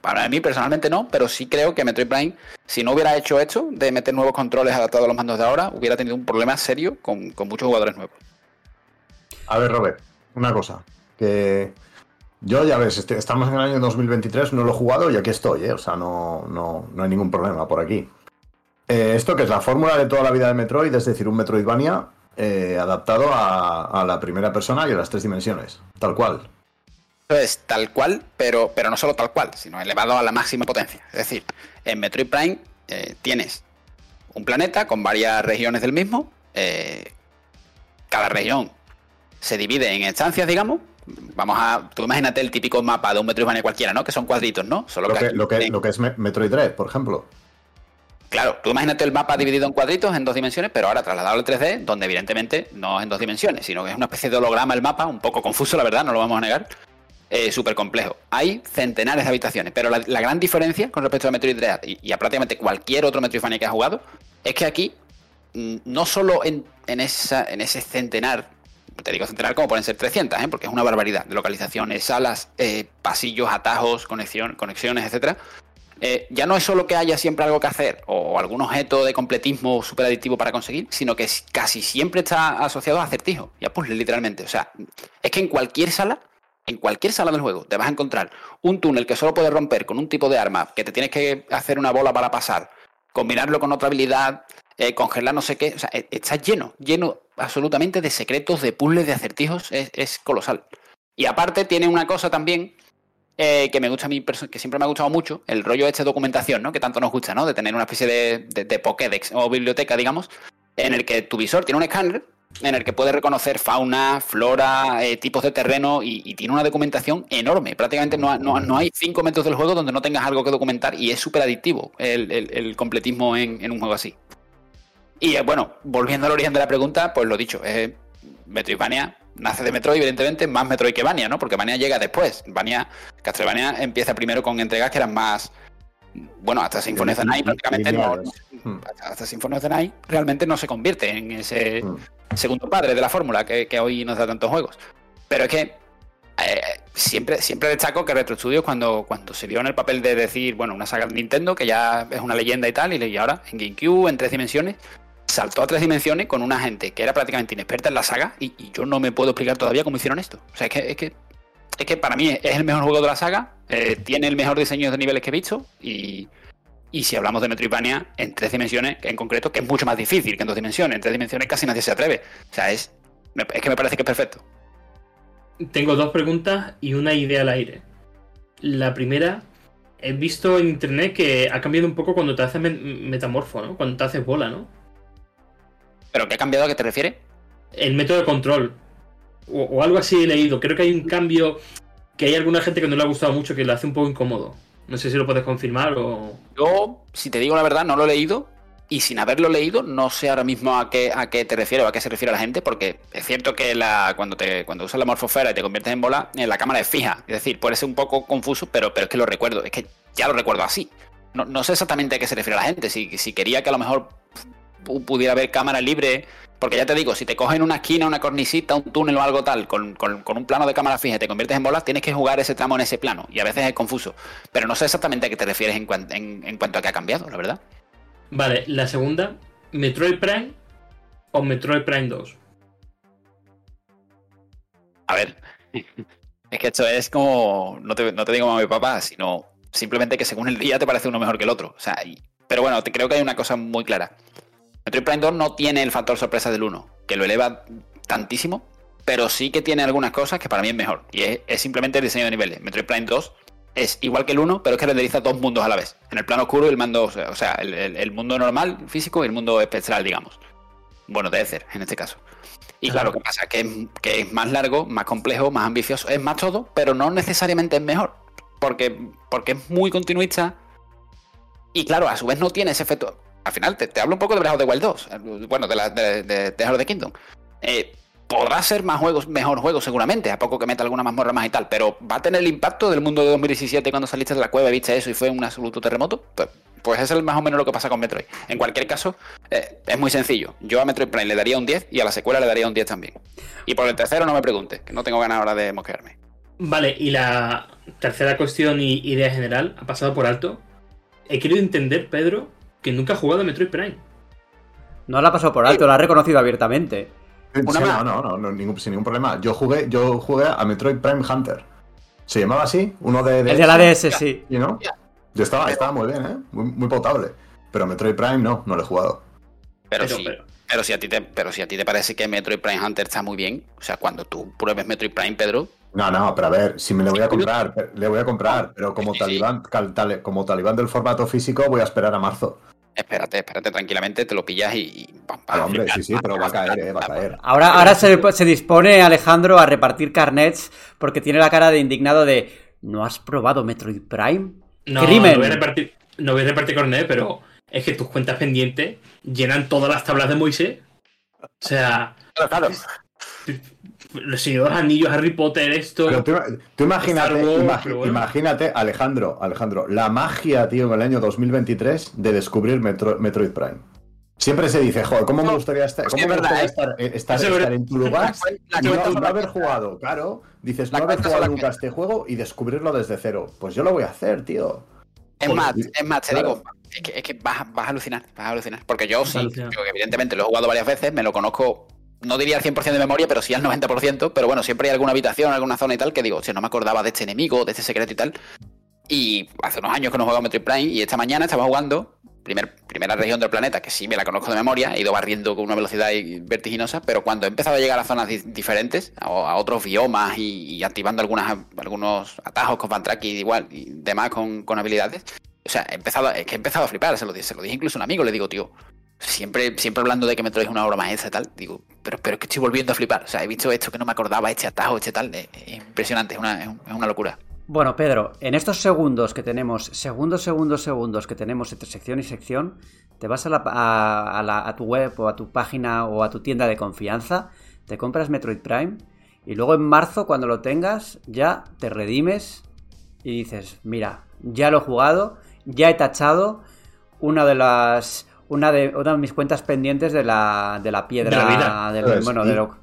Para mí personalmente no, pero sí creo que Metroid Prime, si no hubiera hecho esto de meter nuevos controles adaptados a los mandos de ahora, hubiera tenido un problema serio con, muchos jugadores nuevos. A ver, Robert, una cosa. Que yo, ya ves, este, estamos en el año 2023, no lo he jugado y aquí estoy, ¿eh? O sea, no, no, no hay ningún problema por aquí. Eh, esto que es la fórmula de toda la vida de Metroid, es decir, un Metroidvania eh, adaptado a, la primera persona y a las tres dimensiones, tal cual. Es tal cual, pero, pero no solo tal cual, sino elevado a la máxima potencia. Es decir, en Metroid Prime eh, tienes un planeta con varias regiones del mismo. Eh, cada región se divide en estancias, digamos. Vamos a. Tú imagínate el típico mapa de un Metroidvania cualquiera, ¿no? Que son cuadritos, ¿no? Solo lo, que, lo, que, lo que es Metroid Dread, por ejemplo. Claro, tú imagínate el mapa dividido en cuadritos en dos dimensiones, pero ahora trasladado al 3D, donde evidentemente no es en dos dimensiones, sino que es una especie de holograma el mapa, un poco confuso, la verdad, no lo vamos a negar. Eh, súper complejo. Hay centenares de habitaciones, pero la, gran diferencia con respecto a Metroid Dread y, a prácticamente cualquier otro Metroidvania que ha jugado es que aquí, mm, no solo en, ese centenar, te digo centenar como pueden ser 300, ¿eh? porque es una barbaridad de localizaciones, salas, eh, pasillos, atajos, conexión, conexiones, etcétera eh, ya no es solo que haya siempre algo que hacer o algún objeto de completismo súper adictivo para conseguir, sino que casi siempre está asociado a acertijos y a puzzles, literalmente. O sea, es que en cualquier sala, en cualquier sala del juego, te vas a encontrar un túnel que solo puedes romper con un tipo de arma, que te tienes que hacer una bola para pasar, combinarlo con otra habilidad, eh, congelar no sé qué. O sea, e, está lleno, lleno absolutamente de secretos, de puzzles, de acertijos. es colosal. Y aparte tiene una cosa también eh, que me gusta a mí, que siempre me ha gustado mucho, el rollo de esta documentación, ¿no? Que tanto nos gusta, ¿no? De tener una especie de, de, Pokédex o biblioteca, digamos, en el que tu visor tiene un escáner en el que puedes reconocer fauna, flora, eh, tipos de terreno y, tiene una documentación enorme. Prácticamente no, no, hay cinco metros del juego donde no tengas algo que documentar y es súper adictivo el, completismo en, en, un juego así. Y eh, bueno, volviendo al origen de la pregunta, pues lo dicho, es Metroidvania nace de Metroid, evidentemente, más Metroid que Vania, ¿no? Porque Vania llega después. Vania, Castlevania empieza primero con entregas que eran más. Bueno, hasta Symphony of the Night prácticamente no. Hmm. Hasta Symphony of the Night realmente no se convierte en ese hmm. segundo padre de la fórmula que, hoy nos da tantos juegos. Pero es que eh, siempre, siempre destaco que Retro Studios cuando, cuando se vio en el papel de decir, bueno, una saga de Nintendo, que ya es una leyenda y tal, y ahora en GameCube, en tres dimensiones, saltó a tres dimensiones con una gente que era prácticamente inexperta en la saga, y, yo no me puedo explicar todavía cómo hicieron esto. O sea, es que, es que, es que para mí es el mejor juego de la saga, eh, tiene el mejor diseño de niveles que he visto, y, y si hablamos de Metroidvania en tres dimensiones, en concreto, que es mucho más difícil que en dos dimensiones, en tres dimensiones casi nadie se atreve. O sea, es, es que me parece que es perfecto. Tengo dos preguntas y una idea al aire. La primera, he visto en internet que ha cambiado un poco cuando te haces metamorfo, ¿no? Cuando te haces bola, ¿no? ¿Pero qué ha cambiado? ¿A qué te refieres? El método de control. O, algo así he leído. Creo que hay un cambio que hay alguna gente que no le ha gustado mucho, que lo hace un poco incómodo. No sé si lo puedes confirmar o. Yo, si te digo la verdad, no lo he leído, y sin haberlo leído, no sé ahora mismo a qué, a qué te refieres o a qué se refiere la gente, porque es cierto que la, cuando, te, cuando usas la morfosfera y te conviertes en bola, en la cámara es fija. Es decir, puede ser un poco confuso, pero, pero es que lo recuerdo, es que ya lo recuerdo así. No, sé exactamente a qué se refiere la gente, si, si quería que a lo mejor pudiera haber cámara libre, porque ya te digo, si te cogen una esquina, una cornisita, un túnel o algo tal, con, un plano de cámara fija y te conviertes en bola, tienes que jugar ese tramo en ese plano, y a veces es confuso. Pero no sé exactamente a qué te refieres en, en cuanto a qué ha cambiado, la verdad. Vale, la segunda, Metroid Prime o Metroid Prime 2. A ver, es que esto es como, no te, no te digo mi papá, sino simplemente que según el día te parece uno mejor que el otro. O sea, pero bueno, te, creo que hay una cosa muy clara. Metroid Prime 2 no tiene el factor sorpresa del 1, que lo eleva tantísimo, pero sí que tiene algunas cosas que para mí es mejor. Y es, es simplemente el diseño de niveles. Metroid Prime 2 es igual que el 1, pero es que renderiza dos mundos a la vez. En el plano oscuro y el mando, o sea, el, mundo normal, físico, y el mundo espectral, digamos. Bueno, de Ether, en este caso. Y claro, ¿qué pasa? Que es, que es más largo, más complejo, más ambicioso, es más todo, pero no necesariamente es mejor. Porque, porque es muy continuista. Y claro, a su vez no tiene ese efecto. Al final, te, hablo un poco de Breath of the Wild 2. Bueno, de, la, de, de, de Kingdom. Eh, podrá ser más juegos, mejor juego seguramente, a poco que meta alguna mazmorra más y tal, pero ¿va a tener el impacto del mundo de 2017 cuando saliste de la cueva y viste eso y fue un absoluto terremoto? Pues, pues es más o menos lo que pasa con Metroid. En cualquier caso, eh, es muy sencillo. Yo a Metroid Prime le daría un 10 y a la secuela le daría un 10 también. Y por el tercero no me pregunte, que no tengo ganas ahora de mosquearme. Vale, y la tercera cuestión y idea general, ha pasado por alto. He querido entender, Pedro, que nunca ha jugado a Metroid Prime. No la ha pasado por alto, la ha reconocido abiertamente no, no, no, ningún, sin ningún problema. Yo jugué, yo jugué a Metroid Prime Hunter. ¿Se llamaba así? Uno de. el de la DS, sí. ¿Y no? Yo estaba, estaba muy bien, ¿eh? Muy, potable. Pero Metroid Prime no, no lo he jugado. Pero, sí. Pero... si a ti te, pero si a ti te parece que Metroid Prime Hunter está muy bien, o sea, cuando tú pruebes Metroid Prime, Pedro. No, no, pero a ver, si me le voy a comprar, le voy a comprar, pero como talibán, como talibán del formato físico, voy a esperar a marzo. Espérate, espérate tranquilamente, te lo pillas y. Ah, hombre, sí, sí, pero va a caer, eh, va a caer. Ahora, ahora se, se, dispone Alejandro a repartir carnets porque tiene la cara de indignado de. ¿No has probado Metroid Prime? No, ¡Crimen! no voy a repartir, no voy a repartir carnet, pero es que tus cuentas pendientes llenan todas las tablas de Moisés. O sea. Claro, claro. Los señores anillos, Harry Potter, esto. Pero tú, imagínate, imagínate, Alejandro, Alejandro, la magia, tío, en el año 2023 de descubrir Metroid Prime. Siempre se dice, joder, ¿cómo me gustaría estar, ¿cómo me gustaría eh, estar, estar, en tu lugar *laughs* y no, haber jugado? Claro, dices, no haber jugado nunca este juego y descubrirlo desde cero. Pues yo lo voy a hacer, tío. Es más, es más, te digo, es que, vas, a alucinar, vas a alucinar. Porque yo sí, evidentemente lo he jugado varias veces, me lo conozco no diría al 100% de memoria, pero sí al 90%, pero bueno, siempre hay alguna habitación, alguna zona y tal que digo, si no me acordaba de este enemigo, de este secreto y tal. Y hace unos años que no jugaba Metroid Prime y esta mañana estaba jugando, primer, primera región del planeta, que sí me la conozco de memoria, he ido barriendo con una velocidad vertiginosa, pero cuando he empezado a llegar a zonas diferentes, a, otros biomas y, activando algunas, algunos atajos con Van y igual, demás con, habilidades, o sea, he empezado, es que he empezado a flipar, se lo, se lo dije incluso a un amigo, le digo, tío, siempre, siempre hablando de que Metroid es una obra maestra y tal, digo, pero, pero es que estoy volviendo a flipar. O sea, he visto esto que no me acordaba, este atajo, este tal. Es, impresionante, es una, locura. Bueno, Pedro, en estos segundos que tenemos, segundos, segundos, segundos que tenemos entre sección y sección, te vas a, la, a, a tu web o a tu página o a tu tienda de confianza, te compras Metroid Prime y luego en marzo, cuando lo tengas, ya te redimes y dices, mira, ya lo he jugado, ya he tachado una de las una de, una de mis cuentas pendientes de la, de la piedra. De la vida. Del, bueno, de lo...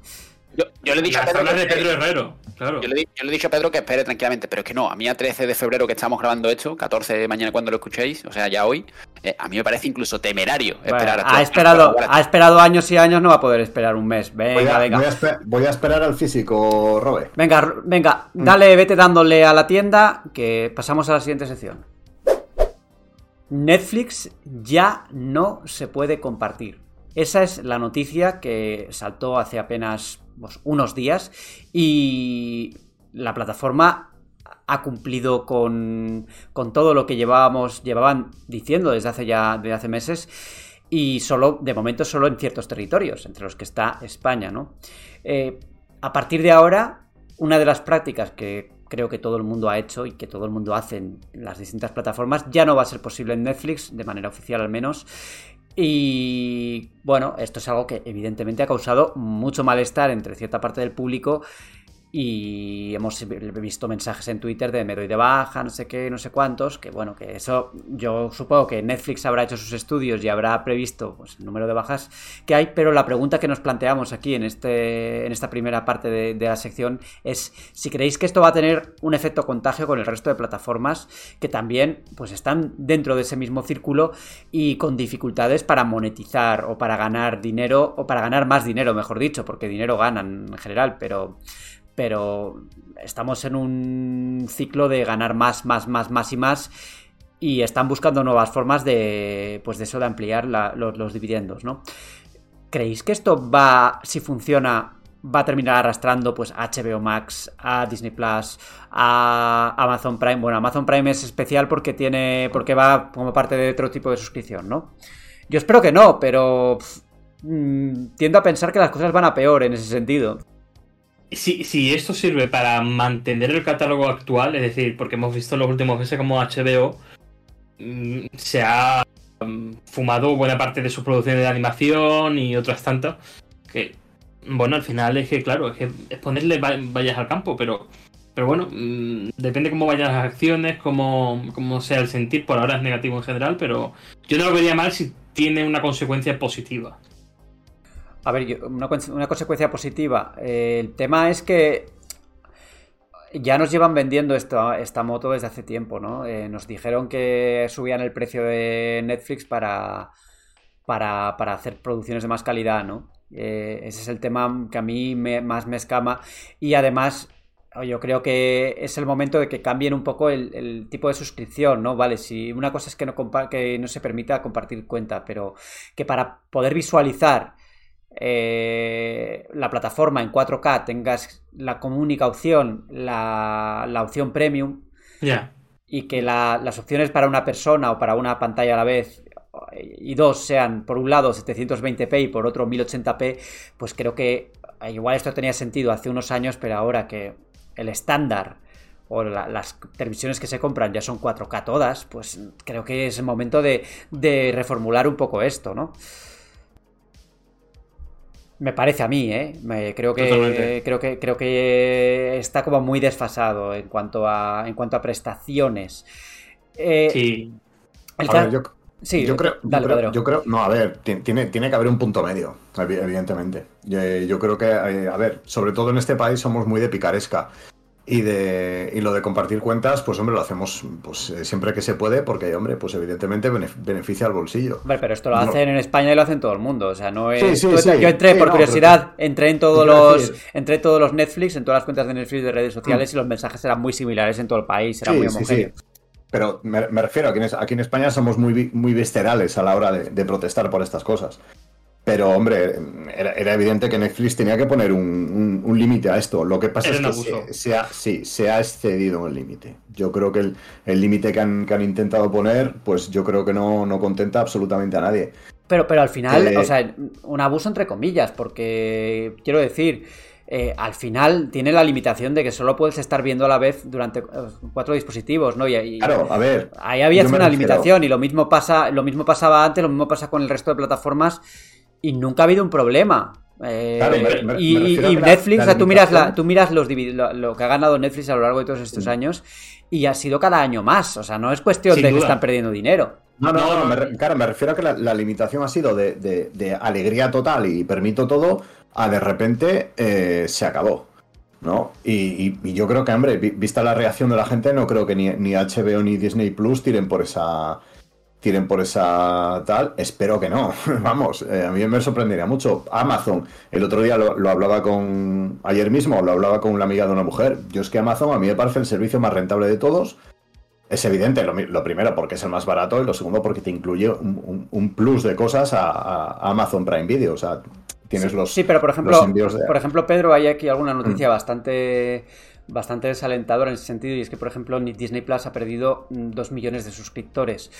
Yo le he dicho a Pedro zonas de que- Pedro Herrero, claro. Yo le, yo le he dicho a Pedro que espere tranquilamente, pero es que no, a mí a 13 de febrero que estamos grabando esto, 14 de mañana cuando lo escuchéis, o sea, ya hoy, eh, a mí me parece incluso temerario Bueno, esperar a ha, esperado, ha esperado años y años, no va a poder esperar un mes. Voy Venga, a, venga. voy a espe- voy a esperar al físico, Robe. Venga, venga, Mm. dale, vete dándole a la tienda que pasamos a la siguiente sección. Netflix ya no se puede compartir. Esa es la noticia que saltó hace apenas pues, unos días y la plataforma ha cumplido con, con todo lo que llevábamos, llevaban diciendo desde hace ya desde hace meses y solo, de momento, solo en ciertos territorios, entre los que está España, ¿no? Eh, a partir de ahora, una de las prácticas que creo que todo el mundo ha hecho y que todo el mundo hace en las distintas plataformas ya no va a ser posible en Netflix, de manera oficial al menos. Y bueno, esto es algo que evidentemente ha causado mucho malestar entre cierta parte del público y hemos visto mensajes en Twitter de me doy de baja, no sé qué, no sé cuántos, que bueno, que eso yo supongo que Netflix habrá hecho sus estudios y habrá previsto pues, el número de bajas que hay, pero la pregunta que nos planteamos aquí en, este, en esta primera parte de, de la sección es si creéis que esto va a tener un efecto contagio con el resto de plataformas que también pues están dentro de ese mismo círculo y con dificultades para monetizar o para ganar dinero o para ganar más dinero, mejor dicho, porque dinero ganan en general, pero pero estamos en un ciclo de ganar más, más, más, más y más y están buscando nuevas formas de, pues de eso, de ampliar los, dividendos, ¿no? ¿Creéis que esto va, si funciona, va a terminar arrastrando pues a HBO Max, a Disney Plus, a Amazon Prime? Bueno, Amazon Prime es especial porque tiene, porque va como parte de otro tipo de suscripción, ¿no? Yo espero que no, pero mmm, tiendo a pensar que las cosas van a peor en ese sentido si, si esto sirve para mantener el catálogo actual, es decir, porque hemos visto en los últimos meses como HBO mmm, se ha um, fumado buena parte de sus producciones de animación y otras tantas, que, bueno, al final es que, claro, es que es ponerle vallas al campo, pero, pero bueno, mmm, depende cómo vayan las acciones, cómo, cómo sea el sentir, por ahora es negativo en general, pero yo no lo vería mal si tiene una consecuencia positiva. A ver, una, consecuencia positiva. Eh, el tema es que ya nos llevan vendiendo esta, moto desde hace tiempo, ¿no? Eh, nos dijeron que subían el precio de Netflix para, para, hacer producciones de más calidad, ¿no? Eh, ese es el tema que a mí me, más me escama. Y además, yo creo que es el momento de que cambien un poco el, tipo de suscripción, ¿no? Vale, si una cosa es que no se permita compartir cuenta, pero que para poder visualizar eh, la plataforma en 4K tengas la como única opción la, la opción premium yeah. y que la, las opciones para una persona o para una pantalla a la vez y dos sean por un lado 720p y por otro 1080p pues creo que igual esto tenía sentido hace unos años pero ahora que el estándar o la, las televisiones que se compran ya son 4K todas pues creo que es el momento de, de reformular un poco esto ¿no? Me parece a mí, ¿eh? Me, creo, que, creo que creo que está como muy desfasado en cuanto a en cuanto a prestaciones. Eh, sí. El a ver, yo, sí, yo creo, dale, yo, creo, yo creo, no, a ver, tiene, tiene que haber un punto medio, evidentemente. Yo, yo creo que, a ver, sobre todo en este país somos muy de picaresca. Y, de, y lo de compartir cuentas, pues hombre, lo hacemos pues siempre que se puede, porque hombre, pues evidentemente beneficia al bolsillo. Hombre, pero esto lo hacen no. en España y lo hacen todo el mundo. O sea, no es. Sí, sí, sí. Yo entré por no, curiosidad, pero... entré en todos los. Entré en todos los Netflix, en todas las cuentas de Netflix de redes sociales, mm. y los mensajes eran muy similares en todo el país, era muy homogéneo. Pero me, me refiero a que aquí en España somos muy, muy viscerales a la hora de, de protestar por estas cosas. Pero, hombre, era, era, evidente que Netflix tenía que poner un, un, un límite a esto. Lo que pasa era es que se, se, ha, sí, se ha excedido el límite. Yo creo que el límite que han, que han, intentado poner, pues yo creo que no, no contenta absolutamente a nadie. Pero, pero al final, eh, o sea, un abuso entre comillas, porque quiero decir, eh, al final tiene la limitación de que solo puedes estar viendo a la vez durante cuatro dispositivos, ¿no? Y, y claro, a ver. Ahí había una refiero... limitación y lo mismo pasa, lo mismo pasaba antes, lo mismo pasa con el resto de plataformas y nunca ha habido un problema. Eh, claro, me, me, y, me Netflix, la o sea, tú miras, la, tú miras los, lo, lo, que ha ganado Netflix a lo largo de todos estos años y ha sido cada año más. O sea, no es cuestión Sin de que están perdiendo dinero. No, no, no, me re- claro, me refiero a que la, la limitación ha sido de, de- de alegría total y permito todo, a de repente eh, se acabó. ¿No? Y, y- y yo creo que, hombre, vi- vista la reacción de la gente, no creo que ni, ni HBO ni Disney Plus tiren por esa. Tiren por esa tal. Espero que no. *laughs* Vamos, eh, a mí me sorprendería mucho. Amazon, el otro día lo, lo hablaba con. Ayer mismo lo hablaba con una amiga de una mujer. Yo es que Amazon a mí me parece el servicio más rentable de todos. Es evidente, lo, primero porque es el más barato y lo segundo porque te incluye un, un- un plus de cosas a, a Amazon Prime Video. O sea, tienes sí, los. sí, pero por ejemplo, de- por ejemplo, Pedro, hay aquí alguna noticia bastante bastante desalentadora en ese sentido y es que por ejemplo Disney Plus ha perdido 2 millones de suscriptores.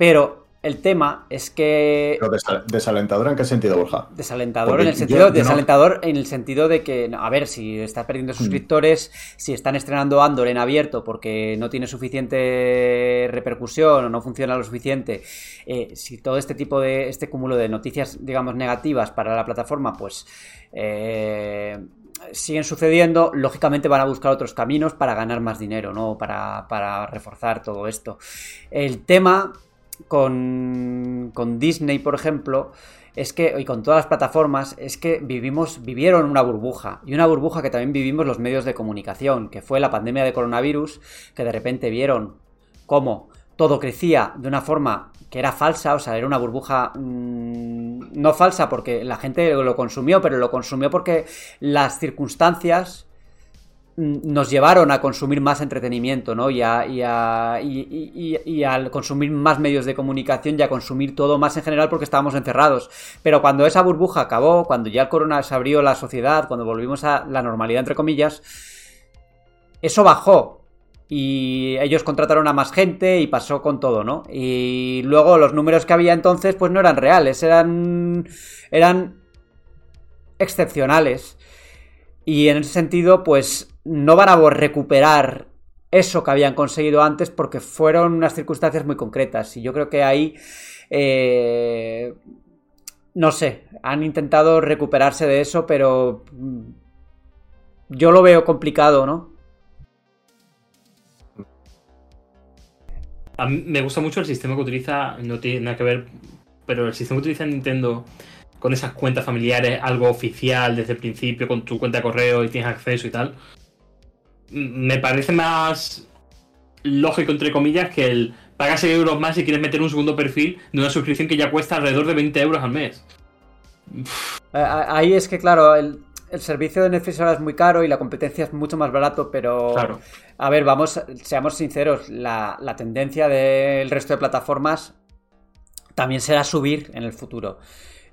Pero el tema es que Pero desal- ¿Desalentadora en qué sentido, Borja? Desalentador Porque en el sentido, yo desalentador en el sentido de que, a ver, si está perdiendo suscriptores, si están estrenando Andor en abierto porque no tiene suficiente repercusión o no funciona lo suficiente, eh, si todo este tipo de, este cúmulo de noticias, digamos, negativas para la plataforma, pues eh, siguen sucediendo, lógicamente van a buscar otros caminos para ganar más dinero, ¿no? Para, para reforzar todo esto. El tema con, con Disney, por ejemplo, es que, y con todas las plataformas, es que vivimos, vivieron una burbuja, y una burbuja que también vivimos los medios de comunicación, que fue la pandemia de coronavirus, que de repente vieron cómo todo crecía de una forma que era falsa, o sea, era una burbuja mmm, no falsa porque la gente lo consumió, pero lo consumió porque las circunstancias nos llevaron a consumir más entretenimiento, ¿no? Y, a, y, a, y, al consumir más medios de comunicación y a consumir todo más en general porque estábamos encerrados. Pero cuando esa burbuja acabó, cuando ya el corona se abrió la sociedad, cuando volvimos a la normalidad, entre comillas, eso bajó. Y ellos contrataron a más gente y pasó con todo, ¿no? Y luego los números que había entonces, pues no eran reales, eran. eran excepcionales. Y en ese sentido, pues no van a recuperar eso que habían conseguido antes porque fueron unas circunstancias muy concretas. Y yo creo que ahí, eh, no sé, han intentado recuperarse de eso, pero yo lo veo complicado, ¿no? A mí me gusta mucho el sistema que utiliza, no tiene nada que ver, pero el sistema que utiliza Nintendo con esas cuentas familiares, algo oficial desde el principio, con tu cuenta de correo y tienes acceso y tal, me parece más lógico, entre comillas, que el pagas 6 euros más si quieres meter un segundo perfil de una suscripción que ya cuesta alrededor de 20 euros al mes. Ahí es que, claro, el, el servicio de Netflix ahora es muy caro y la competencia es mucho más barato, pero... Claro. A ver, vamos, seamos sinceros, la, la tendencia del resto de plataformas también será subir en el futuro.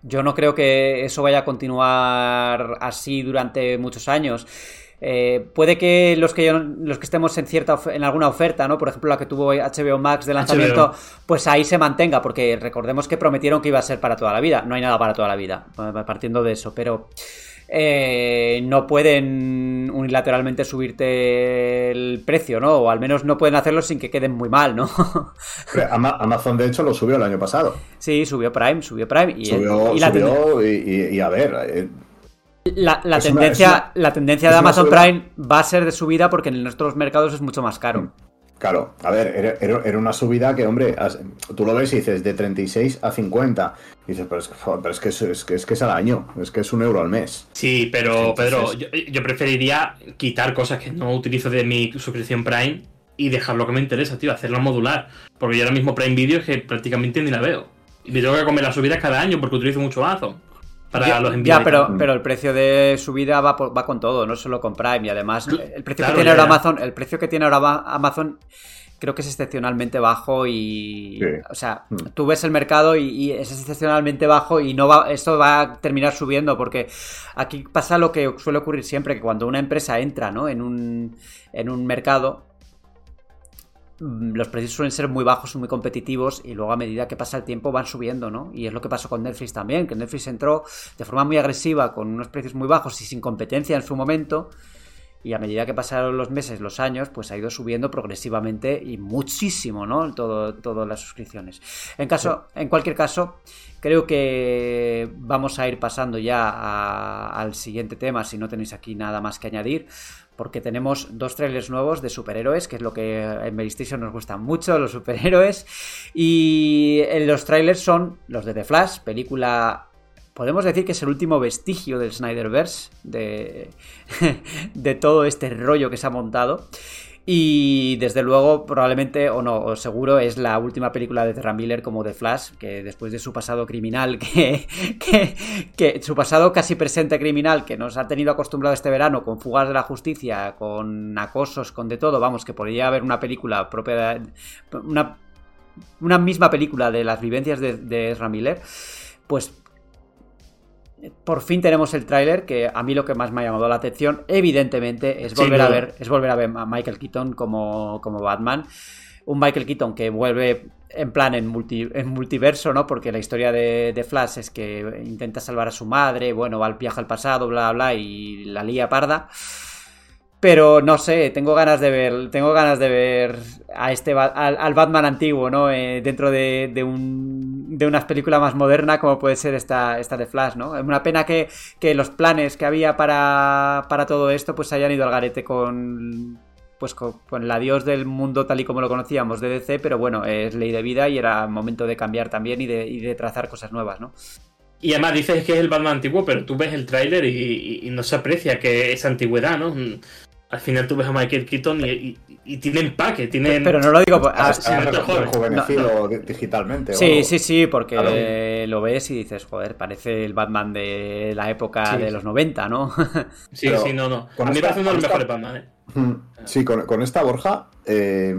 Yo no creo que eso vaya a continuar así durante muchos años. Eh, puede que los que los que estemos en cierta en alguna oferta, ¿no? Por ejemplo, la que tuvo HBO Max de lanzamiento, HBO. pues ahí se mantenga, porque recordemos que prometieron que iba a ser para toda la vida. No hay nada para toda la vida, partiendo de eso, pero eh, no pueden unilateralmente subirte el precio, ¿no? O al menos no pueden hacerlo sin que queden muy mal, ¿no? *laughs* Amazon, de hecho, lo subió el año pasado. Sí, subió Prime, subió Prime. Y, subió, y, la subió y, y, a ver. La, la, tendencia, una, una, la, tendencia, de Amazon Prime va a ser de subida porque en nuestros mercados es mucho más caro. Claro, a ver, era, era, una subida que, hombre, tú lo ves y dices de 36 a 50. Y dices, pero es, pero es, que, es, es, que, es que es al año, es que es un euro al mes. Sí, pero Entonces... Pedro, yo, yo, preferiría quitar cosas que no utilizo de mi suscripción Prime y dejar lo que me interesa, tío, hacerlo modular. Porque yo ahora mismo Prime Video es que prácticamente ni la veo. Y me tengo que comer las subidas cada año porque utilizo mucho Amazon para ya, los envíos. Ya, pero, pero el precio de subida va, por, va con todo, no solo con Prime. Y además, el precio claro, que tiene ya, ahora ya. Amazon, el precio que tiene ahora Amazon creo que es excepcionalmente bajo y Sí. o sea Mm. tú ves el mercado y, y es excepcionalmente bajo y no va esto va a terminar subiendo porque aquí pasa lo que suele ocurrir siempre que cuando una empresa entra ¿no? en un en un mercado los precios suelen ser muy bajos y muy competitivos y luego a medida que pasa el tiempo van subiendo, ¿no? Y es lo que pasó con Netflix también, que Netflix entró de forma muy agresiva con unos precios muy bajos y sin competencia en su momento y a medida que pasaron los meses, los años, pues ha ido subiendo progresivamente y muchísimo, ¿no? Todo, todas las suscripciones. En, caso, en cualquier caso, creo que vamos a ir pasando ya al siguiente tema, si no tenéis aquí nada más que añadir porque tenemos dos trailers nuevos de superhéroes, que es lo que en Medistation nos gustan mucho, los superhéroes. Y los trailers son los de The Flash, película podemos decir que es el último vestigio del Snyderverse, de, *laughs* de todo este rollo que se ha montado. Y desde luego, probablemente, o no, o seguro, es la última película de Terra Miller como The Flash, que después de su pasado criminal, *laughs* que, que, su pasado casi presente criminal, que nos ha tenido acostumbrado este verano con fugas de la justicia, con acosos, con de todo, vamos, que podría haber una película propia, una, una misma película de las vivencias de, de Miller, pues por fin tenemos el tráiler, que a mí lo que más me ha llamado la atención, evidentemente, es volver a ver, es volver a ver a Michael Keaton como, como Batman. Un Michael Keaton que vuelve en plan en, en multiverso, ¿no? Porque la historia de, de, Flash es que intenta salvar a su madre, bueno, va al viaje al pasado, bla, bla, y la lía parda. Pero no sé, tengo ganas de ver, tengo ganas de ver a este al, Batman antiguo, ¿no? Eh, dentro de, de, un, de una película más moderna como puede ser esta, esta de Flash, ¿no? Es una pena que, que los planes que había para, para todo esto pues hayan ido al garete con pues con, el adiós del mundo tal y como lo conocíamos de DC, pero bueno, es ley de vida y era momento de cambiar también y de, y de trazar cosas nuevas, ¿no? Y además dices que es el Batman antiguo, pero tú ves el tráiler y, y, no se aprecia que esa antigüedad, ¿no? Al final tú ves a Michael Keaton y, tiene empaque, tiene... Pero no lo digo... A, rejuvenecido digitalmente. Sí, sí, sí, porque lo ves y dices, joder, parece el Batman de la época de los 90, ¿no? sí, sí, no, no. A mí me parece uno de los mejores Batman, ¿eh? Sí, con, esta Borja... Eh,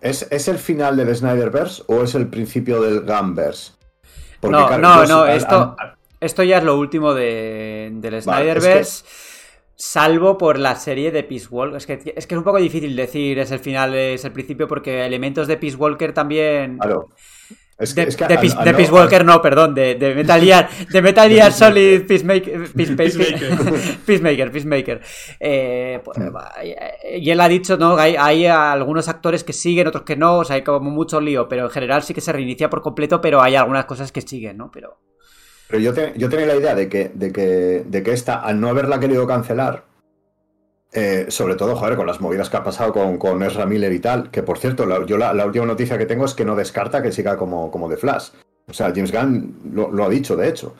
¿es, el final del Snyderverse o es el principio del Gunverse? no, no, no, esto, esto ya es lo último de, del Snyderverse. Salvo por la serie de Peace Walker. Es que, es que es un poco difícil decir es el final, es el principio, porque elementos de Peace Walker también. Claro. Es que, de, Peace, Walker, no, perdón, de, de, Metal Gear, de Metal *laughs* Gear Solid Peacemaker, *laughs* *laughs* Peacemaker, Peacemaker, eh, pues, y él ha dicho, ¿no? Hay, hay, algunos actores que siguen, otros que no, o sea, hay como mucho lío, pero en general sí que se reinicia por completo, pero hay algunas cosas que siguen, ¿no? Pero. Pero yo, yo tenía la idea de que, de, que, de que esta, al no haberla querido cancelar, eh, sobre todo, joder, con las movidas que ha pasado con, con Ezra Miller y tal, que por cierto, la, yo la, última noticia que tengo es que no descarta que siga como, como de Flash. O sea, James Gunn lo, ha dicho, de hecho.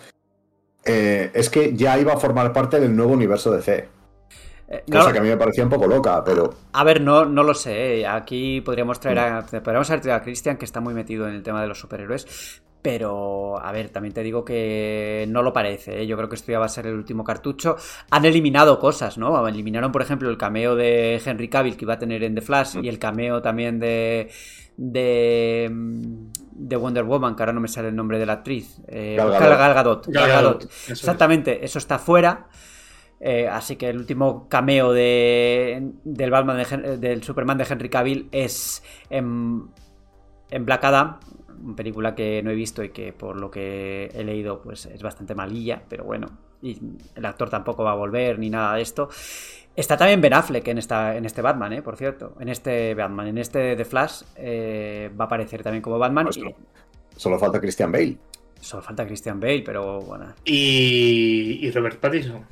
Eh, es que ya iba a formar parte del nuevo universo de C. Eh, cosa que a mí me parecía un poco loca, pero. A ver, no, no lo sé. Aquí podríamos traer a. Podríamos traer a Christian, que está muy metido en el tema de los superhéroes. Pero, a ver, también te digo que no lo parece. ¿eh? Yo creo que esto ya va a ser el último cartucho. Han eliminado cosas, ¿no? Eliminaron, por ejemplo, el cameo de Henry Cavill que iba a tener en The Flash y el cameo también de. de. de Wonder Woman, que ahora no me sale el nombre de la actriz. Eh, Gal, Gadot. Exactamente, eso está fuera. Eh, así que el último cameo de, del, Batman del Superman de Henry Cavill es en, en Black Adam, película que no he visto y que por lo que he leído pues es bastante malilla, pero bueno, y el actor tampoco va a volver ni nada de esto. Está también Ben Affleck en, esta, en este Batman, ¿eh? por cierto, en este Batman, en este The Flash eh, va a aparecer también como Batman. Solo falta Christian Bale. Solo falta Christian Bale, pero bueno. Y, y Robert Pattinson.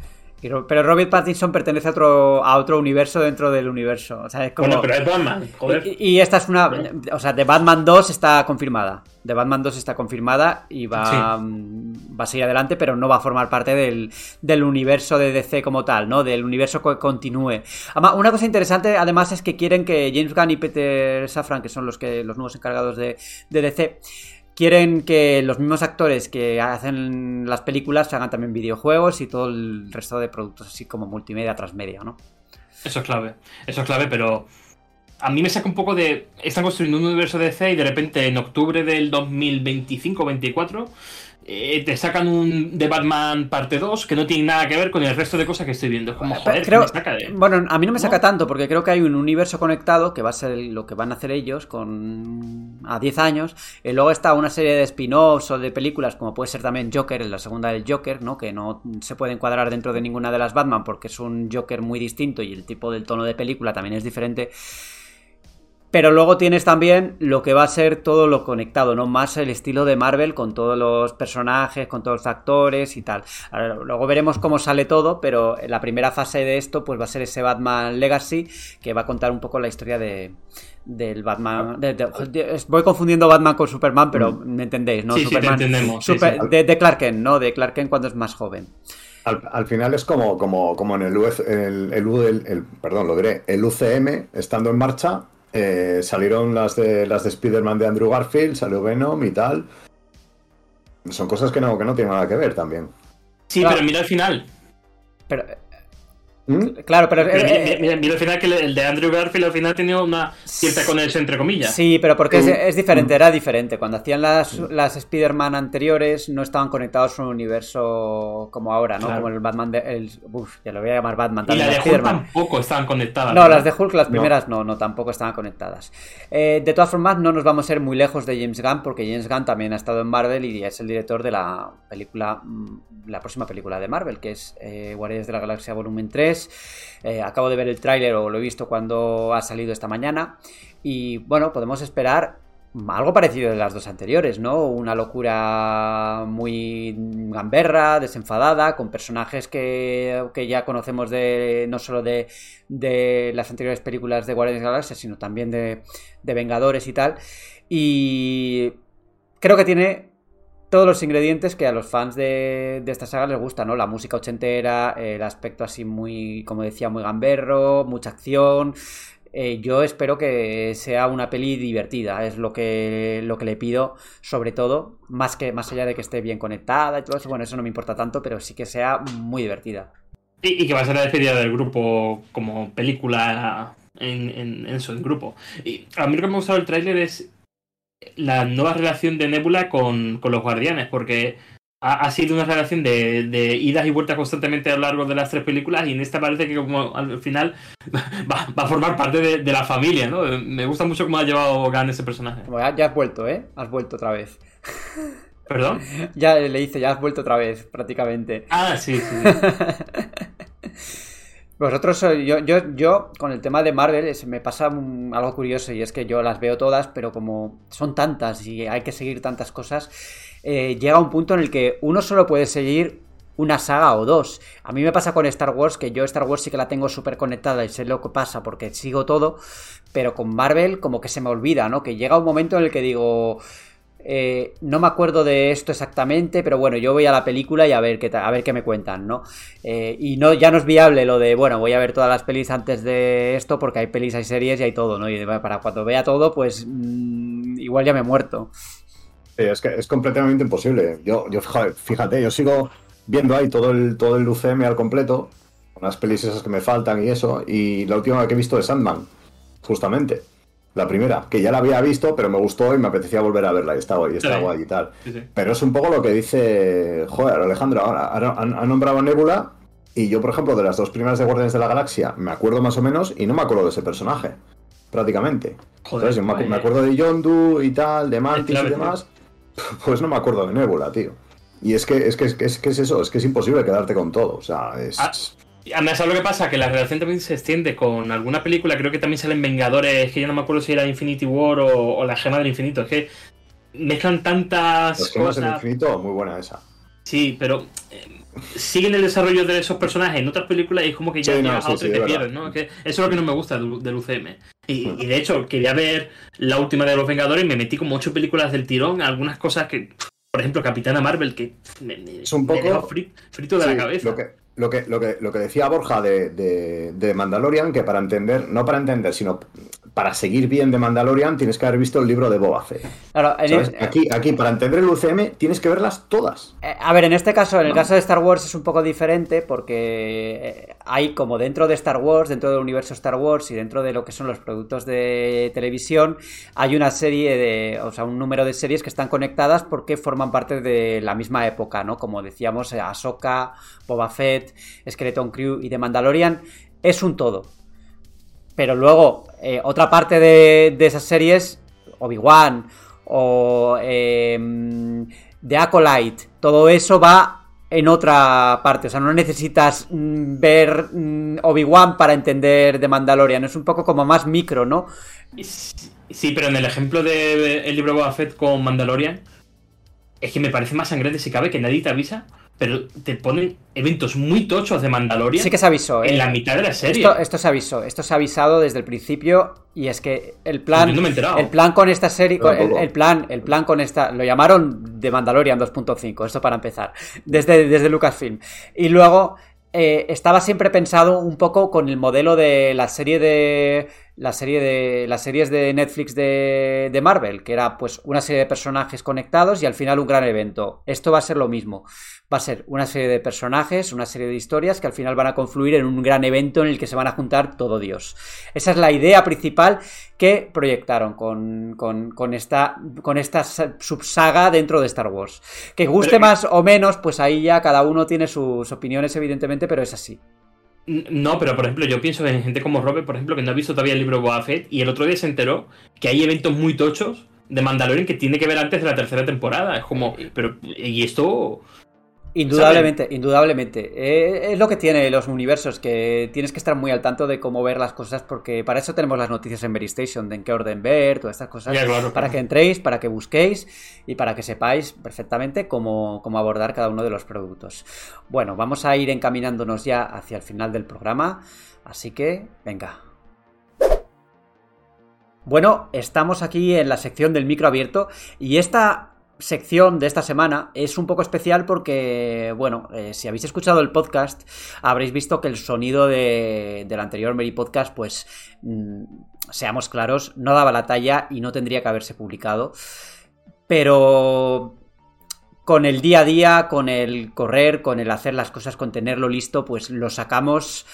Pero Robert Pattinson pertenece a otro, a otro universo dentro del universo. O sea, es como... Bueno, pero es Batman, joder. Y, esta es una. O sea, de Batman 2 está confirmada. De Batman 2 está confirmada y va, va a seguir adelante, pero no va a formar parte del, del, universo de DC como tal, ¿no? Del universo que continúe. Una cosa interesante, además, es que quieren que James Gunn y Peter Safran, que son los, que, los nuevos encargados de, de DC, quieren que los mismos actores que hacen las películas hagan también videojuegos y todo el resto de productos así como multimedia, transmedia, ¿no? Eso es clave, eso es clave, pero a mí me saca un poco de... Están construyendo un universo de DC y de repente en octubre del 2025-24 eh, te sacan un de Batman parte 2 que no tiene nada que ver con el resto de cosas que estoy viendo. Es como, joder, Creo- me saca de- Bueno, a mí no me saca ¿No? tanto porque creo que hay un universo conectado que va a ser lo que van a hacer ellos con a 10 años. Y luego está una serie de spin-offs o de películas como puede ser también Joker, en la segunda del Joker, ¿no? Que no se puede encuadrar dentro de ninguna de las Batman porque es un Joker muy distinto y el tipo del tono de película también es diferente. Pero luego tienes también lo que va a ser todo lo conectado, ¿no? Más el estilo de Marvel con todos los personajes, con todos los actores y tal. Ahora, luego veremos cómo sale todo, pero la primera fase de esto pues va a ser ese Batman Legacy que va a contar un poco la historia de del Batman de- de- de- voy confundiendo Batman con Superman pero me entendéis no Sí, Superman entendemos, sí, Super- sí. De, de Clark Kent no de Clark Kent cuando es más joven Al, al final es como, como, como en el, UF el, el- el- perdón, lo diré, el UCM estando en marcha, eh, salieron las de las de Spider-Man de Andrew Garfield, salió Venom y tal. Son cosas que no, que no tienen nada que ver también. Sí, Claro. pero mira al final. pero ¿Mm? claro pero, Pero eh, mira, mira- al final que el- de Andrew Garfield al final tenía una cierta conexión entre comillas. Sí, pero porque es, Mm. es diferente, era diferente. Cuando hacían las, las Spider-Man anteriores no estaban conectados a un universo como ahora, ¿no? Claro. Como el Batman de... el- uf, ya lo voy a llamar Batman Y también. de las Hulk Spider-Man. tampoco estaban conectadas. No, ¿verdad? las de Hulk, las No. primeras no, no, tampoco estaban conectadas. Eh, de todas formas, no nos vamos a ir muy lejos de James Gunn, porque James Gunn también ha estado en Marvel y es el director de la película, mm, la próxima película de Marvel, que es eh, Guardianes de la Galaxia Volumen 3. Eh, acabo de ver el tráiler o lo he visto cuando ha salido esta mañana. Y bueno, podemos esperar algo parecido de las dos anteriores, ¿no? Una locura muy gamberra, desenfadada, con personajes que, que ya conocemos de no solo de, de las anteriores películas de Guardianes de la Galaxia, sino también de, de Vengadores y tal. Y creo que tiene todos los ingredientes que a los fans de, esta saga les gusta, ¿no? La música ochentera, el aspecto así muy, como decía, muy gamberro, mucha acción. Eh, yo espero que sea una peli divertida, es lo que, lo que le pido, sobre todo, más que más allá de que esté bien conectada y todo eso, bueno, eso no me importa tanto, pero sí que sea muy divertida. Y, y que va a ser la despedida del grupo como película en, en, en en grupo. Y a mí lo que me ha gustado del tráiler es la nueva relación de Nebula con, con los guardianes, porque ha, ha sido una relación de, de idas y vueltas constantemente a lo largo de las tres películas y en esta parece que como al final *laughs* va, va a formar parte de, de la familia, ¿no? Me gusta mucho cómo ha llevado Gunn ese personaje. Ya, ya has vuelto, ¿eh? Has vuelto otra vez. *laughs* ¿Perdón? Ya le dice, ya has vuelto otra vez, prácticamente. Ah, sí, sí. sí. *laughs* Vosotros, yo, yo, yo con el tema de Marvel me pasa algo curioso y es que yo las veo todas, pero como son tantas y hay que seguir tantas cosas, eh, llega un punto en el que uno solo puede seguir una saga o dos. A mí me pasa con Star Wars, que yo Star Wars sí que la tengo súper conectada y sé lo que pasa porque sigo todo, pero con Marvel como que se me olvida, ¿no? Que llega un momento en el que digo... eh, no me acuerdo de esto exactamente, pero bueno, yo voy a la película y a ver qué, a ver qué me cuentan, ¿no? Eh, y no, ya no es viable lo de, bueno, voy a ver todas las pelis antes de esto, porque hay pelis, hay series y hay todo, ¿no? Y para cuando vea todo, pues mm, igual ya me he muerto. Es que es completamente imposible. Yo, yo fíjate, yo sigo viendo ahí todo el, todo el UCM al completo, con las pelis esas que me faltan y eso, y la última que he visto es Sandman, justamente. La primera, que ya la había visto, pero me gustó y me apetecía volver a verla y está guay, y está Sí. guay y tal. Sí, sí. Pero es un poco lo que dice, joder, Alejandro, ahora ha, nombrado a Nebula y yo, por ejemplo, de las dos primeras de Guardianes de la Galaxia, me acuerdo más o menos y no me acuerdo de ese personaje, prácticamente. Joder, me, me acuerdo de Yondu y tal, de Mantis y demás, pues no me acuerdo de Nebula, tío. Y es que es, que, es, que, es, que es eso, es que es imposible quedarte con todo, o sea, es... Además, ¿sabes lo que pasa? Que la relación también se extiende con alguna película, creo que también salen Vengadores, que yo no me acuerdo si era Infinity War o, o La Gema del Infinito, es que mezclan tantas Los gemas del cosas. infinito, muy buena esa. Sí, pero eh, siguen el desarrollo de esos personajes en otras películas y es como que ya Sí, no, sí, a otro sí, y te es pierdes, ¿no? Que eso es lo que no me gusta del, del UCM. Y, y de hecho, quería ver la última de los Vengadores y me metí como ocho películas del tirón, algunas cosas que, por ejemplo, Capitana Marvel, que me, me- Es un me poco- fri- frito de la cabeza. Lo que, lo que, lo que, lo que decía Borja de, de, de Mandalorian, que para entender, no para entender, sino para seguir bien de Mandalorian tienes que haber visto el libro de Boba Fett. Claro, Aquí, aquí, para entender el UCM, tienes que verlas todas. Eh, A ver, en este caso, en el No. caso de Star Wars es un poco diferente porque eh, hay como dentro de Star Wars, dentro del universo Star Wars y dentro de lo que son los productos de televisión, hay una serie de, o sea, un número de series que están conectadas porque forman parte de la misma época, ¿no? Como decíamos, eh, Ahsoka, Boba Fett, Skeleton Crew y The Mandalorian es un todo. Pero luego, eh, otra parte de, de esas series, Obi-Wan o eh, The Acolyte, todo eso va en otra parte. O sea, no necesitas mm, ver mm, Obi-Wan para entender The Mandalorian. Es un poco como más micro, ¿no? Sí, pero en el ejemplo del libro Boba Fett con Mandalorian, es que me parece más sangrante si cabe que nadie te avisa, pero te ponen eventos muy tochos de Mandalorian Sí que se avisó. ¿eh? en la mitad de la serie. Esto, esto se avisó, esto se ha avisado desde el principio y es que el plan, Yo no me he enterado. el plan con esta serie, el plan, el plan con esta, lo llamaron de Mandalorian 2.5, esto para empezar, desde, desde Lucasfilm. Y luego eh, estaba siempre pensado un poco con el modelo de la serie de la serie de las series de Netflix de, de Marvel, que era pues una serie de personajes conectados y al final un gran evento. Esto va a ser lo mismo. Va a ser una serie de personajes, una serie de historias que al final van a confluir en un gran evento en el que se van a juntar todo Dios. Esa es la idea principal que proyectaron con, con, con esta, con esta sa- subsaga dentro de Star Wars. Que guste Pero- más o menos, pues ahí ya cada uno tiene sus opiniones, evidentemente, pero es así. No, pero por ejemplo, yo pienso en gente como Robert, por ejemplo, que no ha visto todavía el libro Boba Fett y el otro día se enteró que hay eventos muy tochos de Mandalorian que tiene que ver antes de la tercera temporada. Es como, pero, ¿y esto? Indudablemente, indudablemente. Eh, es lo que tiene los universos, que tienes que estar muy al tanto de cómo ver las cosas, porque para eso tenemos las noticias en Mary Station, de en qué orden ver, todas estas cosas. Ya, claro, para claro. que entréis, para que busquéis y para que sepáis perfectamente cómo, cómo abordar cada uno de los productos. Bueno, vamos a ir encaminándonos ya hacia el final del programa, así que venga. Bueno, estamos aquí en la sección del micro abierto y esta sección de esta semana es un poco especial porque, bueno, eh, si habéis escuchado el podcast, habréis visto que el sonido de, del anterior Mary Podcast, pues, mm, seamos claros, no daba la talla y no tendría que haberse publicado. Pero con el día a día, con el correr, con el hacer las cosas, con tenerlo listo, pues lo sacamos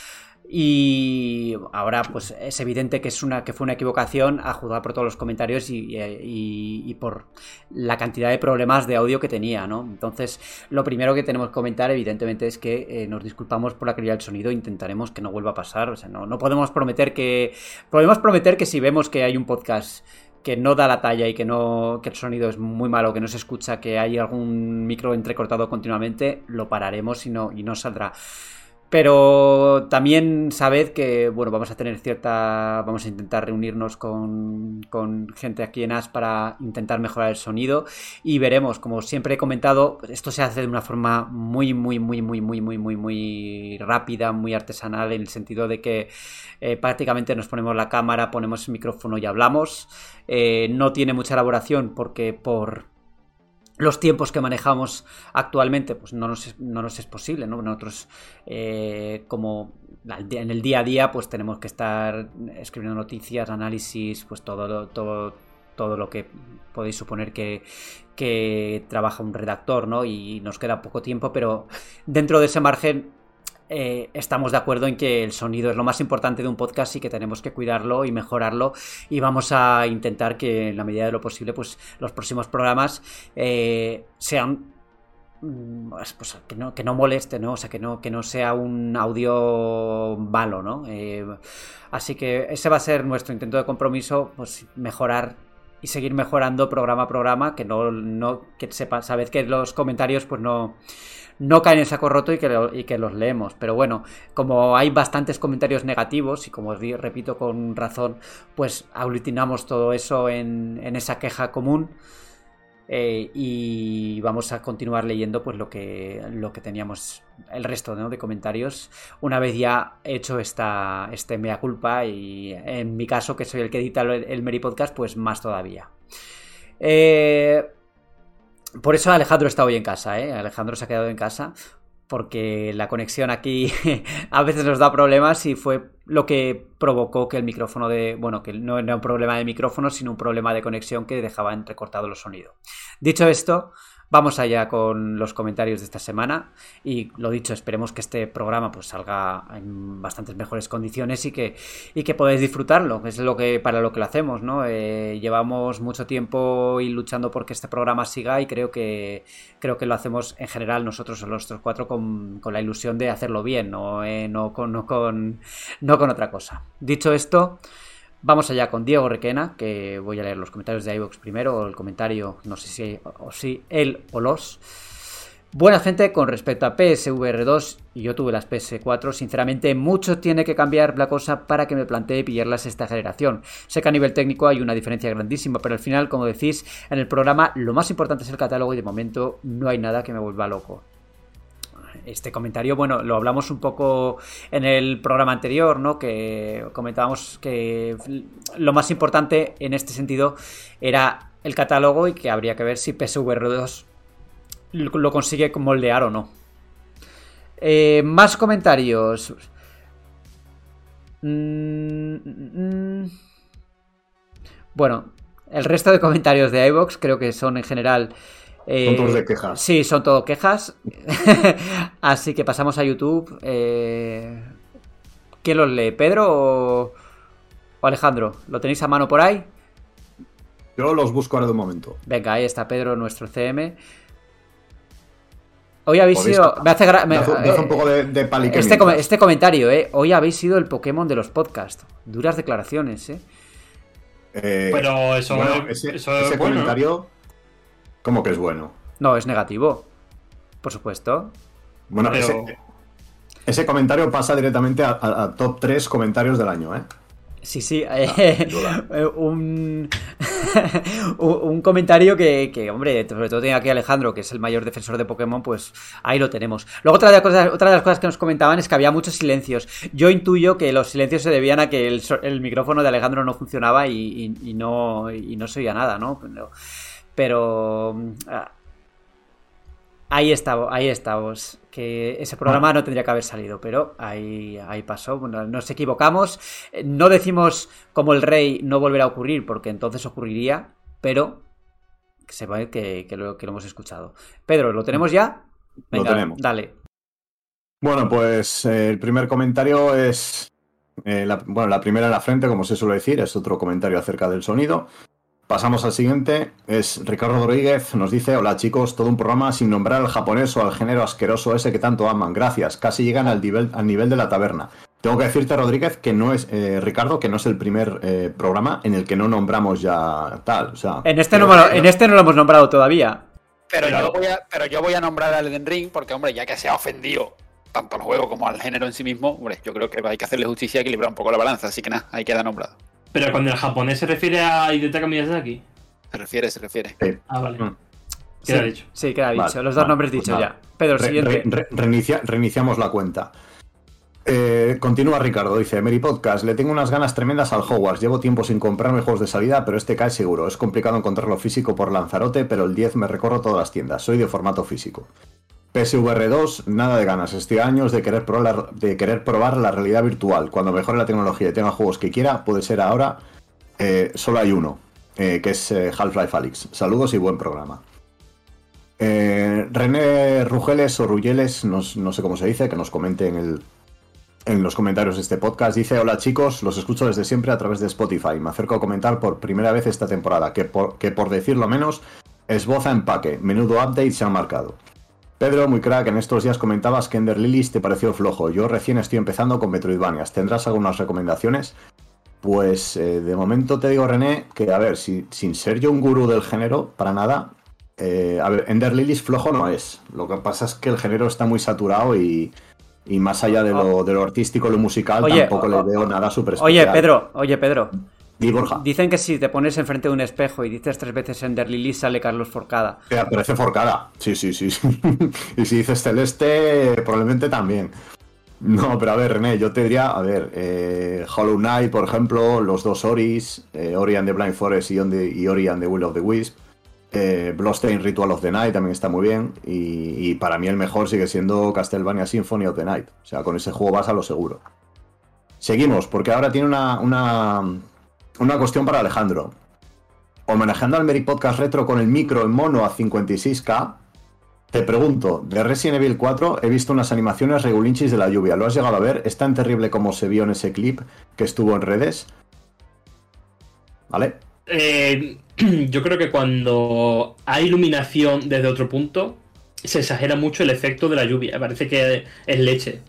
y ahora pues es evidente que es una que fue una equivocación a juzgar por todos los comentarios y, por la cantidad de problemas de audio que tenía, ¿no? Entonces, lo primero que tenemos que comentar, evidentemente, es que eh, nos disculpamos por la calidad del sonido, intentaremos que no vuelva a pasar. O sea, no, no podemos prometer que. Podemos prometer que si vemos que hay un podcast que no da la talla y que no que el sonido es muy malo, que no se escucha, que hay algún micro entrecortado continuamente, lo pararemos y no, y no saldrá. Pero también sabed que, bueno, vamos a tener cierta. Vamos a intentar reunirnos con, con gente aquí en AS para intentar mejorar el sonido. Y veremos, como siempre he comentado, pues esto se hace de una forma muy, muy, muy, muy, muy, muy, muy, muy rápida, muy artesanal, en el sentido de que eh, prácticamente nos ponemos la cámara, ponemos el micrófono y hablamos. Eh, no tiene mucha elaboración porque por los tiempos que manejamos actualmente, pues no nos es, no nos es posible, ¿no? Nosotros, eh, como en el día a día, pues tenemos que estar escribiendo noticias, análisis, pues todo, todo, todo lo que podéis suponer que, que trabaja un redactor, ¿no? Y nos queda poco tiempo, pero dentro de ese margen eh, estamos de acuerdo en que el sonido es lo más importante de un podcast y que tenemos que cuidarlo y mejorarlo y vamos a intentar que en la medida de lo posible pues los próximos programas eh, sean mm, pues, pues, que no, que no moleste, ¿no? O sea, que no, que no sea un audio malo, ¿no? Eh, así que ese va a ser nuestro intento de compromiso, pues mejorar y seguir mejorando programa a programa, que no, no que sepa, sabed que los comentarios pues no, no caen en saco roto y que, que los leemos. Pero bueno, como hay bastantes comentarios negativos y como os repito con razón, pues aglutinamos todo eso en, esa queja común. eh, y vamos a continuar leyendo pues lo que, teníamos el resto de comentarios una vez ya hecho esta, este mea culpa y en mi caso que soy el que edita el, el Meri Podcast pues más todavía Eh, por eso Alejandro está hoy en casa, ¿eh? Alejandro se ha quedado en casa porque la conexión aquí *laughs* a veces nos da problemas y fue lo que provocó que el micrófono de, bueno, que no era un problema de micrófono, sino un problema de conexión que dejaba entrecortado los sonidos. Dicho esto, Vamos allá con los comentarios de esta semana y lo dicho, esperemos que este programa pues salga en bastantes mejores condiciones y que, y que podáis disfrutarlo, es lo que para lo que lo hacemos, ¿no? Eh, llevamos mucho tiempo y luchando porque este programa siga y creo que creo que lo hacemos en general nosotros los cuatro con, la ilusión de hacerlo bien, no, eh, no, con, no, con, no con otra cosa. Dicho esto, Vamos allá con Diego Requena, que voy a leer los comentarios de iVox primero, o el comentario, no sé si o si él o los. Buena gente, con respecto a PSVR 2, y yo tuve las PS4, sinceramente mucho tiene que cambiar la cosa para que me plantee pillarlas esta generación. Sé que a nivel técnico hay una diferencia grandísima, pero al final, como decís, en el programa lo más importante es el catálogo y de momento no hay nada que me vuelva loco este comentario, bueno, lo hablamos un poco en el programa anterior, ¿no? Que comentábamos que lo más importante en este sentido era el catálogo y que habría que ver si PSVR 2 lo consigue moldear o no. Eh, más comentarios. Mm, mm, mm. Bueno, el resto de comentarios de iVox creo que son en general son todos de quejas. Sí, son todo quejas. *laughs* Así que pasamos a YouTube. Eh... ¿Quién los lee? ¿Pedro o... Alejandro? ¿Lo tenéis a mano por ahí? Yo los busco ahora de un momento. Venga, ahí está Pedro, nuestro CM. Hoy habéis sido. Me hace un poco de, este, este, comentario, ¿eh? Hoy habéis sido el Pokémon de los podcasts. Duras declaraciones, ¿eh? eh Pero eso, ese, comentario. ¿Cómo que es bueno? No, es negativo. Por supuesto. Bueno, ese, comentario pasa directamente a, top 3 comentarios del año, ¿eh? Sí, sí. Eh, eh, *laughs* *laughs* un, un comentario que, hombre, sobre todo tiene aquí Alejandro, que es el mayor defensor de Pokémon, pues ahí lo tenemos. Luego, otra de, las cosas, otra de las cosas que nos comentaban es que había muchos silencios. Yo intuyo que los silencios se debían a que el, micrófono de Alejandro no funcionaba y, no, y no se oía nada, ¿no? Pero mm, ah, ahí estamos, ahí estamos. Que ese programa no tendría que haber salido, pero ahí, ahí pasó. Bueno, nos equivocamos. No decimos como el rey no volverá a ocurrir, porque entonces ocurriría, pero que sepa que, que, lo, que lo hemos escuchado. Pedro, ¿lo tenemos ya? Venga, lo tenemos. Dale. Bueno, pues eh, el primer comentario es. Eh, bueno, la primera en la frente, como se suele decir, es otro comentario acerca del sonido. Pasamos al siguiente. Es Ricardo Rodríguez. Nos dice: Hola chicos, todo un programa sin nombrar al japonés o al género asqueroso ese que tanto aman. Gracias. Casi llegan al nivel, al nivel de la taberna. Tengo que decirte, Rodríguez, que no es, eh, Ricardo, que no es el primer eh, programa en el que no nombramos ya tal. O sea, en este, no, en este no lo hemos nombrado todavía. Pero, yo voy a, pero yo voy a nombrar al Elden Ring porque, hombre, ya que se ha ofendido tanto al juego como al género en sí mismo, hombre, yo creo que hay que hacerle justicia y equilibrar un poco la balanza. Así que nada, ahí queda nombrado. Pero cuando el japonés se refiere a Hidetaka Miyazaki. Se refiere, se refiere. Ah, vale. Mm. Queda dicho. Sí, queda dicho. Los dos nombres pues dichos ya. Pedro, siguiente. reiniciamos la cuenta. Eh, continúa Ricardo, dice Mary Podcast, le tengo unas ganas tremendas al Hogwarts, llevo tiempo sin comprarme juegos de salida, pero este cae seguro, es complicado encontrarlo físico por Lanzarote, pero el 10 me recorro todas las tiendas, soy de formato físico. PSVR 2, nada de ganas, este año es de querer, probar, de querer probar la realidad virtual, cuando mejore la tecnología y tenga juegos que quiera, puede ser ahora, eh, solo hay uno, eh, que es eh, Half-Life Alyx. Saludos y buen programa. René Rugeles o Rugeles, no, sé cómo se dice, que nos comente en, el, en los comentarios de este podcast. Dice, hola chicos, los escucho desde siempre a través de Spotify. Me acerco a comentar por primera vez esta temporada, que por, que por decirlo menos, es voz a empaque. Menudo update se ha marcado. Pedro, muy crack, en estos días comentabas que Ender Lilies te pareció flojo. Yo recién estoy empezando con Metroidvanias. ¿Tendrás algunas recomendaciones? Pues eh, de momento te digo, René, que a ver, sin ser yo un gurú del género, para nada, eh, a ver, Ender Lilies flojo no es. Lo que pasa es que el género está muy saturado y, más allá de lo, de lo artístico, lo musical, tampoco le veo nada súper especial. Oye, Pedro, oye, Pedro. Borja. Dicen que si te pones enfrente de un espejo y dices tres veces Ender Lilies, sale Carlos Forcada. Sí, aparece Forcada. Sí, sí, sí. *laughs* y si dices Celeste, probablemente también. No, pero a ver, René, yo te diría, a ver, eh, Hollow Knight, por ejemplo, los dos Oris, eh, Ori and the Blind Forest y, Ori and the Will of the Wisp. Eh, Bloodstained Ritual of the Night también está muy bien. Y, y para mí el mejor sigue siendo Castlevania Symphony of the Night. O sea, con ese juego vas a lo seguro. Seguimos, porque ahora tiene una, una, una cuestión para Alejandro. Homenajeando al Meri Podcast Retro con el micro en mono a 56K, te pregunto, de Resident Evil 4 he visto unas animaciones regulinchis de la lluvia. ¿Lo has llegado a ver? ¿Es tan terrible como se vio en ese clip que estuvo en redes? ¿Vale? Eh, *clears throat* yo creo que cuando hay iluminación desde otro punto, se exagera mucho el efecto de la lluvia. Parece que es leche.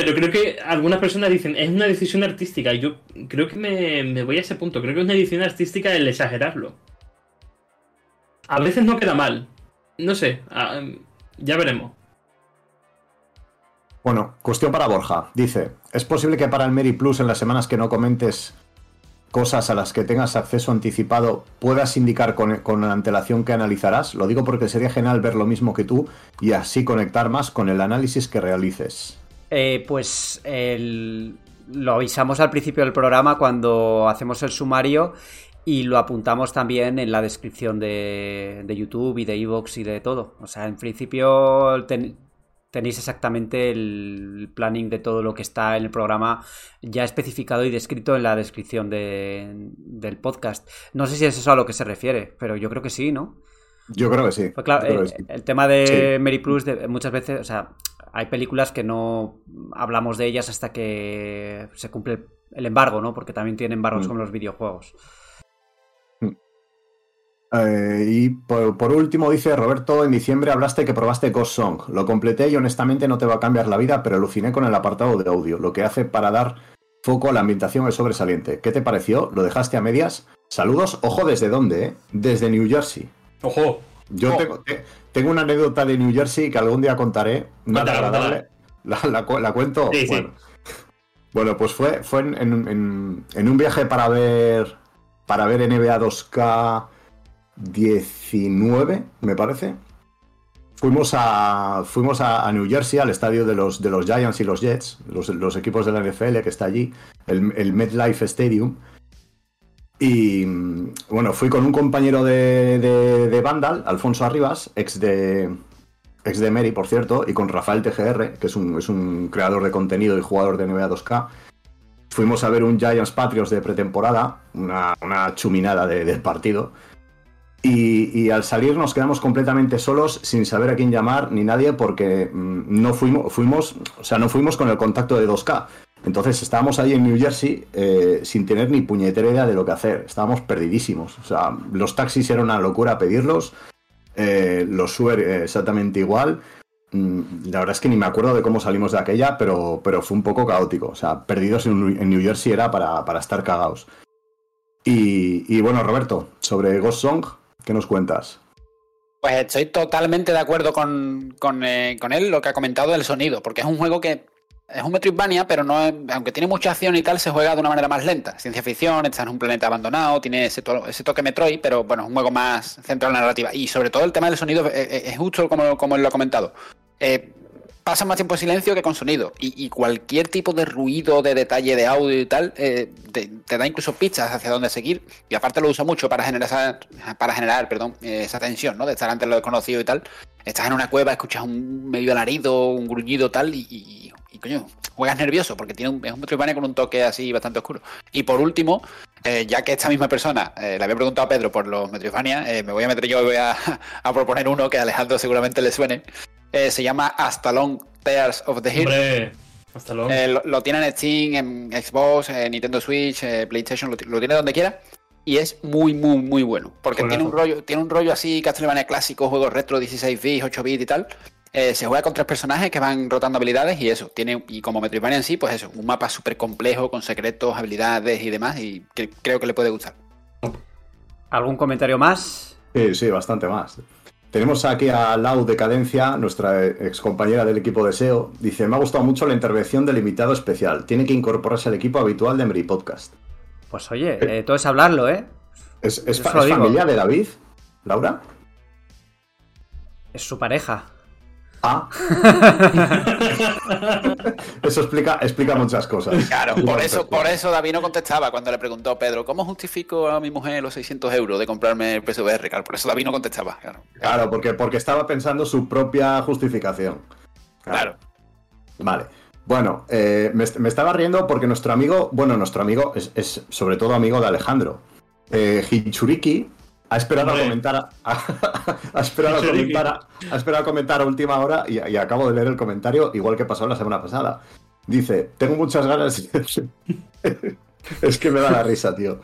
Pero creo que algunas personas dicen, es una decisión artística. Yo creo que me, voy a ese punto. Creo que es una decisión artística el exagerarlo. A veces no queda mal. No sé, ah, ya veremos. Bueno, cuestión para Borja. Dice, ¿es posible que para el Meri Plus en las semanas que no comentes cosas a las que tengas acceso anticipado puedas indicar con, con antelación que analizarás? Lo digo porque sería genial ver lo mismo que tú y así conectar más con el análisis que realices. Eh, pues el- lo avisamos al principio del programa cuando hacemos el sumario y lo apuntamos también en la descripción de, de YouTube y de Evox y de todo. O sea, en principio ten- tenéis exactamente el planning de todo lo que está en el programa ya especificado y descrito en la descripción de- del podcast. No sé si es eso a lo que se refiere, pero yo creo que sí, ¿no? Yo creo que sí. Pues claro, eh, que sí. el tema de Sí. Mary Plus de- muchas veces, o sea, hay películas que no hablamos de ellas hasta que se cumple el embargo, ¿no? Porque también tienen embargos Mm. con los videojuegos. Eh, y por, por último, dice Roberto, en diciembre hablaste que probaste Ghost Song. Lo completé y honestamente no te va a cambiar la vida, pero aluciné con el apartado de audio. Lo que hace para dar foco a la ambientación es sobresaliente. ¿Qué te pareció? ¿Lo dejaste a medias? Saludos, ojo, ¿desde dónde? eh? Desde New Jersey. Ojo, Yo Oh. tengo, te- tengo una anécdota de New Jersey que algún día contaré. Nada agradable. La, la cu- la cuento. Sí, sí. bueno. Bueno, pues fue, fue en, en- en- en un viaje para ver para ver NBA 2K 19, me parece. Fuimos a fuimos a, a New Jersey al estadio de los de los Giants y los Jets, los, los equipos de la NFL que está allí, el, el MetLife Stadium. Y mm, bueno, fui con un compañero de, de, Vandal, Alfonso Arribas, ex de, ex de Mary, por cierto, y con Rafael TGR, que es un, es un creador de contenido y jugador de NBA 2K. Fuimos a ver un Giants Patriots de pretemporada, una, una chuminada de- del partido. Y, y al salir nos quedamos completamente solos, sin saber a quién llamar ni nadie, porque mm, no fuimos, fuimos, o sea, no fuimos con el contacto de 2K. Entonces estábamos ahí en New Jersey eh, sin tener ni puñetera idea de lo que hacer. Estábamos perdidísimos. O sea, los taxis era una locura pedirlos. eh, los Uber eh, exactamente igual. Mm, La verdad es que ni me acuerdo de cómo salimos de aquella, pero, pero fue un poco caótico. O sea, perdidos en, New Jersey era para, para estar cagados. Y, bueno, Roberto, sobre Ghost Song, ¿qué nos cuentas? Pues estoy totalmente de acuerdo con, con, con él, lo que ha comentado del sonido, porque es un juego que es un Metroidvania, pero no es- aunque tiene mucha acción y tal, se juega de una manera más lenta. Ciencia ficción, está en un planeta abandonado, tiene ese, to- ese toque Metroid, pero bueno, es un juego más centrado en la narrativa. Y sobre todo el tema del sonido eh, eh, es justo como, lo ha comentado. Eh, pasa más tiempo en silencio que con sonido. Y, cualquier tipo de ruido, de detalle, de audio y tal, eh, te, da incluso pistas hacia dónde seguir. Y aparte lo usa mucho para generar esa, para generar, perdón, esa tensión, ¿no? De estar ante lo desconocido y tal. Estás en una cueva, escuchas un medio alarido, un gruñido tal, y- y, coño, juegas nervioso, porque tiene un, es un Metroidvania con un toque así bastante oscuro. Y por último, eh, ya que esta misma persona eh, le había preguntado a Pedro por los Metroidvania, eh, me voy a meter yo y voy a, *laughs* a proponer uno que a Alejandro seguramente le suene. Se llama Astalon Tears of the Hill. hombre, hasta luego. Lo, lo tiene en Steam, en Xbox, en Nintendo Switch, PlayStation, lo, ti- lo tiene donde quiera. Y es muy, muy, muy bueno. Porque tiene un, rollo, tiene un rollo así, Castlevania clásico, juegos retro, 16 bits, 8 bits y tal. Eh, se juega con tres personajes que van rotando habilidades y eso. Tiene, y como Metroidvania en sí, pues eso, un mapa súper complejo, con secretos, habilidades y demás. Y que creo que le puede gustar. ¿Algún comentario más? Sí, sí, bastante más. Tenemos aquí a Lau Decadencia, nuestra ex compañera del equipo de SEO. Dice, me ha gustado mucho la intervención del invitado especial. Tiene que incorporarse al equipo habitual de Meri Podcast. Pues oye, eh, todo es hablarlo, ¿eh? ¿Es, es, fa- es familia de David? ¿Laura? Es su pareja. Ah, *laughs* Eso explica, explica muchas cosas. Claro, por eso, por eso David no contestaba cuando le preguntó a Pedro, ¿cómo justifico a mi mujer los 600 euros de comprarme el PSVR? Claro, por eso David no contestaba. Claro, Claro, porque, porque estaba pensando su propia justificación. claro. Vale. Bueno, eh, me, me estaba riendo porque nuestro amigo, bueno, nuestro amigo es, es sobre todo amigo de Alejandro. Eh, Hichuriki ha esperado a comentar a, *laughs* ha esperado a comentar a, ha esperado a comentar a última hora y, y acabo de leer el comentario igual que pasó la semana pasada. Dice, tengo muchas ganas *laughs* es que me da la risa, tío.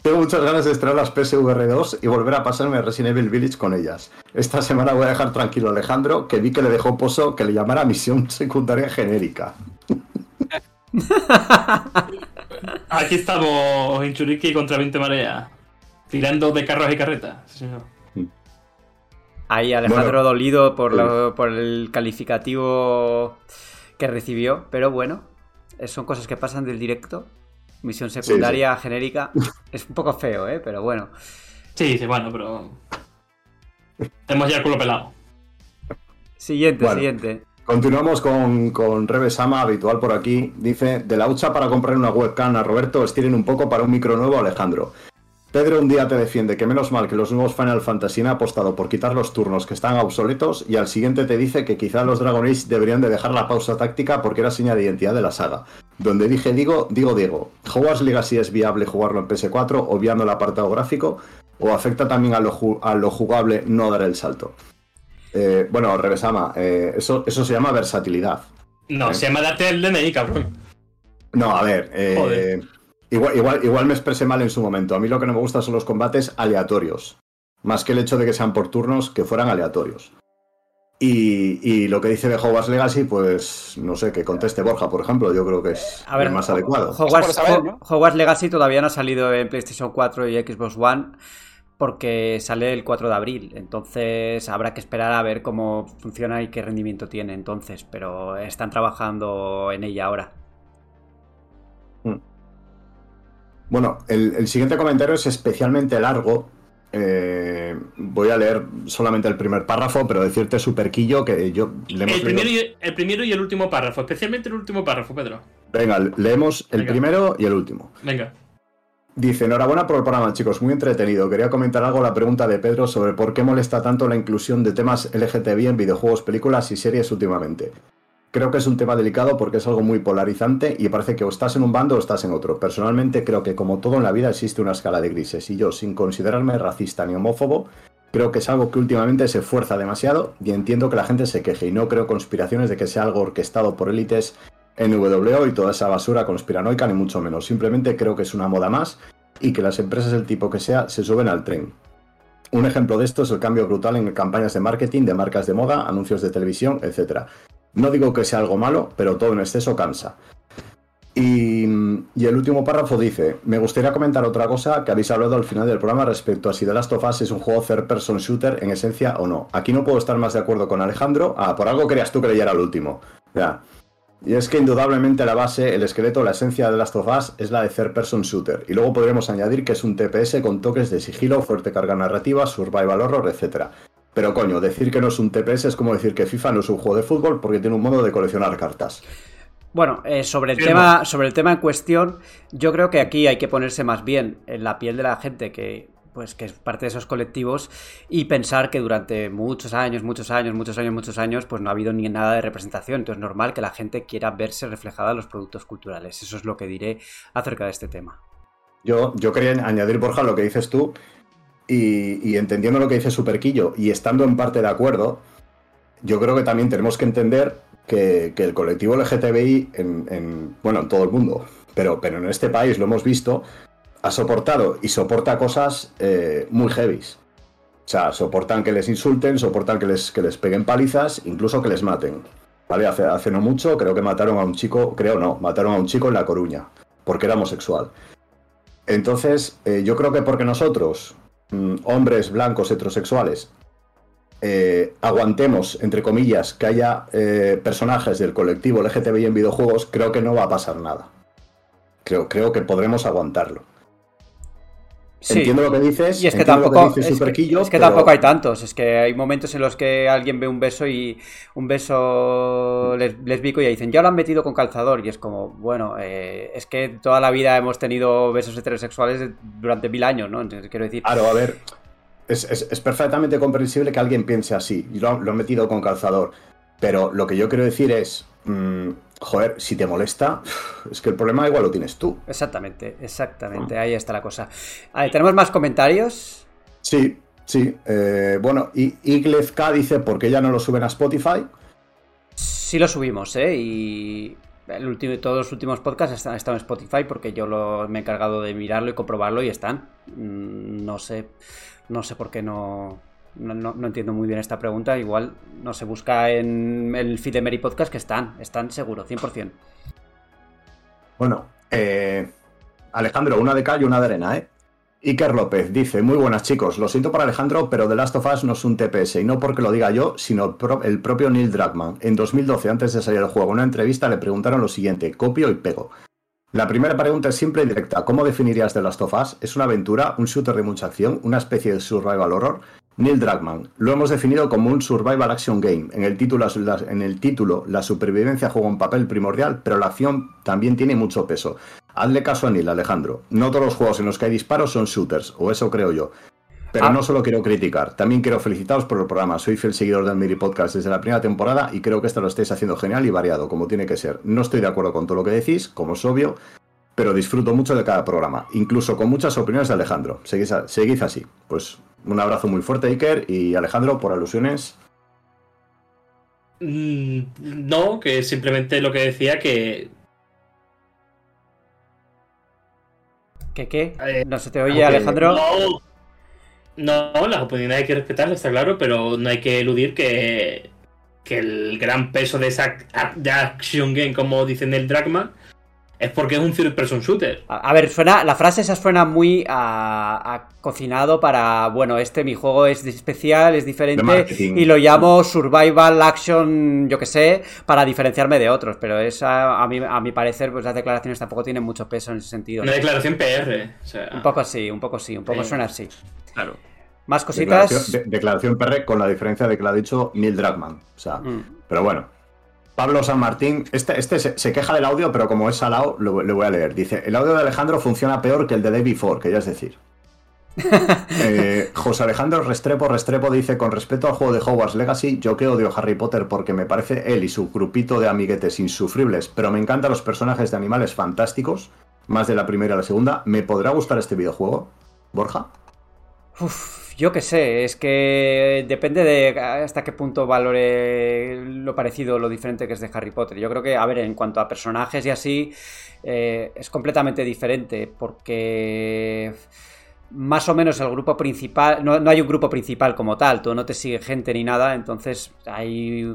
Tengo muchas ganas de estrenar las PSVR 2 y volver a pasarme a Resident Evil Village con ellas. Esta semana voy a dejar tranquilo a Alejandro, que vi que le dejó pozo que le llamara misión secundaria genérica. *laughs* Aquí estamos en Churiqui contra 20 mareas. Tirando de carros y carretas. Sí, señor. Ahí Alejandro Bueno, dolido por, lo- por el calificativo que recibió, pero bueno, eh, son cosas que pasan del directo. Misión secundaria genérica. *laughs* Es un poco feo, ¿eh? Pero bueno. Sí, sí, bueno, pero. Tenemos ya el culo pelado. Siguiente, Bueno. siguiente. Continuamos con, con Revesama, habitual por aquí. Dice, de la hucha para comprar una webcam a Roberto, estiren un poco para un micro nuevo a Alejandro. Pedro un día te defiende que menos mal que los nuevos Final Fantasy han apostado por quitar los turnos que están obsoletos y al siguiente te dice que quizá los Dragon Age deberían de dejar la pausa táctica porque era seña de identidad de la saga. Donde dije digo, digo Diego. ¿Hogwarts Legacy es viable jugarlo en PS4 obviando el apartado gráfico o afecta también a lo, ju- a lo jugable no dar el salto? Eh, bueno, Revesama, eh, eso, eso se llama versatilidad. No, ¿Eh? se llama date el DNI, cabrón. No, a ver, eh, Joder. Igual, igual, igual me expresé mal en su momento. A mí lo que no me gusta son los combates aleatorios. Más que el hecho de que sean por turnos, que fueran aleatorios. Y, y lo que dice de Hogwarts Legacy, pues no sé, que conteste Borja, por ejemplo, yo creo que es A ver, el más adecuado. Hogwarts, por saber, Ho- ¿no? Hogwarts Legacy todavía no ha salido en PlayStation 4 y Xbox One porque sale el 4 de abril. Entonces habrá que esperar a ver cómo funciona y qué rendimiento tiene entonces. Pero están trabajando en ella ahora. Bueno, el, el siguiente comentario es especialmente largo. Eh, voy a leer solamente el primer párrafo, pero decirte superquillo que yo le hemos El primero, leído- y, el primero y el último párrafo, especialmente el último párrafo, Pedro. Venga, leemos el Venga. primero y el último. Venga. Dice, enhorabuena por el programa, chicos, muy entretenido. Quería comentar algo a la pregunta de Pedro sobre por qué molesta tanto la inclusión de temas LGTBI en videojuegos, películas y series últimamente. Creo que es un tema delicado porque es algo muy polarizante y parece que o estás en un bando o estás en otro. Personalmente creo que como todo en la vida existe una escala de grises y yo, sin considerarme racista ni homófobo, creo que es algo que últimamente se fuerza demasiado y entiendo que la gente se queje y no creo conspiraciones de que sea algo orquestado por élites NWO y toda esa basura conspiranoica, ni mucho menos. Simplemente creo que es una moda más y que las empresas del tipo que sea se suben al tren. Un ejemplo de esto es el cambio brutal en campañas de marketing, de marcas de moda, anuncios de televisión, etc. No digo que sea algo malo, pero todo en exceso cansa. Y, el último párrafo dice, me gustaría comentar otra cosa que habéis hablado al final del programa respecto a si The Last of Us es un juego third person shooter en esencia o no. Aquí no puedo estar más de acuerdo con Alejandro. Ah, por algo querías tú que leyera el último. Ya. Y es que indudablemente la base, el esqueleto, la esencia de Last of Us es la de third person shooter. Y luego podríamos añadir que es un TPS con toques de sigilo, fuerte carga narrativa, survival horror, etc. Pero coño, decir que no es un TPS es como decir que FIFA no es un juego de fútbol porque tiene un modo de coleccionar cartas. Bueno, eh, sobre, el Firmo. tema, sobre el tema en cuestión, yo creo que aquí hay que ponerse más bien en la piel de la gente que, pues, que es parte de esos colectivos y pensar que durante muchos años, muchos años, muchos años, muchos años, pues no ha habido ni nada de representación. Entonces es normal que la gente quiera verse reflejada en los productos culturales. Eso es lo que diré acerca de este tema. Yo, yo quería añadir, Borja, lo que dices tú y, entendiendo lo que dice Superquillo y estando en parte de acuerdo, yo creo que también tenemos que entender que, el colectivo LGTBI, en, en- bueno, en todo el mundo, pero, pero en este país lo hemos visto, ha soportado y soporta cosas eh, muy heavies. O sea, soportan que les insulten, soportan que les, que les peguen palizas, incluso que les maten. ¿Vale? Hace, hace no mucho creo que mataron a un chico, creo no, mataron a un chico en La Coruña, porque era homosexual. Entonces, eh, yo creo que porque nosotros, hombres blancos heterosexuales, eh, aguantemos, entre comillas, que haya eh, personajes del colectivo LGTBI en videojuegos, creo que no va a pasar nada. Creo, creo que podremos aguantarlo. Sí. Entiendo lo que dices. Y es que tampoco, es que, Superquillo, es que pero- tampoco hay tantos. Es que hay momentos en los que alguien ve un beso y un beso les- lesbico y dicen, ya lo han metido con calzador. Y es como, bueno, eh, es que toda la vida hemos tenido besos heterosexuales durante mil años, ¿no? Entonces, quiero decir, Claro, a ver, es, es- es perfectamente comprensible que alguien piense así. y Lo, lo he metido con calzador. Pero lo que yo quiero decir es, mm, joder, si te molesta, es que el problema igual lo tienes tú. exactamente, exactamente, Ah. ahí está la cosa. A ver, ¿Tenemos más comentarios? Sí, sí. eh, bueno, y Iglez K dice, ¿por qué ya no lo suben a Spotify? Sí lo subimos, ¿eh? Y el último, todos los últimos podcasts están, están en Spotify porque yo lo, me he encargado de mirarlo y comprobarlo y están. Mm, No sé, no sé por qué no, no, entiendo muy bien esta pregunta. Igual no se busca en el feed Podcast que están, están seguro, 100%. Bueno, eh, Alejandro, una de cal y una de arena, ¿eh? Iker López dice, muy buenas chicos, lo siento por Alejandro, pero The Last of Us no es un TPS, y no porque lo diga yo, sino el propio Neil Druckmann. En 2012, antes de salir el juego, en una entrevista le preguntaron lo siguiente, copio y pego. La primera pregunta es simple y directa, ¿cómo definirías The Last of Us? ¿Es una aventura, un shooter de mucha acción, una especie de survival horror? Neil Druckmann, lo hemos definido como un survival action game. En el título, la- en el título la supervivencia juega un papel primordial, pero la acción también tiene mucho peso. Hazle caso a Neil, Alejandro. No todos los juegos en los que hay disparos son shooters, o eso creo yo. Pero Ah. no solo quiero criticar, también quiero felicitaros por el programa. Soy fiel seguidor del Miri Podcast desde la primera temporada y creo que esto lo estáis haciendo genial y variado, como tiene que ser. No estoy de acuerdo con todo lo que decís, como es obvio, pero disfruto mucho de cada programa, incluso con muchas opiniones de Alejandro. Seguid, a- seguid así. Pues un abrazo muy fuerte, Iker, y Alejandro, por alusiones. Mm, No, que simplemente lo que decía que. ¿Qué qué? Eh, No se te oye, Alejandro. No, no, las opiniones hay que respetarlas, está claro, pero no hay que eludir que, que el gran peso de esa de action game, como dicen el Dragman, es porque es un third person shooter. A, a ver, suena, la frase esa suena muy a, a cocinado para, bueno, este mi juego es especial, es diferente y lo llamo survival action, yo que sé, para diferenciarme de otros, pero es a, mi, a mi parecer, pues las declaraciones tampoco tienen mucho peso en ese sentido. Una declaración PR. O sea, Un poco así, un poco sí, un poco Sí. suena así. claro. Más cositas. Declaración, de- declaración PR con la diferencia de que lo ha dicho Neil Druckmann. O sea, Mm. pero bueno. Pablo San Martín, este, este se, se queja del audio, pero como es salado, lo, le voy a leer. Dice, el audio de Alejandro funciona peor que el de Day Before, que ya es decir. *laughs* Eh, José Alejandro Restrepo Restrepo dice, con respecto al juego de Hogwarts Legacy, yo que odio a Harry Potter porque me parece él y su grupito de amiguetes insufribles, pero me encantan los personajes de animales fantásticos, más de la primera a la segunda. ¿Me podrá gustar este videojuego? Borja. Uf, yo qué sé, es que depende de hasta qué punto valore lo parecido lo diferente que es de Harry Potter. Yo creo que, a ver, en cuanto a personajes y así, eh, es completamente diferente porque más o menos el grupo principal, no, no hay un grupo principal como tal, tú no te sigue gente ni nada, entonces hay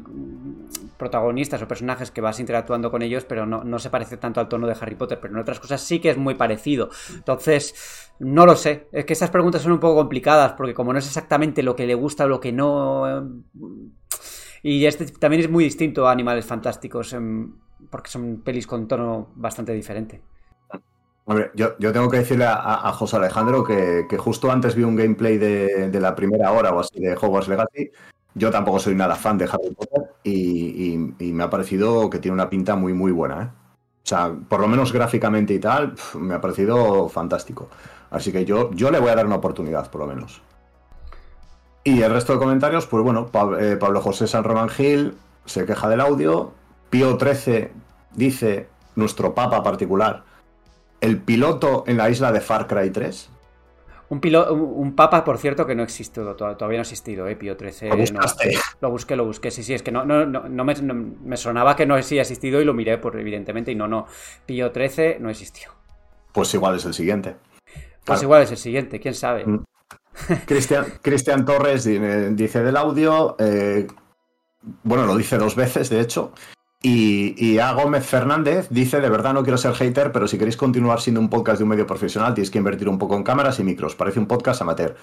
protagonistas o personajes que vas interactuando con ellos, pero no, no se parece tanto al tono de Harry Potter, pero en otras cosas sí que es muy parecido. Entonces, no lo sé, es que estas preguntas son un poco complicadas, porque como no es exactamente lo que le gusta o lo que no... Y este también es muy distinto a Animales Fantásticos, em, porque son pelis con tono bastante diferente. Yo, tengo que decirle a, José Alejandro que, justo antes vi un gameplay de, la primera hora o así de Hogwarts Legacy. Yo tampoco soy nada fan de Harry Potter y, me ha parecido que tiene una pinta muy, muy buena. ¿eh? O sea, por lo menos gráficamente y tal, me ha parecido fantástico. Así que yo, yo le voy a dar una oportunidad, por lo menos. Y el resto de comentarios, pues bueno, eh, Pablo José San Román Gil se queja del audio. Pío 13 dice, nuestro papa particular, el piloto en la isla de Far Cry 3. Un, pilo- un, papa, por cierto, que no existe, to- todavía no ha existido, eh, Pío 13. Lo no. Lo busqué, lo busqué, sí, sí, es que no, no, no, me, me sonaba que no sí ha existido y lo miré, por, evidentemente, y no, no. Pío 13 no existió. Pues igual es el siguiente. Pues Claro. igual es el siguiente, quién sabe. Mm. Cristian, Cristian Torres eh, dice del audio, eh, bueno, lo dice dos veces, de hecho. Y, y A. Gómez Fernández dice, de verdad no quiero ser hater, pero si queréis continuar siendo un podcast de un medio profesional, tienes que invertir un poco en cámaras y micros. Parece un podcast amateur.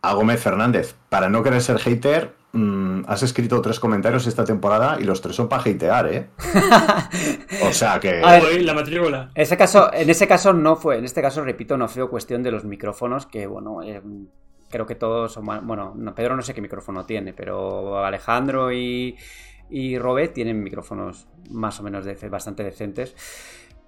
A Gómez Fernández, para no querer ser hater, mm, has escrito tres comentarios esta temporada y los tres son para hatear, ¿eh? *laughs* o sea que... A ver, la matrícula. Ese caso, en ese caso no fue, en este caso, repito, no fue cuestión de los micrófonos, que bueno, eh, creo que todos son, bueno, no, Pedro no sé qué micrófono tiene, pero Alejandro y, y Robert tienen micrófonos más o menos bastante decentes.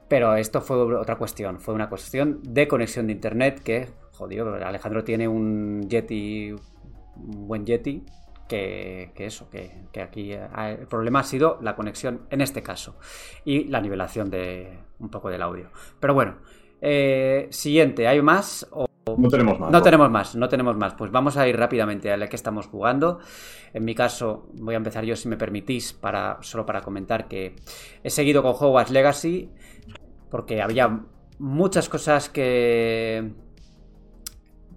Pero esto fue otra cuestión, fue una cuestión de conexión de internet que, jodido, Alejandro tiene un Yeti, un buen Yeti, que, que eso, que, aquí eh, el problema ha sido la conexión en este caso y la nivelación de un poco del audio. Pero bueno, eh, siguiente, ¿hay más? O- No tenemos más. no tenemos más, no tenemos más. Pues vamos a ir rápidamente a la que estamos jugando. En mi caso, voy a empezar yo, si me permitís, para, solo para comentar que he seguido con Hogwarts Legacy porque había muchas cosas que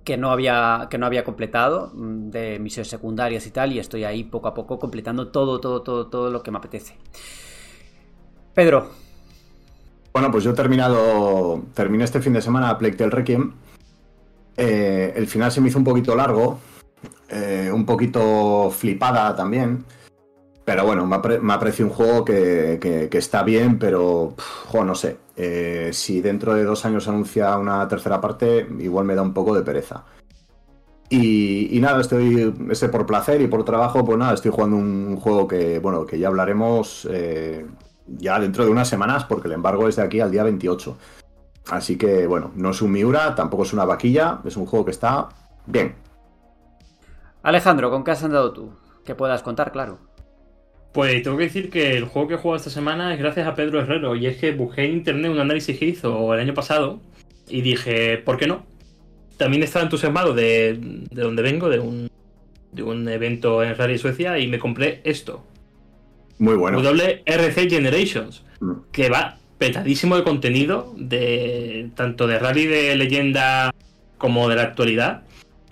que no había que no había completado mm, de misiones secundarias y tal y estoy ahí poco a poco completando todo todo todo todo lo que me apetece. Pedro, Bueno, pues yo he terminado. Terminé este fin de semana Plague Tale Requiem. Eh, el final se me hizo un poquito largo. eh, un poquito flipada también. Pero bueno, me parecido un juego que, está bien, pero pf, jo, no sé. Eh, si dentro de dos años anuncia una tercera parte, igual me da un poco de pereza. Y, nada, estoy ese por placer y por trabajo, pues nada, estoy jugando un juego que, bueno, que ya hablaremos ya dentro de unas semanas, porque el embargo es de aquí al día 28. Así que, bueno, no es un Miura, tampoco es una vaquilla, es un juego que está bien. Alejandro, ¿con qué has andado tú? Que puedas contar, claro. Pues tengo que decir que el juego que he jugado esta semana es gracias a Pedro Herrero. Y es que busqué en internet un análisis que hizo el año pasado y dije, ¿por qué no? También estaba entusiasmado de, de donde vengo, de un, de un evento en Rally Suecia, y me compré esto. Muy bueno. WRC Generations, Mm. que va petadísimo de contenido, de tanto de rally de leyenda como de la actualidad.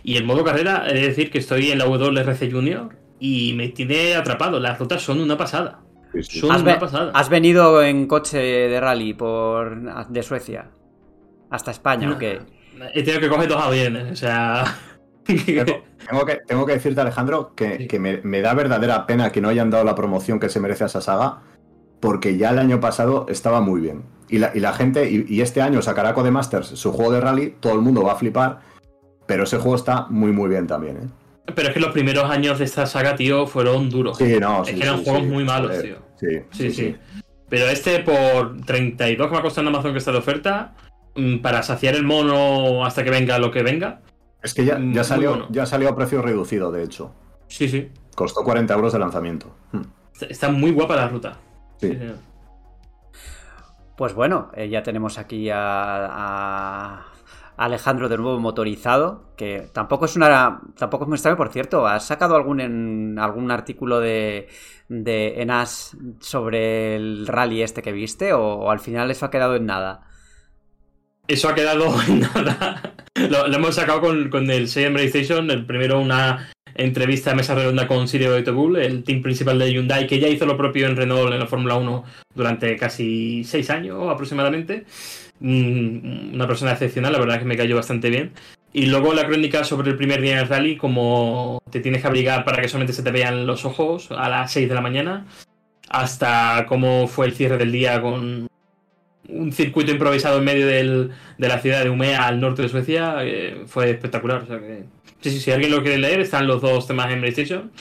Y el modo carrera, he de decir que estoy en la WRC Junior y me tiene atrapado. Las rutas son una pasada. Sí, sí. Son ¿Has, una pasada. has venido en coche de rally por de Suecia hasta España o qué? He tenido que coger dos aviones, o sea. Tengo, tengo que, tengo que decirte, Alejandro, que, Sí. que me, me da verdadera pena que no hayan dado la promoción que se merece a esa saga, porque ya el año pasado estaba muy bien. Y la, y la gente, y, y este año sacará Codemasters su juego de rally, todo el mundo va a flipar, pero ese juego está muy, muy bien también, ¿eh? Pero es que los primeros años de esta saga, tío, fueron duros. Sí, no, Es sí, que eran sí, juegos muy malos, tío. Sí, Sí, sí. Pero este por 32 que me ha costado en Amazon que está de oferta, mm, para saciar el mono hasta que venga lo que venga. Es que ya, ya, salió, bueno. ya salió a precio reducido, de hecho. Sí, sí. Costó 40 euros de lanzamiento. Está muy guapa la ruta. Sí. Sí, señor. Pues bueno, eh, ya tenemos aquí a, a Alejandro de nuevo motorizado, que tampoco es una tampoco es muy extraño, por cierto, ¿has sacado algún en, algún artículo de de Enas sobre el rally este que viste o, o al final eso ha quedado en nada? Eso ha quedado *laughs* en nada. Lo, lo hemos sacado con, con el Seiya Station. El primero, una entrevista de mesa redonda con Sirio Beitobul, el team principal de Hyundai, que ya hizo lo propio en Renault en la Fórmula 1 durante casi seis años aproximadamente. Mm, Una persona excepcional, la verdad que me cayó bastante bien. Y luego la crónica sobre el primer día en el rally, como te tienes que abrigar para que solamente se te vean los ojos a las 6 de la mañana, hasta cómo fue el cierre del día con un circuito improvisado en medio del- de la ciudad de Umea al norte de Suecia, eh, fue espectacular. O sea que, sí, sí, si alguien lo quiere leer, están los dos temas en PlayStation.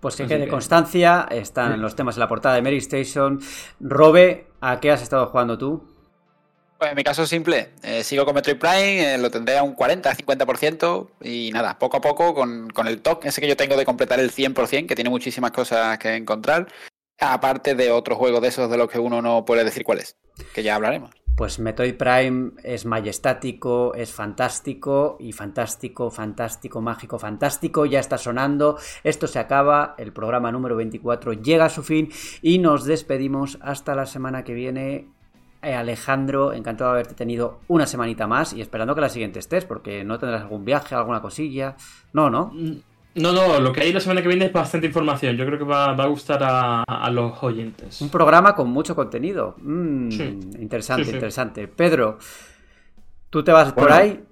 Pues que Así quede que- constancia, están los temas en la portada de Mary Station. Robe, ¿a qué has estado jugando tú? Pues en mi caso es simple, eh, sigo con Metroid Prime, eh, lo tendré a un 40-50% y nada, poco a poco con, con el toque ese que yo tengo de completar el 100%, que tiene muchísimas cosas que encontrar, aparte de otros juegos de esos de los que uno no puede decir cuál es, que ya hablaremos. Pues Metroid Prime es majestático, es fantástico y fantástico, fantástico, mágico, fantástico. Ya está sonando. Esto se acaba. El programa número 24 llega a su fin y nos despedimos hasta la semana que viene. Eh, Alejandro, encantado de haberte tenido una semanita más y esperando que la siguiente estés, porque no tendrás algún viaje, alguna cosilla. No, no. No, no, lo que hay la semana que viene es bastante información. Yo creo que va, va a gustar a, a los oyentes. Un programa con mucho contenido. Mm, Sí. Interesante, Sí, sí. interesante. Pedro, ¿tú te vas por ahí?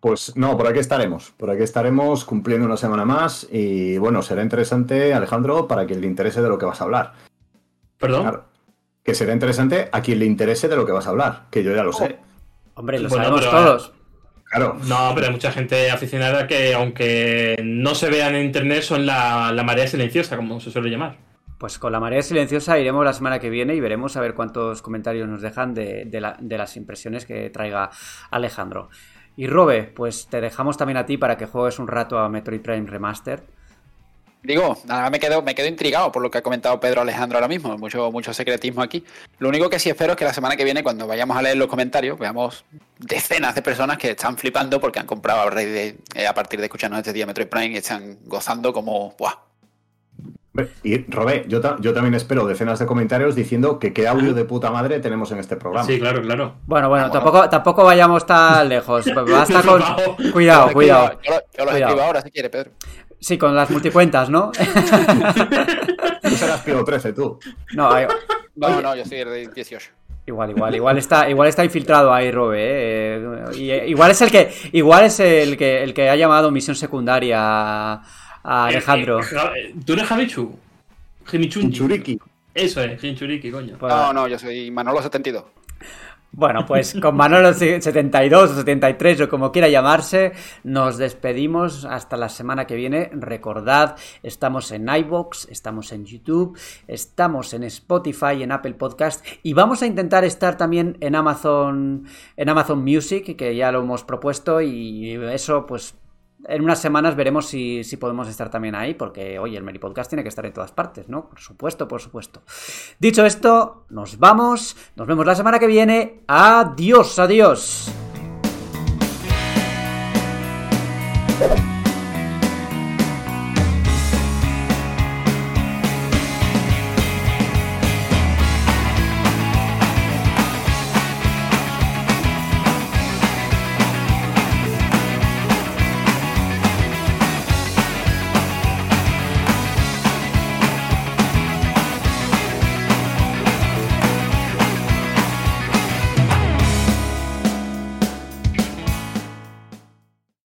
Pues no, por aquí estaremos. Por aquí estaremos cumpliendo una semana más y bueno, será interesante, Alejandro, para quien le interese de lo que vas a hablar. ¿Perdón? Claro. Que será interesante a quien le interese de lo que vas a hablar, que yo ya lo sé. Hombre, lo Bueno, sabemos pero- todos. Claro. No, pero hay mucha gente aficionada que, aunque no se vean en internet, son la, la marea silenciosa, como se suele llamar. Pues con la marea silenciosa iremos la semana que viene y veremos a ver cuántos comentarios nos dejan de, de la- de las impresiones que traiga Alejandro. Y Robe, pues te dejamos también a ti para que juegues un rato a Metroid Prime Remastered. Digo, nada más me quedo, me quedo intrigado por lo que ha comentado Pedro Alejandro ahora mismo. Mucho, mucho secretismo aquí. Lo único que sí espero es que la semana que viene, cuando vayamos a leer los comentarios, veamos decenas de personas que están flipando porque han comprado a, de- eh, a partir de escucharnos este día Metroid Prime y están gozando como. ¡Buah! Y Robé, yo, ta- yo también espero decenas de comentarios diciendo que qué audio de puta madre tenemos en este programa. Sí, claro, claro. Bueno, bueno, Vamos, tampoco, tampoco vayamos tan lejos. *laughs* Basta con... Cuidado, cuidado. lo- yo los Cuidado. escribo ahora si quiere, Pedro. Sí, con las multicuentas, ¿no? Tú serás Pío 13, tú. no, hay- No, no, yo soy el de 18. Igual, igual, igual está, igual está infiltrado ahí, Robe. ¿eh? Eh, y, igual es el que, igual es el que, el que ha llamado misión secundaria a, a Alejandro. Eh, eh, Ja- eh, ¿Tú eres Javichu? Jimichunji. Churiki. Eso es, Jinchuriki, coño. Pues- No, no, yo soy Manolo 72. Bueno, pues con Manolo 72 o 73 o como quiera llamarse, nos despedimos hasta la semana que viene. Recordad, estamos en iBox, estamos en YouTube, estamos en Spotify, en Apple Podcast y vamos a intentar estar también en Amazon, en Amazon Music, que ya lo hemos propuesto y eso pues en unas semanas veremos si, si podemos estar también ahí, porque oye, el Meri Podcast tiene que estar en todas partes, ¿no? Por supuesto, por supuesto. Dicho esto, nos vamos, nos vemos la semana que viene. Adiós, adiós.